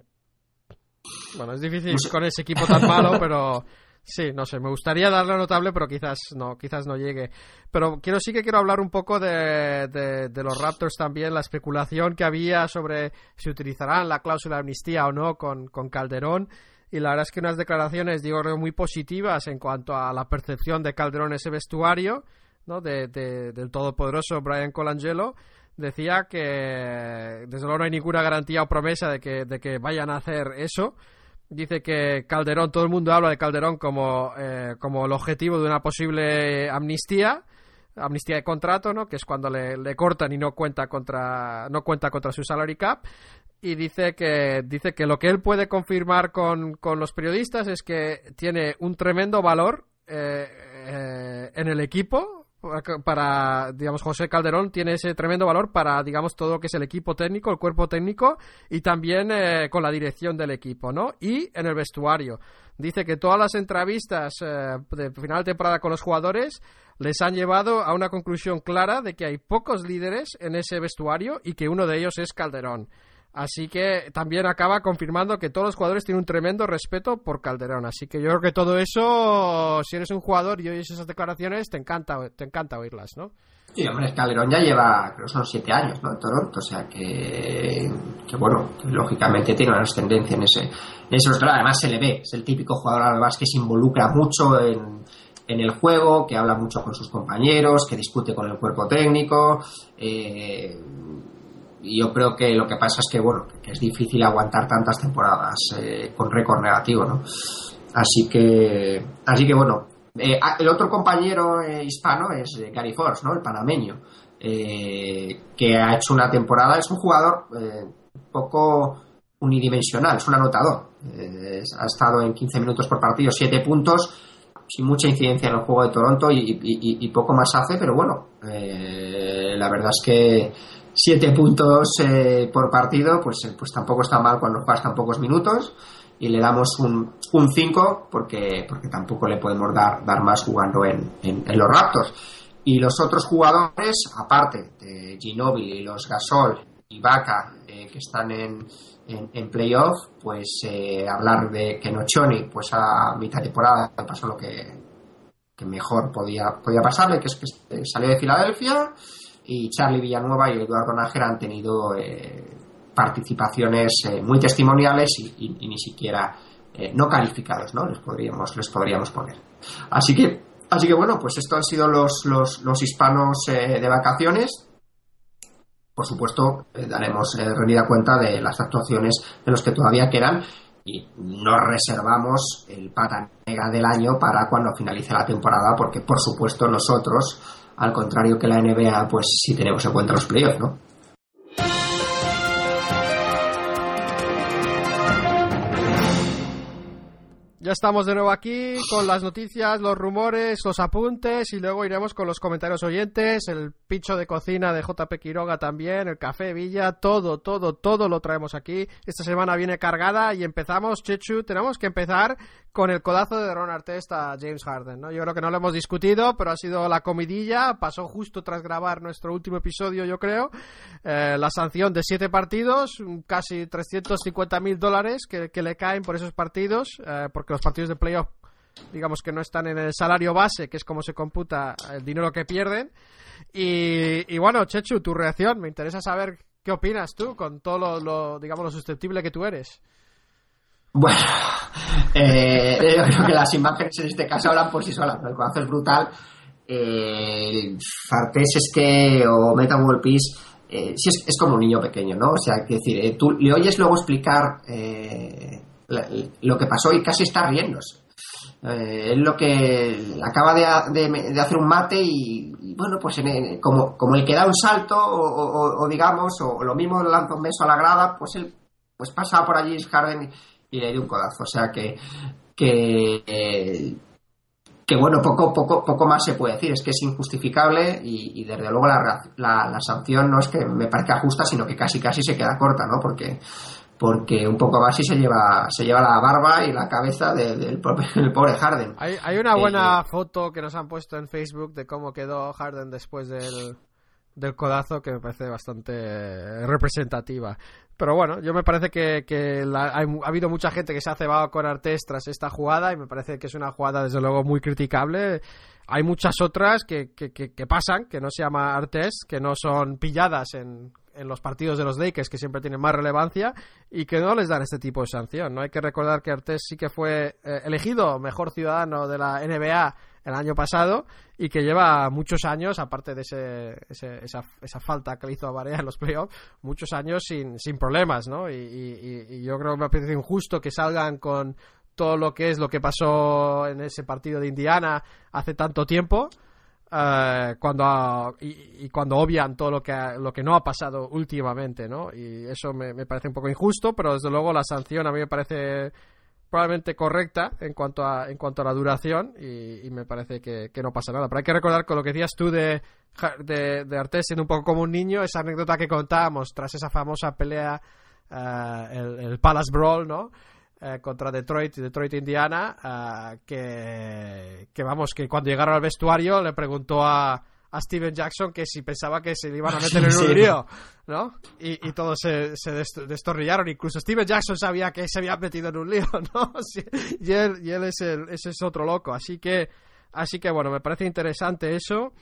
Bueno, es difícil con ese equipo tan malo, <laughs> pero sí, no sé, me gustaría darle notable, pero quizás no, quizás no llegue. Pero quiero sí que quiero hablar un poco de, de, de los Raptors también, la especulación que había sobre si utilizarán la cláusula de amnistía o no con, con Calderón. Y la verdad es que unas declaraciones, digo, muy positivas en cuanto a la percepción de Calderón en ese vestuario, ¿no? De, de- del todopoderoso Brian Colangelo decía que desde luego no hay ninguna garantía o promesa de que, de que vayan a hacer eso. Dice que Calderón, todo el mundo habla de Calderón como, eh, como el objetivo de una posible amnistía, amnistía de contrato, ¿no? Que es cuando le, cortan y no cuenta contra, no cuenta contra su salary cap. Y dice que, dice que lo que él puede confirmar con, con los periodistas es que tiene un tremendo valor eh, eh, en el equipo, para, digamos, José Calderón tiene ese tremendo valor para, digamos, todo lo que es el equipo técnico, el cuerpo técnico y también eh, con la dirección del equipo, ¿no? Y en el vestuario. Dice que todas las entrevistas eh, de final de temporada con los jugadores les han llevado a una conclusión clara de que hay pocos líderes en ese vestuario y que uno de ellos es Calderón. Así que también acaba confirmando que todos los jugadores tienen un tremendo respeto por Calderón. Así que yo creo que todo eso, si eres un jugador y oyes esas declaraciones, te encanta, te encanta oírlas, ¿no? Sí, hombre, Calderón ya lleva, creo son siete años, ¿no? En Toronto, o sea que, que bueno, lógicamente tiene una ascendencia en ese, en eso. Además se le ve, es el típico jugador además que se involucra mucho en, en el juego, que habla mucho con sus compañeros, que discute con el cuerpo técnico. Eh, yo creo que lo que pasa es que bueno que es difícil aguantar tantas temporadas eh, con récord negativo no así que así que bueno eh, ah, el otro compañero eh, hispano es Gary Force no el panameño que ha hecho una temporada es un jugador poco unidimensional es un anotador ha estado en 15 minutos por partido 7 puntos sin mucha incidencia en el juego de Toronto y, y poco más hace pero bueno la verdad es que siete puntos eh, por partido, pues, eh, pues tampoco está mal cuando tan pocos minutos y le damos un 5 porque, porque tampoco le podemos dar, dar más jugando en, en, los Raptors. Y los otros jugadores, aparte de Ginobili, los Gasol y Vaca, eh, que están en, en, playoff, pues hablar de que Nochoni, pues a mitad de temporada pasó lo que, que mejor podía, podía pasarle, que es que salió de Filadelfia y Charlie Villanueva y Eduardo Nájera han tenido eh, participaciones eh, muy testimoniales y, ni siquiera eh, no calificados, ¿no? Les podríamos, les podríamos poner. Así que, así que bueno, pues esto han sido los, los, los hispanos de vacaciones. Por supuesto, daremos rendida cuenta de las actuaciones de los que todavía quedan y nos reservamos el pata negra del año para cuando finalice la temporada, porque por supuesto nosotros al contrario que la NBA, pues sí tenemos en cuenta los playoffs, ¿no? Estamos de nuevo aquí con las noticias, los rumores, los apuntes y luego iremos con los comentarios oyentes, el picho de cocina de JP Quiroga también, el café Villa, todo, todo, todo lo traemos aquí. Esta semana viene cargada y empezamos, Chechu, tenemos que empezar con el codazo de Ron Artest a James Harden, ¿no? Yo creo que no lo hemos discutido, pero ha sido la comidilla, pasó justo tras grabar nuestro último episodio, yo creo, eh, la sanción de siete partidos, casi 350 mil dólares que, le caen por esos partidos, eh, porque los partidos de playoff digamos que no están en el salario base, que es como se computa el dinero que pierden. Y, bueno, Chechu, tu reacción, me interesa saber qué opinas tú con todo lo, digamos, lo susceptible que tú eres. Bueno, <laughs> eh, yo creo que las imágenes en este caso hablan por sí solas, el codazo es brutal. Eh, Fartés es que, o Meta World Peace, eh, es, como un niño pequeño, ¿no? O sea, que decir, eh, tú le oyes luego explicar eh, lo que pasó y casi está riéndose. es lo que acaba de, hacer un mate y, bueno, pues como, como el que da un salto o, digamos, o lo mismo lanza un beso a la grada, pues él pues pasa por allí Harden y le dio un codazo. O sea que, que, que bueno, poco, poco, poco más se puede decir. Es que es injustificable y, desde luego la, la, sanción no es que me parezca justa, sino que casi casi se queda corta, ¿no? Porque porque un poco y se lleva se lleva la barba y la cabeza <laughs> del pobre Harden. Hay, hay una buena eh, foto que nos han puesto en Facebook de cómo quedó Harden después del, del codazo que me parece bastante representativa. Pero bueno, yo me parece que, que ha, habido mucha gente que se ha cebado con Artes tras esta jugada y me parece que es una jugada desde luego muy criticable. Hay muchas otras que, que, que pasan, que no se llama Artes, que no son pilladas en, en los partidos de los Lakers que siempre tienen más relevancia y que no les dan este tipo de sanción. No hay que recordar que Artes sí que fue eh, elegido mejor ciudadano de la NBA el año pasado y que lleva muchos años, aparte de ese, esa, esa, falta que le hizo a Barea en los playoffs, muchos años sin, sin problemas, ¿no? Y, y, yo creo que me parece injusto que salgan con todo lo que es lo que pasó en ese partido de Indiana hace tanto tiempo. Eh, cuando y, cuando obvian todo lo que lo que no ha pasado últimamente, ¿no? Y eso me, me, parece un poco injusto, pero desde luego la sanción a mí me parece probablemente correcta en cuanto a, en cuanto a la duración y, me parece que, que, no pasa nada. Pero hay que recordar con lo que decías tú de, de, de Artés siendo un poco como un niño, esa anécdota que contábamos tras esa famosa pelea, uh, el, el, Palace Brawl, ¿no? Uh, contra Detroit, Detroit, Indiana, uh, que, que vamos, que cuando llegaron al vestuario le preguntó a, a Steven Jackson que si pensaba que se le iban a <laughs> meter en un lío, ¿no? Y, y todos se, se, destornillaron. Incluso Steven Jackson sabía que se había metido en un lío, <laughs> ¿no? Y él, y él es, el, ese es otro loco. Así que, así que bueno, me parece interesante eso.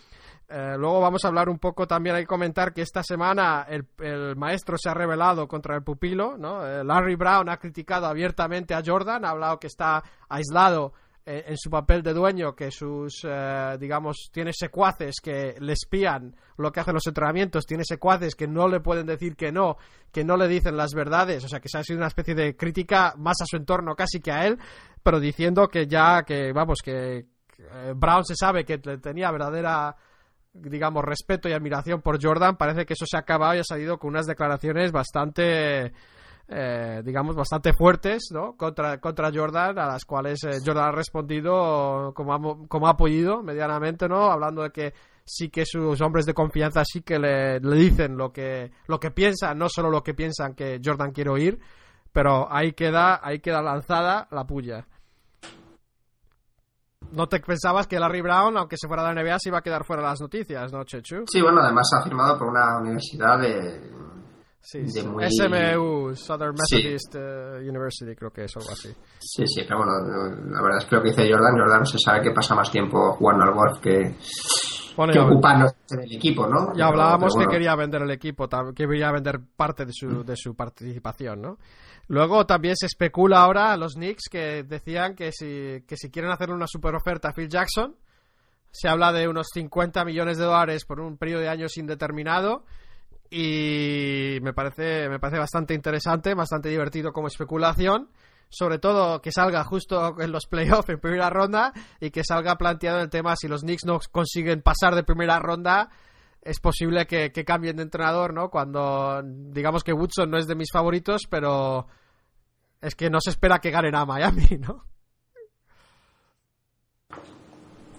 Eh, luego vamos a hablar un poco, también hay que comentar que esta semana el, el maestro se ha revelado contra el pupilo, ¿no? Eh, Larry Brown ha criticado abiertamente a Jordan, ha hablado que está aislado eh, en su papel de dueño, que sus, digamos, tiene secuaces que le espían lo que hacen los entrenamientos, tiene secuaces que no le pueden decir que no, que no le dicen las verdades, o sea, que se ha sido una especie de crítica más a su entorno casi que a él, pero diciendo que ya, que vamos, que Brown se sabe que tenía verdadera digamos, respeto y admiración por Jordan, parece que eso se ha acabado y ha salido con unas declaraciones bastante, eh, digamos, bastante fuertes, ¿no? Contra, contra Jordan, a las cuales eh, Jordan ha respondido como ha, como ha apoyado medianamente, ¿no? Hablando de que sí que sus hombres de confianza sí que le, le dicen lo que, lo que piensan, no solo lo que piensan que Jordan quiere oír, pero ahí queda, ahí queda lanzada la puya no te pensabas que Larry Brown, aunque se fuera de la NBA, se iba a quedar fuera de las noticias, ¿no, Chechu? Sí, bueno, además ha firmado por una universidad de. Sí, de muy... SMU, Southern Methodist sí. uh, University, creo que es algo así. Sí, sí, pero bueno, la verdad es que lo que dice Jordan, Jordan se sabe que pasa más tiempo jugando al golf que, bueno, que ocupándose del equipo, ¿no? Ya hablábamos pero bueno. que quería vender el equipo, que quería vender parte de su, de su participación, ¿no? Luego también se especula ahora a los Knicks que decían que si, que si quieren hacer una super oferta a Phil Jackson, se habla de unos 50 millones de dólares por un periodo de años indeterminado y me parece, me parece bastante interesante, bastante divertido como especulación. Sobre todo que salga justo en los playoffs en primera ronda y que salga planteado el tema si los Knicks no consiguen pasar de primera ronda, es posible que, que, cambien de entrenador, ¿no? Cuando digamos que Woodson no es de mis favoritos, pero es que no se espera que ganen a Miami, <laughs> ¿no?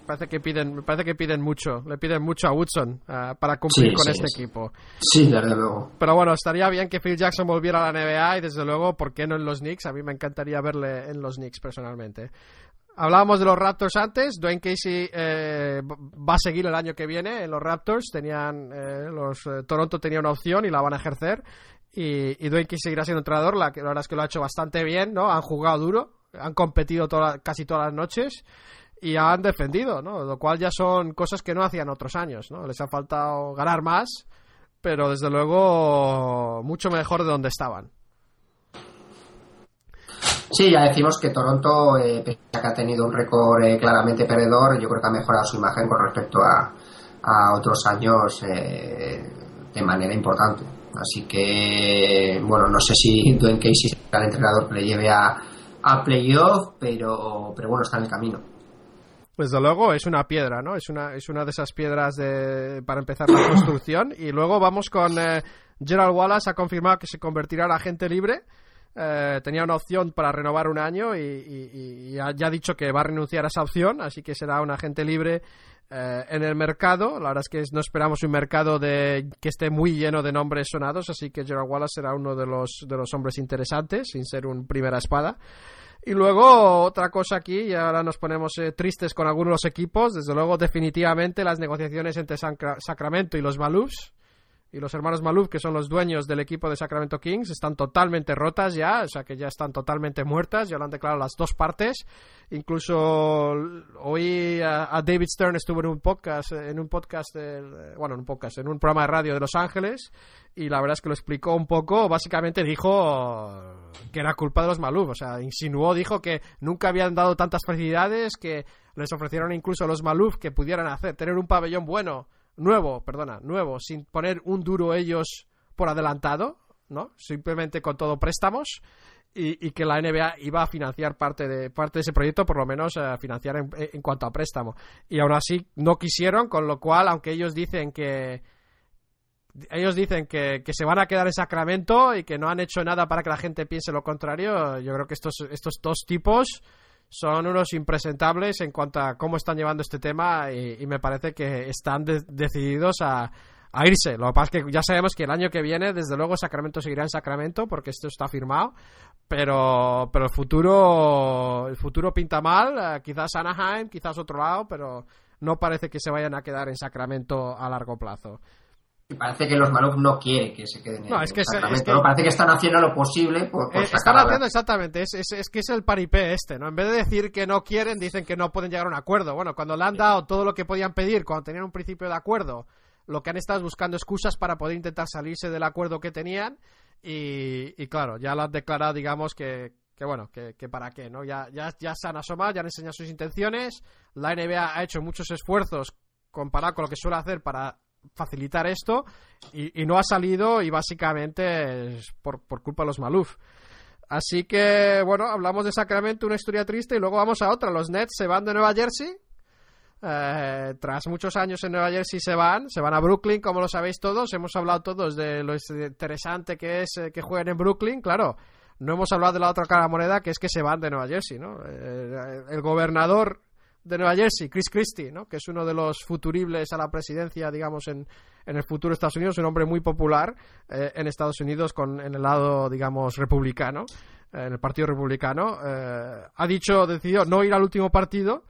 Parece que piden, me parece que piden mucho, le piden mucho a Woodson uh, para cumplir sí, con sí, este sí. equipo. Sí, desde luego. Pero bueno, estaría bien que Phil Jackson volviera a la NBA y desde luego, ¿por qué no en los Knicks? A mí me encantaría verle en los Knicks personalmente. Hablábamos de los Raptors antes. Dwayne Casey eh, va a seguir el año que viene en los Raptors. Tenían eh, los eh, Toronto tenía una opción y la van a ejercer. Y, y Dwayne Casey seguirá siendo entrenador. La, la, verdad es que lo ha hecho bastante bien, ¿no? Han jugado duro, han competido toda, casi todas las noches y han defendido, ¿no? Lo cual ya son cosas que no hacían otros años, ¿no? Les ha faltado ganar más, pero desde luego mucho mejor de donde estaban. Sí, ya decimos que Toronto, eh, pese a que ha tenido un récord eh, claramente perdedor, yo creo que ha mejorado su imagen con respecto a, a otros años eh, de manera importante. Así que, bueno, no sé si Dwayne Casey será el entrenador que le lleve a, a playoff, pero, pero bueno, está en el camino. Desde luego es una piedra, ¿no? Es una, es una de esas piedras de, para empezar la construcción. Y luego vamos con eh, Gerald Wallace, ha confirmado que se convertirá en agente libre. Eh, tenía una opción para renovar un año y, ha, ya ha dicho que va a renunciar a esa opción, así que será un agente libre eh, en el mercado. La verdad es que no esperamos un mercado de, que esté muy lleno de nombres sonados, así que Gerald Wallace será uno de los, de los hombres interesantes, sin ser un primera espada. Y luego otra cosa aquí, y ahora nos ponemos eh, tristes con algunos de los equipos, desde luego definitivamente las negociaciones entre Sacra Sacramento y los Maloufs y los hermanos Maluf, que son los dueños del equipo de Sacramento Kings, están totalmente rotas ya, o sea que ya están totalmente muertas, ya lo han declarado las dos partes. Incluso hoy a, David Stern estuvo en un podcast, en un podcast, bueno, en un podcast, en un programa de radio de Los Ángeles, y la verdad es que lo explicó un poco, básicamente dijo que era culpa de los Maluf, o sea, insinuó, dijo que nunca habían dado tantas facilidades, que les ofrecieron incluso a los Maluf que pudieran hacer, tener un pabellón bueno, nuevo, perdona, nuevo, sin poner un duro ellos por adelantado, ¿no? Simplemente con todo préstamos y, y que la NBA iba a financiar parte de parte de ese proyecto, por lo menos a financiar en, en, cuanto a préstamo. Y aún así no quisieron, con lo cual, aunque ellos dicen que ellos dicen que, que, se van a quedar en Sacramento y que no han hecho nada para que la gente piense lo contrario. Yo creo que estos, estos dos tipos son unos impresentables en cuanto a cómo están llevando este tema y, me parece que están decididos a, a, irse. Lo que pasa es que ya sabemos que el año que viene, desde luego, Sacramento seguirá en Sacramento porque esto está firmado, pero, pero el futuro el futuro pinta mal, eh, quizás Anaheim, quizás otro lado, pero no parece que se vayan a quedar en Sacramento a largo plazo. Y parece que los Maluf no quieren que se queden no, es que, es que, Parece que están haciendo lo posible por, eh, Están haciendo exactamente, es, es, que es el paripé este, ¿no? En vez de decir que no quieren, dicen que no pueden llegar a un acuerdo. Bueno, cuando le han dado todo lo que podían pedir, cuando tenían un principio de acuerdo, lo que han estado es buscando excusas para poder intentar salirse del acuerdo que tenían y, y claro, ya lo han declarado, digamos, que, que bueno, que, que, para qué, ¿no? Ya, ya, ya se han asomado, ya han enseñado sus intenciones, la NBA ha hecho muchos esfuerzos comparado con lo que suele hacer para facilitar esto y, no ha salido y básicamente es por, por culpa de los Maluf. Así que, bueno, hablamos de Sacramento, una historia triste, y luego vamos a otra. Los Nets se van de Nueva Jersey. Eh, tras muchos años en Nueva Jersey se van, se van a Brooklyn, como lo sabéis todos. Hemos hablado todos de lo interesante que es eh, que jueguen en Brooklyn. Claro, no hemos hablado de la otra cara moneda, que es que se van de Nueva Jersey, ¿no? Eh, el gobernador de Nueva Jersey, Chris Christie, ¿no? que es uno de los futuribles a la presidencia, digamos, en, en el futuro de Estados Unidos, un hombre muy popular eh, en Estados Unidos con, en el lado, digamos, republicano, eh, en el Partido Republicano, eh, ha dicho, decidió no ir al último partido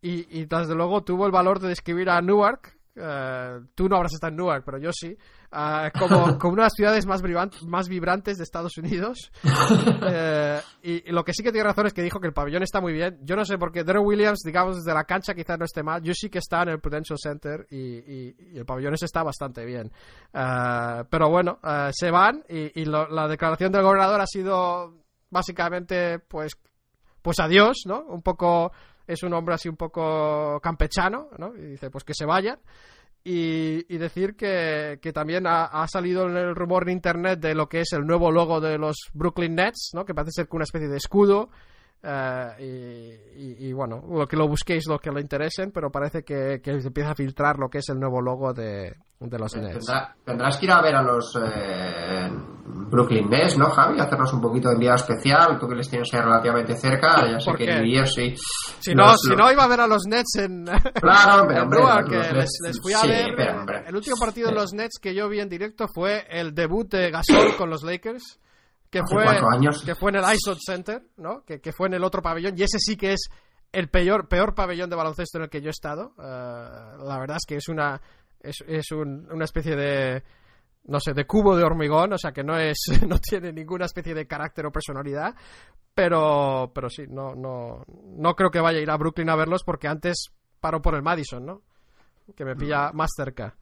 y, y, desde luego tuvo el valor de describir a Newark eh, tú no habrás estado en Newark, pero yo sí, uh, como, <laughs> como, una de las ciudades más, más vibrantes de Estados Unidos. Uh, <laughs> y, y, lo que sí que tiene razón es que dijo que el pabellón está muy bien. Yo no sé por qué Darren Williams, digamos, desde la cancha quizás no esté mal. Yo sí que está en el Prudential Center y, y, y el pabellón ese está bastante bien. Pero bueno, se van y, lo, la declaración del gobernador ha sido básicamente, pues, pues adiós, ¿no? Un poco es un hombre así un poco campechano, ¿no? Y dice, pues que se vayan. Y, y decir que, que también ha, ha, salido el rumor en internet de lo que es el nuevo logo de los Brooklyn Nets, ¿no? Que parece ser una especie de escudo. Uh, y, y, bueno, lo que lo busquéis, lo que lo interesen, pero parece que, que se empieza a filtrar lo que es el nuevo logo de, de los Nets. Tendrá, tendrás que ir a ver a los eh, Brooklyn Nets, ¿no, Javi? Hacernos un poquito de enviado especial, tú que les tienes ahí relativamente cerca, ya sé que en New Jersey. Si no, los, si no, iba a ver a los Nets en. <laughs> Claro, pero hombre, Newark, que les, les, fui a sí, ver. Pero, el último partido de los Nets que yo vi en directo fue el debut de Gasol con los Lakers. Que fue, años. que fue en el ISOT Center, ¿no? Que, que fue en el otro pabellón, y ese sí que es el peor, peor pabellón de baloncesto en el que yo he estado. Uh, la verdad es que es una es, es un, una especie de no sé, de cubo de hormigón, o sea que no es, <laughs> no tiene ninguna especie de carácter o personalidad, pero, pero sí, no, no, no creo que vaya a ir a Brooklyn a verlos porque antes paro por el Madison, ¿no? Que me pilla más cerca.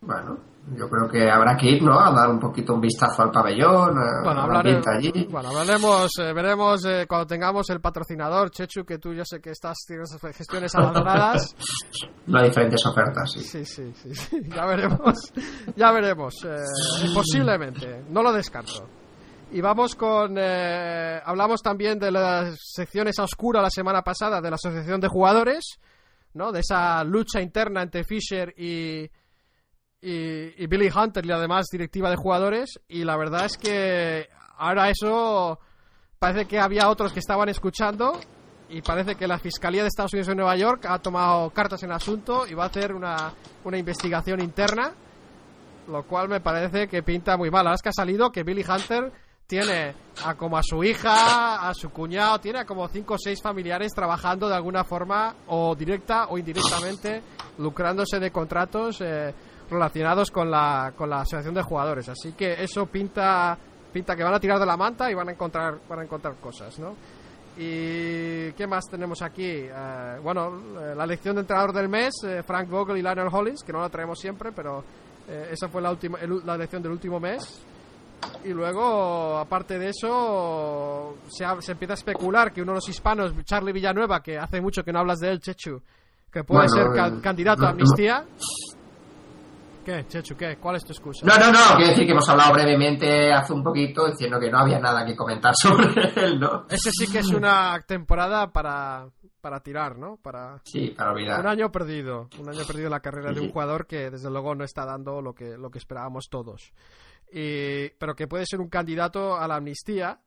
Bueno, yo creo que habrá que ir, ¿no? A dar un poquito un vistazo al pabellón, bueno, hablaremos, allí. Bueno, hablaremos, eh, veremos eh, cuando tengamos el patrocinador, Chechu, que tú ya sé que estás tienes gestiones abandonadas. <laughs> no hay diferentes ofertas, sí. Sí, sí, sí, sí. <laughs> ya veremos, ya veremos. Eh, posiblemente, no lo descarto. Y vamos con. Eh, hablamos también de las secciones a oscura la semana pasada de la Asociación de Jugadores, ¿no? De esa lucha interna entre Fisher y y, Billy Hunter y además directiva de jugadores y la verdad es que ahora eso parece que había otros que estaban escuchando y parece que la Fiscalía de Estados Unidos en Nueva York ha tomado cartas en el asunto y va a hacer una, una investigación interna lo cual me parece que pinta muy mal. Ahora es que ha salido que Billy Hunter tiene a como a su hija, a su cuñado, tiene a como cinco o seis familiares trabajando de alguna forma o directa o indirectamente lucrándose de contratos eh, relacionados con la, con la asociación de jugadores. Así que eso pinta, pinta que van a tirar de la manta y van a encontrar, van a encontrar cosas, ¿no? ¿Y qué más tenemos aquí? Uh, bueno, la elección de entrenador del mes, eh, Frank Vogel y Lionel Hollins, que no la traemos siempre, pero eh, esa fue la, última, el, la elección del último mes. Y luego, aparte de eso, se, ha, se, empieza a especular que uno de los hispanos, Charlie Villanueva, que hace mucho que no hablas de él, Chechu, que puede bueno, ser ca candidato a amnistía. ¿Qué, Chechu, qué? ¿Cuál es tu excusa? No, no, no, quiero decir que hemos hablado brevemente hace un poquito diciendo que no había nada que comentar <laughs> sobre él, ¿no? Ese sí que es una temporada para, para tirar, ¿no? Para Sí, para olvidar. un año perdido, un año perdido en la carrera de un jugador que desde luego no está dando lo que, lo que esperábamos todos. Y- pero que puede ser un candidato a la amnistía.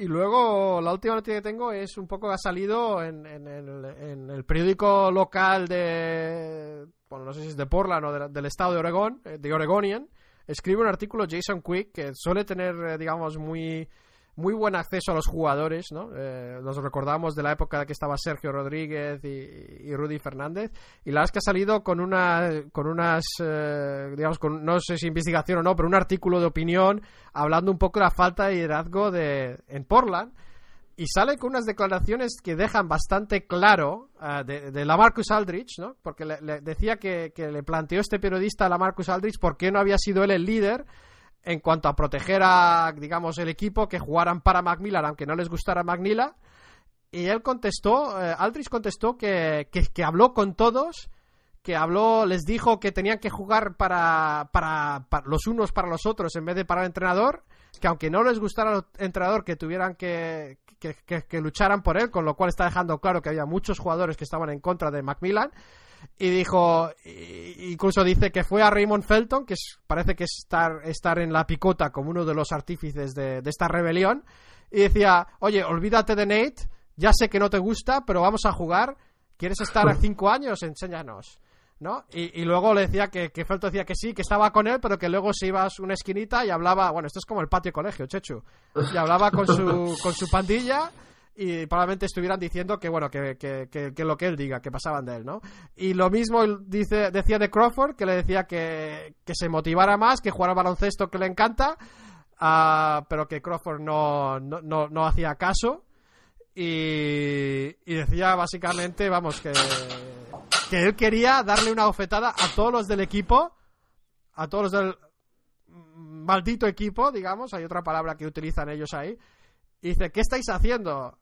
Y luego la última noticia que tengo es un poco ha salido en, en el, en el periódico local de, bueno, no sé si es de Portland o de- del estado de Oregón, eh, de Oregonian, escribe un artículo Jason Quick que suele tener, eh, digamos, muy muy buen acceso a los jugadores, ¿no? Eh, los recordamos de la época que estaba Sergio Rodríguez y, Rudy Fernández. Y la verdad es que ha salido con una, con unas, eh, digamos, con, no sé si investigación o no, pero un artículo de opinión hablando un poco de la falta de liderazgo de, en Portland. Y sale con unas declaraciones que dejan bastante claro eh, de, de la Marcus Aldrich, ¿no? Porque le, le decía que, que le planteó este periodista a la Marcus Aldrich por qué no había sido él el líder en cuanto a proteger a, digamos, el equipo que jugaran para Macmillan, aunque no les gustara Macmillan. Y él contestó, eh, Aldrich contestó que, que, habló con todos, que habló, les dijo que tenían que jugar para, para, para los unos para los otros en vez de para el entrenador, que aunque no les gustara al entrenador, que tuvieran que, que- que lucharan por él, con lo cual está dejando claro que había muchos jugadores que estaban en contra de Macmillan. Y dijo, incluso dice que fue a Raymond Felton, que es- parece que es estar, estar en la picota como uno de los artífices de, de esta rebelión, y decía, oye, olvídate de Nate, ya sé que no te gusta, pero vamos a jugar, ¿quieres estar <laughs> a cinco años? Enséñanos. ¿No? Y, y luego le decía que, que Felton decía que sí, que estaba con él, pero que luego se iba a una esquinita y hablaba, bueno, esto es como el patio colegio, Chechu, y hablaba con su, <laughs> con su pandilla y probablemente estuvieran diciendo que bueno que, que, que- lo que él diga que pasaban de él no y lo mismo dice decía de Crawford que le decía que, que se motivara más que jugara al baloncesto que le encanta ah, pero que Crawford no, no, no, no hacía caso. Y, decía básicamente vamos que que él quería darle una bofetada a todos los del equipo a todos los del maldito equipo digamos hay otra palabra que utilizan ellos ahí. Y dice, ¿qué estáis haciendo?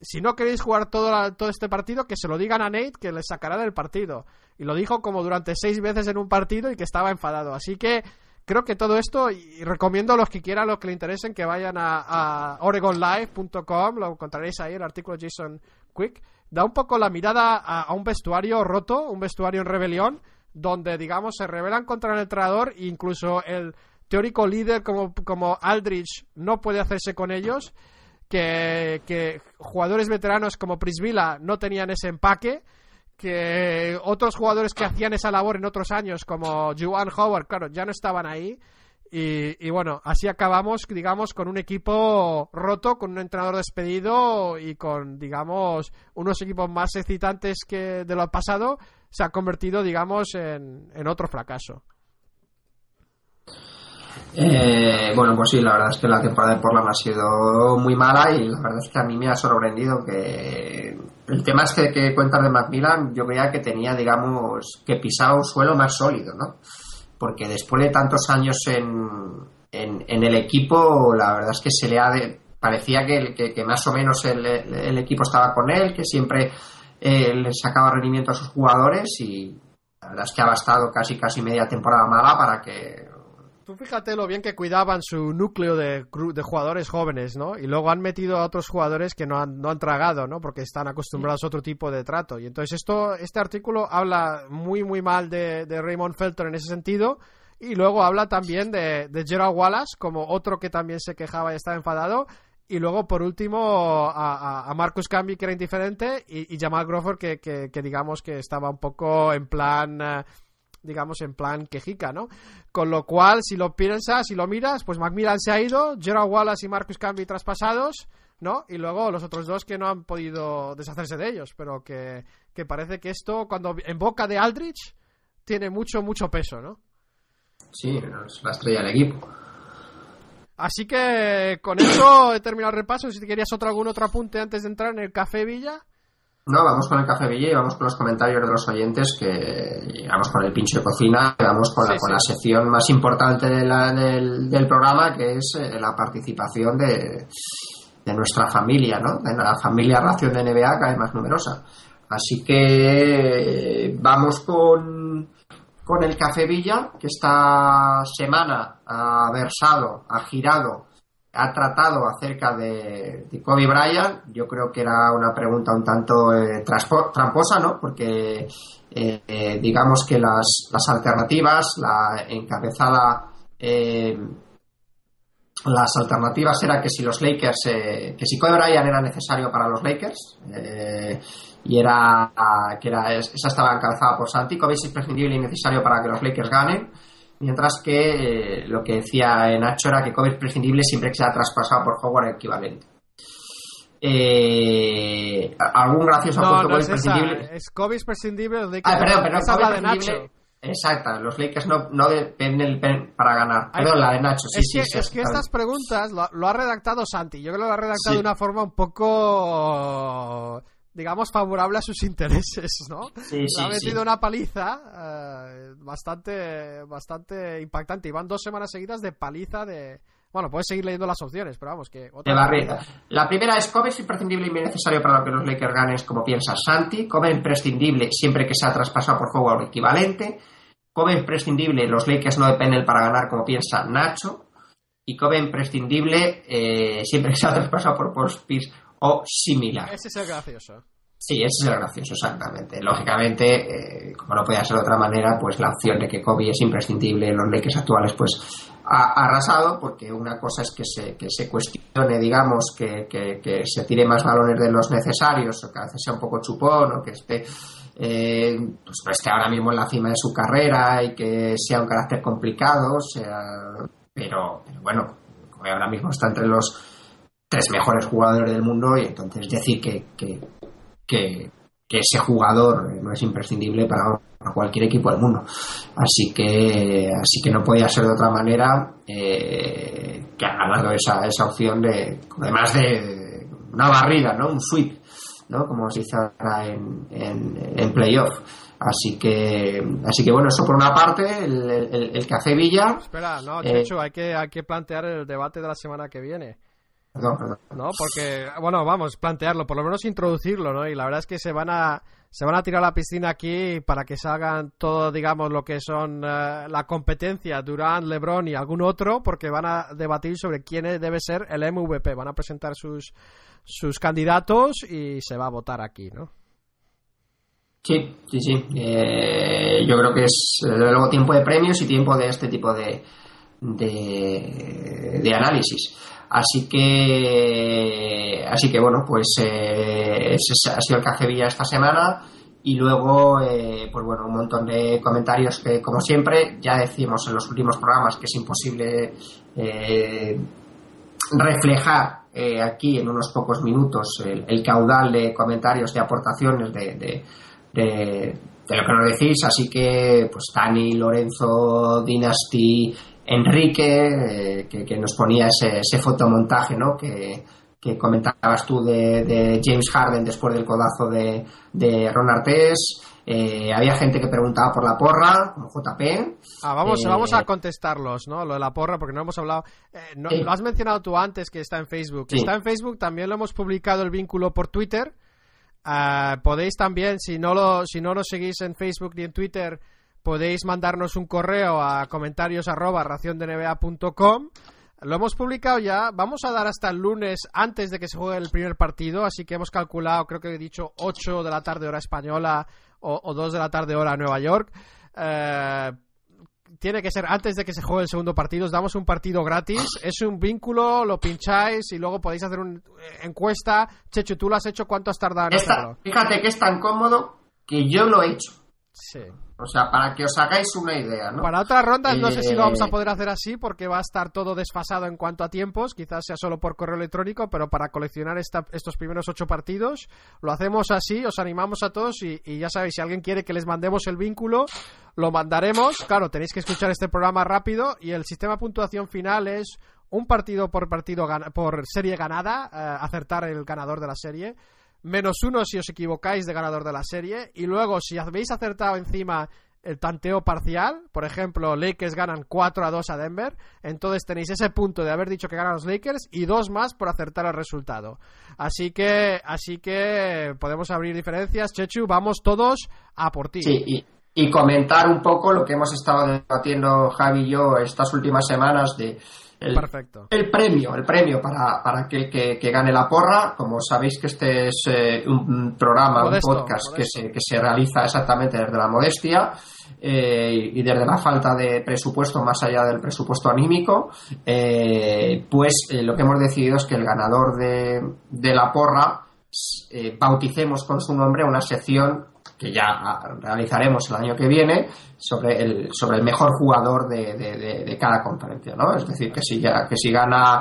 Si no queréis jugar todo, la- todo este partido, que se lo digan a Nate, que les sacará del partido. Y lo dijo como durante seis veces en un partido y que estaba enfadado. Así que creo que todo esto, y recomiendo a los que quieran, los que le interesen, que vayan a, a oregonlive.com, lo encontraréis ahí, el artículo Jason Quick. Da un poco la mirada a, a un vestuario roto, un vestuario en rebelión, donde, digamos, se rebelan contra el entrenador e incluso el teórico líder como, como Aldrich no puede hacerse con ellos, que, que jugadores veteranos como Prisvila no tenían ese empaque, que otros jugadores que hacían esa labor en otros años como Juan Howard, claro, ya no estaban ahí. Y, y bueno, así acabamos, digamos, con un equipo roto, con un entrenador despedido y con, digamos, unos equipos más excitantes que de lo pasado, se ha convertido, digamos, en, en otro fracaso. Eh, bueno, pues sí, la verdad es que la temporada de Portland ha sido muy mala y la verdad es que a mí me ha sorprendido que el tema es que, cuentas de Macmillan yo creía que tenía, digamos, que pisaba un suelo más sólido, ¿no? Porque después de tantos años en, en, el equipo, la verdad es que se le ha de, parecía que, que, más o menos el, el, equipo estaba con él, que siempre eh, le sacaba rendimiento a sus jugadores y la verdad es que ha bastado casi casi media temporada mala para que Fíjate lo bien que cuidaban su núcleo de, jugadores jóvenes, ¿no? Y luego han metido a otros jugadores que no han, no han tragado, ¿no? Porque están acostumbrados a otro tipo de trato. Y entonces esto, este artículo habla muy, muy mal de, Raymond Felton en ese sentido. Y luego habla también de, de Gerald Wallace como otro que también se quejaba y estaba enfadado. Y luego, por último, a, Marcus Camby, que era indiferente, y, Jamal Crawford, que, que, digamos que estaba un poco en plan... Uh, digamos, en plan quejica, ¿no? Con lo cual, si lo piensas, si lo miras, pues Macmillan se ha ido, Gerald Wallace y Marcus Camby traspasados, ¿no? Y luego los otros dos que no han podido deshacerse de ellos, pero que, que parece que esto, cuando en boca de Aldrich, tiene mucho, mucho peso, ¿no? Sí, es la estrella del equipo. Así que con eso he terminado el repaso. Si te querías otro, algún otro apunte antes de entrar en el Café Villa. No, vamos con el Café Villa y vamos con los comentarios de los oyentes, que vamos con el pincho de cocina, vamos con, sí, la, con sí. la sección más importante de la, del, del, programa, que es eh, la participación de, de, nuestra familia, ¿no? De la familia Ración de NBA, cada vez más numerosa. Así que vamos con, con el Café Villa, que esta semana ha versado, ha girado, ha tratado acerca de, Kobe Bryant. Yo creo que era una pregunta un tanto eh, tramposa, ¿no? Porque eh, eh, digamos que las, las alternativas, la encabezada, eh, las alternativas era que si los Lakers, que si Kobe Bryant era necesario para los Lakers, y era ah, que era esa estaba encabezada por Santi, Kobe es imprescindible y necesario para que los Lakers ganen, mientras que eh, lo que decía Nacho era que es prescindible siempre que sea traspasado por Howard equivalente. Eh, ¿Algún gracioso No, no es esa. prescindible? Es es prescindible. los Ah, perdón, no. perdón, Esa es la de. Nacho. Exacto, los Lakers no, no dependen pen- para ganar. Ay, Perdón, la de Nacho, sí, es sí, que, sí, es que estas preguntas lo, lo ha redactado Santi. Yo creo que lo ha redactado Sí. de una forma un poco, digamos, favorable a sus <laughs> intereses, ¿no? Sí, sí, ha sí. metido una paliza eh, bastante, bastante impactante. Y van dos semanas seguidas de paliza de... Bueno, puedes seguir leyendo las opciones, pero vamos, que... otra de barrida. La primera es Kobe es imprescindible y necesario para que los Lakers ganen, como piensa Santi. Kobe es imprescindible siempre que sea traspasado por o equivalente. Kobe es imprescindible, los Lakers no dependen para ganar, como piensa Nacho. Y Kobe es imprescindible eh, siempre que sea traspasado por Pierce o similar. Ese es el gracioso. Sí, ese es el gracioso, exactamente. Lógicamente, eh, como no podía ser de otra manera, pues la opción de que Kobe es imprescindible en los Lakers actuales, pues ha ha arrasado, porque una cosa es que se, que se cuestione, digamos, que, que- que se tire más balones de los necesarios, o que a veces sea un poco chupón, o que esté, eh, pues esté ahora mismo en la cima de su carrera y que sea un carácter complicado, o sea, pero, pero bueno, como ahora mismo está entre los tres mejores jugadores del mundo y entonces decir que, que, que, que ese jugador no es imprescindible para, para cualquier equipo del mundo. Así que, así que no podía ser de otra manera eh, que ha dado esa, esa opción de, además de una barrida, ¿no? Un sweep, ¿no? Como se dice ahora en, en, en playoff. Así que, así que bueno, eso por una parte, el, el, el Café Villa. Espera, no, Eh, Chechu, hay, que, hay que plantear el debate de la semana que viene. Perdón, perdón. ¿no? Porque, bueno, vamos, plantearlo, por lo menos introducirlo, ¿no? Y la verdad es que se van a se van a tirar a la piscina aquí para que salgan todo, digamos, lo que son eh, la competencia Durán, LeBron y algún otro, porque van a debatir sobre quién debe ser el MVP. Van a presentar sus sus candidatos y se va a votar aquí, ¿no? Sí, sí, sí. Eh, yo creo que es desde luego tiempo de premios y tiempo de este tipo de, de, análisis. Así que, así que bueno, pues eh, ese ha sido el Cajevilla esta semana y luego, eh, pues bueno, un montón de comentarios que, como siempre, ya decimos en los últimos programas que es imposible eh, reflejar aquí en unos pocos minutos el, caudal de comentarios, de aportaciones de, de, de, lo que nos decís. Así que, pues, Dani, Lorenzo, Dynasty, Enrique, eh, que, que nos ponía ese, ese fotomontaje, ¿no? Que, que comentabas tú de, de James Harden después del codazo de, de Ron Artés. Eh, había gente que preguntaba por la porra, como JP. Ah, vamos, Eh, vamos a contestarlos, ¿no? Lo de la porra, porque no hemos hablado. eh, no-. Lo has mencionado tú antes que está en Facebook. Sí. Está en Facebook, también lo hemos publicado el vínculo por Twitter. Ah, podéis también, si no, lo, si no nos seguís en Facebook ni en Twitter, podéis mandarnos un correo a comentarios arroba raciondnba.com. Lo hemos publicado ya. Vamos a dar hasta el lunes antes de que se juegue el primer partido. Así que hemos calculado, creo que he dicho 8 de la tarde hora española o, o 2 de la tarde hora Nueva York. Eh, tiene que ser antes de que se juegue el segundo partido. Os damos un partido gratis. Es un vínculo, lo pincháis y luego podéis hacer una encuesta. Chechu, tú lo has hecho. ¿Cuánto has tardado en Esta- hacerlo? fíjate que es tan cómodo que yo lo he hecho. Sí. O sea, para que os hagáis una idea, ¿no? Para otras rondas no sé si lo vamos a Eh, poder hacer así porque va a estar todo desfasado en cuanto a tiempos, quizás sea solo por correo electrónico, pero para coleccionar esta- estos primeros ocho partidos lo hacemos así, os animamos a todos y, y ya sabéis, si alguien quiere que les mandemos el vínculo, lo mandaremos. Claro, tenéis que escuchar este programa rápido y el sistema de puntuación final es un partido por partido por serie ganada, eh, acertar el ganador de la serie menos uno si os equivocáis de ganador de la serie. Y luego, si habéis acertado encima el tanteo parcial, por ejemplo, Lakers ganan 4 a 2 a Denver, entonces tenéis ese punto de haber dicho que ganan los Lakers y dos más por acertar el resultado. Así que, así que podemos abrir diferencias. Chechu, vamos todos a por ti. Sí, y, y comentar un poco lo que hemos estado debatiendo Javi y yo estas últimas semanas de el, Perfecto. el premio, el premio para, para aquel que, que gane la porra. Como sabéis que este es eh, un programa, Modesto, un podcast que se, que se realiza exactamente desde la modestia eh, y desde la falta de presupuesto más allá del presupuesto anímico, eh, pues eh, lo que hemos decidido es que el ganador de, de la porra bauticemos con su nombre una sección que ya ah, realizaremos el año que viene sobre el, sobre el mejor jugador de, de- de- de cada conferencia, ¿no? Es decir, que si, ya, que si gana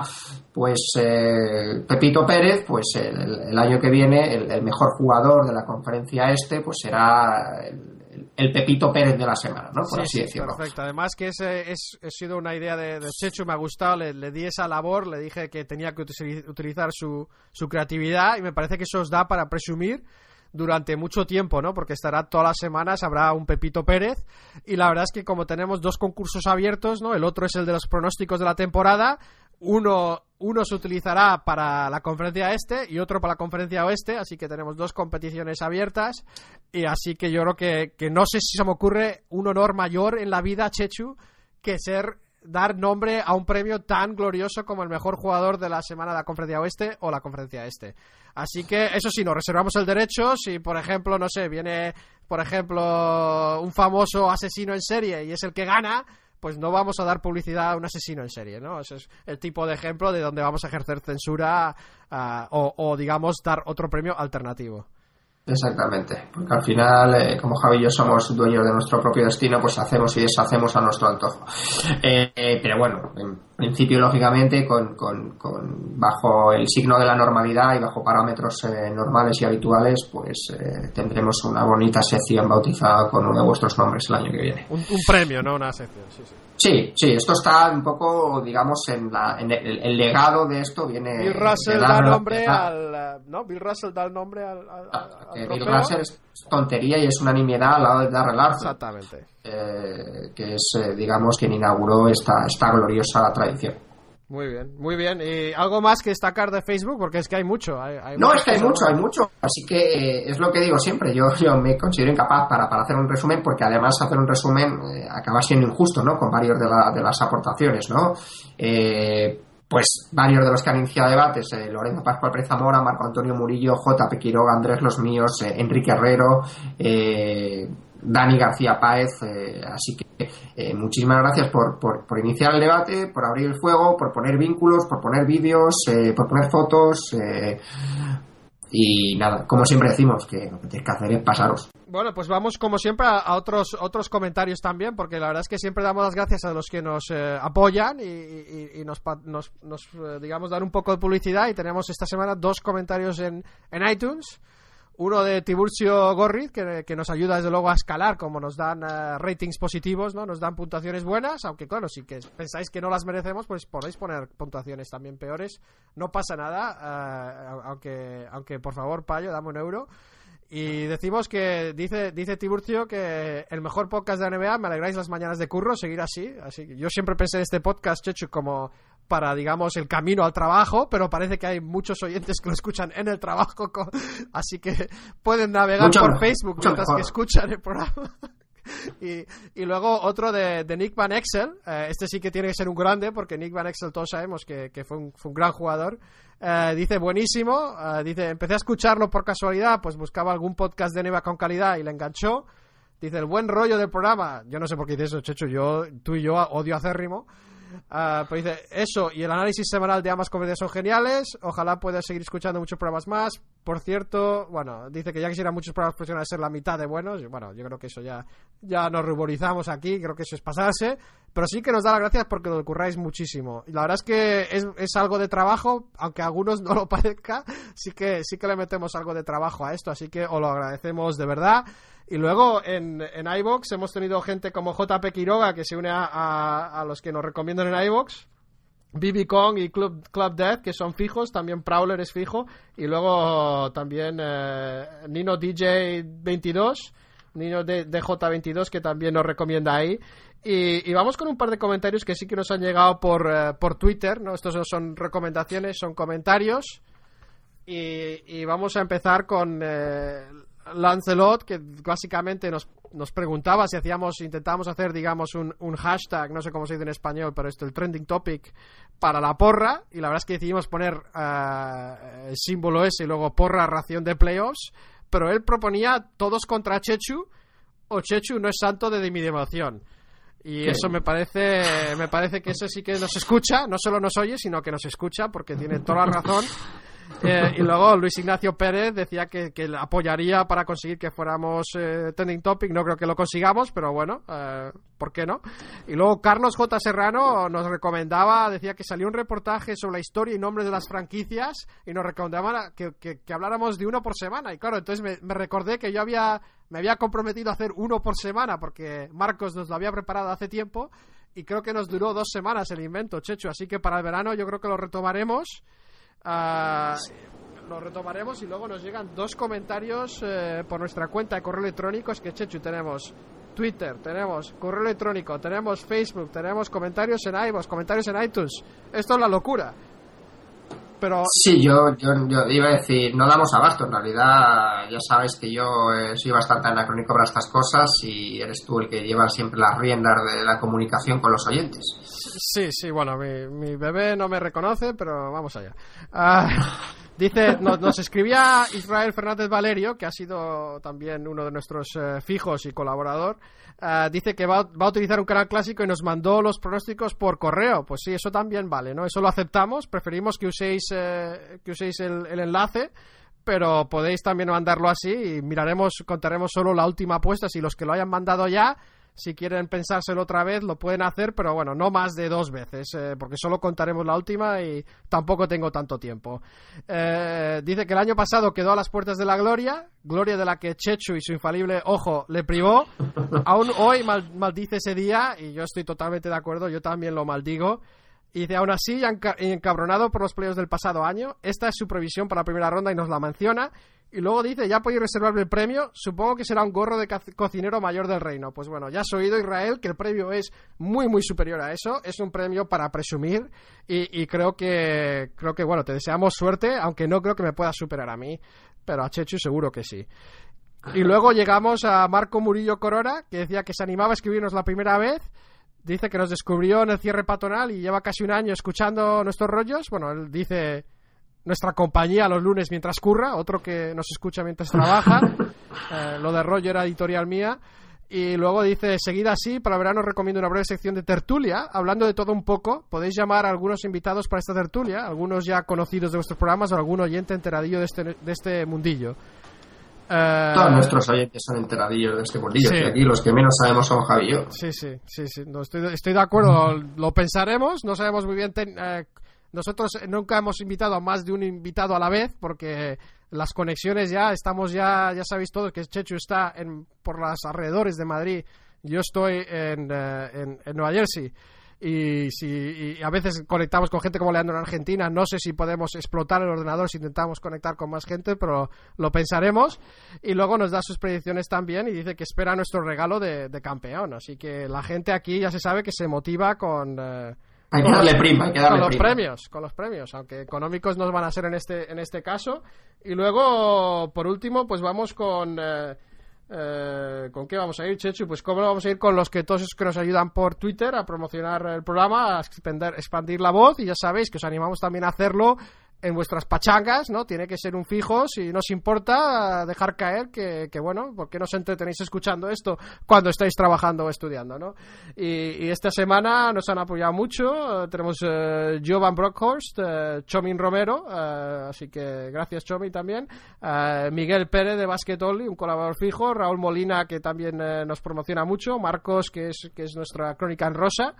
pues eh, Pepito Pérez, pues el, el año que viene el, el mejor jugador de la conferencia este pues será el, el Pepito Pérez de la semana, ¿no? Por Sí, así sí, decirlo. Perfecto. Además que es, es, ha sido una idea de, de Chechu, me ha gustado, le, le di esa labor, le dije que tenía que utili- utilizar su, su creatividad y me parece que eso os da para presumir durante mucho tiempo, ¿no? Porque estará todas las semanas, habrá un Pepito Pérez y la verdad es que como tenemos dos concursos abiertos, ¿no? El otro es el de los pronósticos de la temporada, uno, uno se utilizará para la conferencia este y otro para la conferencia oeste, así que tenemos dos competiciones abiertas y así que yo creo que, que no sé si se me ocurre un honor mayor en la vida, Chechu, que ser dar nombre a un premio tan glorioso como el mejor jugador de la semana de la conferencia oeste o la conferencia este. Así que eso sí, nos reservamos el derecho. Si, por ejemplo, no sé, viene, por ejemplo, un famoso asesino en serie y es el que gana, pues no vamos a dar publicidad a un asesino en serie, ¿no? Ese es el tipo de ejemplo de donde vamos a ejercer censura ah, o, o, digamos, dar otro premio alternativo. Exactamente, porque al final, eh, como Javi y yo somos dueños de nuestro propio destino, pues hacemos y deshacemos a nuestro antojo. Eh, eh, pero bueno, en principio, lógicamente, con, con- con- bajo el signo de la normalidad y bajo parámetros eh, normales y habituales, pues eh, tendremos una bonita sección bautizada con uno de vuestros nombres el año que viene. Un, un premio, no una sección, sí, sí. Sí, sí, esto está un poco, digamos, en, la, en el, el legado de esto viene. Bill Russell da nombre al... eh, ¿No? Bill Russell da el nombre al, al- al que Bill. Russell es tontería y es una nimiedad al lado de Darrell Arthur. Exactamente. eh, que es, eh, digamos, quien inauguró esta, esta gloriosa tradición. Muy bien, muy bien. ¿Y algo más que destacar de Facebook? Porque es que hay mucho. Hay, hay No, es que hay mucho, hay mucho. Así que eh, es lo que digo siempre. Yo, yo me considero incapaz para, para hacer un resumen, porque además hacer un resumen eh, acaba siendo injusto, ¿no? Con varios de, la- de las aportaciones, ¿no? Eh, pues varios de los que han iniciado debates, eh, Lorenzo Pascual Pérez Zamora, Marco Antonio Murillo, J. Quiroga, Andrés Los Míos, eh, Enrique Herrero, eh, Dani García Páez, eh, así que eh, muchísimas gracias por, por, por iniciar el debate, por abrir el fuego, por poner vínculos, por poner vídeos, eh, por poner fotos. eh, y nada, como siempre decimos, que lo que tenéis que hacer es pasaros. Bueno, pues vamos como siempre a, otros otros comentarios también, porque la verdad es que siempre damos las gracias a los que nos eh, apoyan y, nos, nos, nos, eh, digamos, dan un poco de publicidad. Y tenemos esta semana dos comentarios en, en iTunes. Uno de Tiburcio Gorrit, que, que nos ayuda desde luego a escalar, como nos dan eh, ratings positivos, ¿no? Nos dan puntuaciones buenas, aunque claro, si que pensáis que no las merecemos, pues podéis poner puntuaciones también peores. No pasa nada, eh, aunque, aunque por favor, Payo, dame un euro. Y decimos que, dice, dice Tiburcio, que el mejor podcast de NBA, me alegráis las mañanas de curro, seguir así. Así que yo siempre pensé en este podcast, Chechu, como para, digamos, el camino al trabajo, pero parece que hay muchos oyentes que lo escuchan en el trabajo, así que pueden navegar Mucho por mejor, Facebook mientras mejor. que escuchan el programa. <laughs> Y, y luego otro de, de Nick Van Exel. eh, este sí que tiene que ser un grande, porque Nick Van Exel todos sabemos que, que fue, un, fue un gran jugador. Eh, dice, buenísimo. eh, dice, empecé a escucharlo por casualidad, pues buscaba algún podcast de Neva con calidad y le enganchó. Dice, el buen rollo del programa. Yo no sé por qué dice eso, Checho. Yo, tú y yo odio acérrimo. Ah, pero dice, eso y el análisis semanal de ambas comedias son geniales. Ojalá puedas seguir escuchando muchos programas más. Por cierto, bueno, dice que ya quisiera muchos programas profesionales ser la mitad de buenos. Bueno, yo creo que eso ya, ya nos ruborizamos aquí. Creo que eso es pasarse. Pero sí que nos da las gracias porque lo curráis muchísimo. Y la verdad es que es, es algo de trabajo, aunque a algunos no lo <laughs> parezca. Sí que, sí que le metemos algo de trabajo a esto. Así que os lo agradecemos de verdad. Y luego en, en iBox hemos tenido gente como JP Quiroga que se une a, a- los que nos recomiendan en iBox. BB Kong y Club, Club Death, que son fijos, también Prowler es fijo, y luego también eh, Nino DJ22, Nino de- DJ22, que también nos recomienda ahí. Y, y vamos con un par de comentarios que sí que nos han llegado por, eh, por Twitter, ¿no? Estos no son recomendaciones, son comentarios. Y, y vamos a empezar con. eh, Lancelot, que básicamente nos, nos preguntaba si hacíamos, intentábamos hacer, digamos, un, un hashtag, no sé cómo se dice en español, pero esto, el trending topic para la porra, y la verdad es que decidimos poner eh, el símbolo ese y luego porra ración de playoffs, pero él proponía todos contra Chechu, o Chechu no es santo de mi devoción. Y ¿Qué? eso me parece, me parece que ese sí que nos escucha, no solo nos oye, sino que nos escucha, porque tiene toda la razón. <laughs> Eh, y luego Luis Ignacio Pérez decía que, que apoyaría para conseguir que fuéramos eh, trending topic. No creo que lo consigamos, pero bueno, eh, ¿por qué no? Y luego Carlos J. Serrano nos recomendaba, decía que salió un reportaje sobre la historia y nombres de las franquicias y nos recomendaba que, que- que habláramos de uno por semana. Y claro, entonces me, me recordé que yo había, me había comprometido a hacer uno por semana porque Marcos nos lo había preparado hace tiempo y creo que nos duró dos semanas el invento, Checho. Así que para el verano yo creo que lo retomaremos. Ah, lo retomaremos y luego nos llegan dos comentarios eh, por nuestra cuenta de correo electrónico. Es que, Chechu, tenemos Twitter, tenemos correo electrónico, tenemos Facebook, tenemos comentarios en iVoox, comentarios en iTunes. Esto es la locura. Pero Sí, yo, yo, yo iba a decir, no damos abasto. En realidad, ya sabes que yo eh, soy bastante anacrónico para estas cosas y eres tú el que lleva siempre las riendas de la comunicación con los oyentes. Sí, sí, bueno, mi, bebé no me reconoce, pero vamos allá. Ah, <laughs> dice, nos, escribía Israel Fernández Valerio, que ha sido también uno de nuestros eh, fijos y colaborador. ah, dice que va, va a utilizar un canal clásico y nos mandó los pronósticos por correo. Pues sí, eso también vale, ¿no? Eso lo aceptamos. Preferimos que uséis, eh, que uséis el, el enlace. Pero podéis también mandarlo así y miraremos, contaremos solo la última apuesta. Si los que lo hayan mandado ya si quieren pensárselo otra vez, lo pueden hacer, pero bueno, no más de dos veces, eh, porque solo contaremos la última y tampoco tengo tanto tiempo. Eh, dice que el año pasado quedó a las puertas de la gloria, gloria de la que Chechu y su infalible ojo le privó. Aún hoy mal- maldice ese día y yo estoy totalmente de acuerdo, yo también lo maldigo. Y dice, aún así, enca- encabronado por los playoffs del pasado año, esta es su previsión para la primera ronda y nos la menciona. Y luego dice, ya podéis reservarme el premio, supongo que será un gorro de cocinero mayor del reino. Pues bueno, ya has oído, Israel, que el premio es muy, muy superior a eso. Es un premio para presumir y, creo que, creo que, bueno, te deseamos suerte, aunque no creo que me puedas superar a mí, pero a Chechu seguro que sí. Y luego llegamos a Marco Murillo Corora, que decía que se animaba a escribirnos la primera vez. Dice que nos descubrió en el cierre patronal y lleva casi un año escuchando nuestros rollos. Bueno, él dice nuestra compañía los lunes mientras curra, otro que nos escucha mientras trabaja. <laughs> Eh, lo de rollo era editorial mía. Y luego dice, seguida así, para el verano os recomiendo una breve sección de tertulia, hablando de todo un poco. Podéis llamar a algunos invitados para esta tertulia, algunos ya conocidos de vuestros programas o algún oyente enteradillo de este, de este mundillo. Eh, Todos nuestros oyentes son enteradillos de este mundillo. Sí. Y aquí los que menos sabemos son Javi y yo. Sí, sí, sí, sí. No, estoy, estoy de acuerdo. Lo pensaremos. No sabemos muy bien. ten- eh, nosotros nunca hemos invitado a más de un invitado a la vez porque las conexiones ya estamos ya ya sabéis todos que Chechu está en, por los alrededores de Madrid. Yo estoy en, eh, en, en Nueva Jersey. Y, si, y a veces conectamos con gente como Leandro en Argentina. No sé si podemos explotar el ordenador si intentamos conectar con más gente, pero lo pensaremos. Y luego nos da sus predicciones también y dice que espera nuestro regalo de, de campeón. Así que la gente aquí ya se sabe que se motiva con, eh, Hay que darle prima, hay que darle con los prima. premios, con los premios, aunque económicos nos van a ser en este, en este caso. Y luego, por último, pues vamos con... eh, eh, ¿Con qué vamos a ir, Chechu? Pues cómo vamos a ir con los que todos que nos ayudan por Twitter a promocionar el programa, a expandir, expandir la voz y ya sabéis que os animamos también a hacerlo en vuestras pachangas, ¿no? Tiene que ser un fijo, si no os importa dejar caer que, que bueno, ¿por qué no os entretenéis escuchando esto cuando estáis trabajando o estudiando, ¿no? Y, esta semana nos han apoyado mucho, tenemos eh, Jovan Brockhorst, eh, Chomin Romero, eh, así que gracias Chomi también, eh, Miguel Pérez de Basket Only, un colaborador fijo, Raúl Molina que también eh, nos promociona mucho, Marcos que es, que es nuestra crónica en rosa,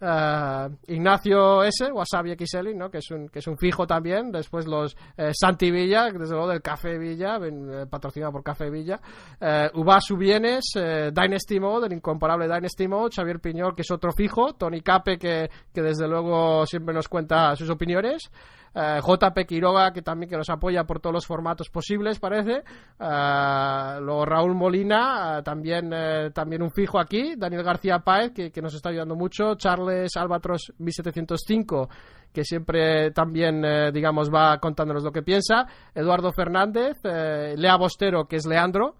eh, Ignacio S, Wasabi XL, ¿no? que, es un, que es un fijo también. Después los eh, Santi Villa, desde luego del Café Villa, eh, patrocinado por Café Villa. Eh, Ubasu Bienes, eh, Dynasty Mode, el incomparable Dynasty Mode. Xavier Piñol, que es otro fijo. Tony Cape, que, que desde luego siempre nos cuenta sus opiniones. JP Quiroga, que también que nos apoya por todos los formatos posibles, parece. Luego Raúl Molina, también, también un fijo aquí. Daniel García Páez, que, que nos está ayudando mucho. Charles Albatros 1705 que siempre también, eh, digamos, va contándonos lo que piensa. Eduardo Fernández, eh, Lea Bostero, que es Leandro.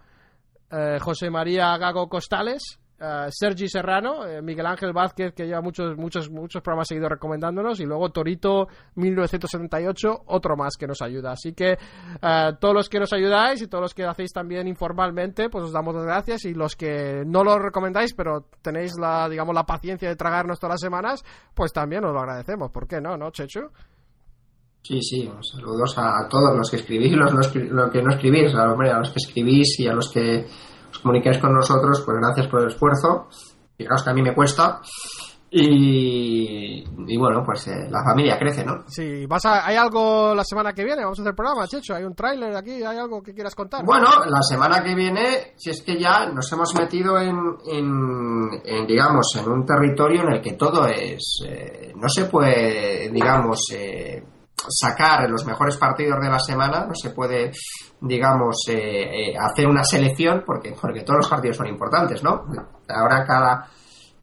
eh, José María Gago Costales, eh, Sergi Serrano, eh, Miguel Ángel Vázquez, que lleva muchos, muchos, muchos programas seguidos recomendándonos, y luego Torito 1978, otro más que nos ayuda. Así que eh, todos los que nos ayudáis y todos los que hacéis también informalmente, pues os damos las gracias, y los que no lo recomendáis, pero tenéis la, digamos, la paciencia de tragarnos todas las semanas, pues también os lo agradecemos. ¿Por qué no, no, Chechu? Sí, sí, saludos a todos los que escribís los, los, los que no escribís, a los que escribís y a los que os comunicáis con nosotros, pues gracias por el esfuerzo. Fijaos que a mí me cuesta. Y, y bueno, pues eh, la familia crece, ¿no? Sí, vas a, ¿hay algo la semana que viene? Vamos a hacer programa, Checho. ¿Hay un tráiler aquí? ¿Hay algo que quieras contar? Bueno, la semana que viene, si es que ya nos hemos metido en, en, en, digamos, en un territorio en el que todo es, eh, no se puede, digamos, eh, sacar los mejores partidos de la semana, no se puede, digamos, eh, eh, hacer una selección porque, porque todos los partidos son importantes, ¿no? Ahora cada,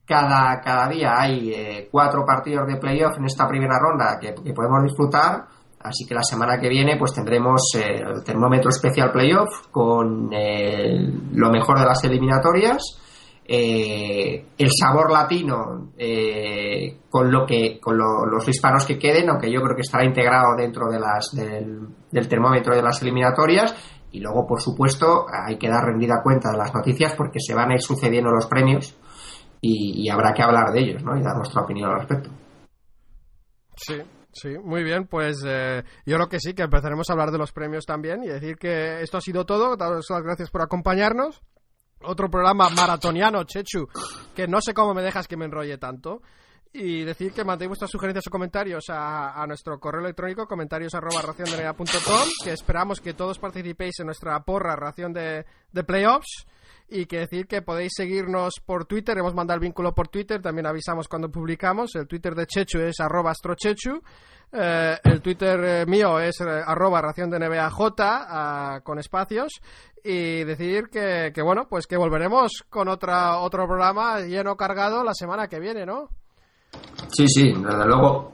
cada, cada día hay eh, cuatro partidos de playoff en esta primera ronda que, que, podemos disfrutar, así que la semana que viene pues tendremos eh, el termómetro especial playoff con lo mejor de las eliminatorias eh, el sabor latino eh, con lo que con lo, los hispanos que queden aunque yo creo que estará integrado dentro del, del, termómetro de las eliminatorias y luego por supuesto hay que dar rendida cuenta de las noticias porque se van a ir sucediendo los premios y, y habrá que hablar de ellos ¿no? y dar nuestra opinión al respecto sí Sí, muy bien, pues eh, yo creo que sí, que empezaremos a hablar de los premios también y decir que esto ha sido todo. Daros las gracias por acompañarnos otro programa maratoniano, Chechu, que no sé cómo me dejas que me enrolle tanto. Y decir que mandéis vuestras sugerencias o comentarios a, nuestro correo electrónico, comentarios arroba raciondemedia.com, que esperamos que todos participéis en nuestra porra ración de, de playoffs. Y que decir que podéis seguirnos por Twitter, hemos mandado el vínculo por Twitter, también avisamos cuando publicamos. El Twitter de Chechu es arroba astrochechu. Eh, el Twitter eh, mío es eh, arroba ración de con espacios y decir que, que, bueno, pues que volveremos con otra, otro programa lleno cargado la semana que viene, ¿no? Sí, sí, desde luego.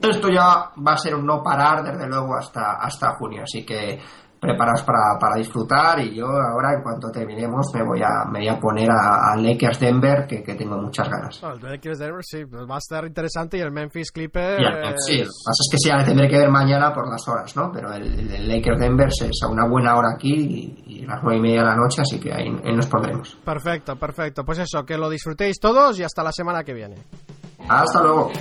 Esto ya va a ser un no parar, desde luego, hasta, hasta junio, así que preparaos para, para disfrutar y yo ahora en cuanto terminemos me voy a, me voy a poner a, a Lakers Denver que, que, tengo muchas ganas. Oh, el Lakers Denver sí, pues va a estar interesante y el Memphis Clipper... Yeah, sí, lo que pasa es que sí, ya tendré que ver mañana por las horas, ¿no? Pero el, el Lakers Denver es a una buena hora aquí y, y las nueve y media de la noche, así que ahí, ahí nos pondremos. Perfecto, perfecto. Pues eso, que lo disfrutéis todos y hasta la semana que viene. Hasta luego.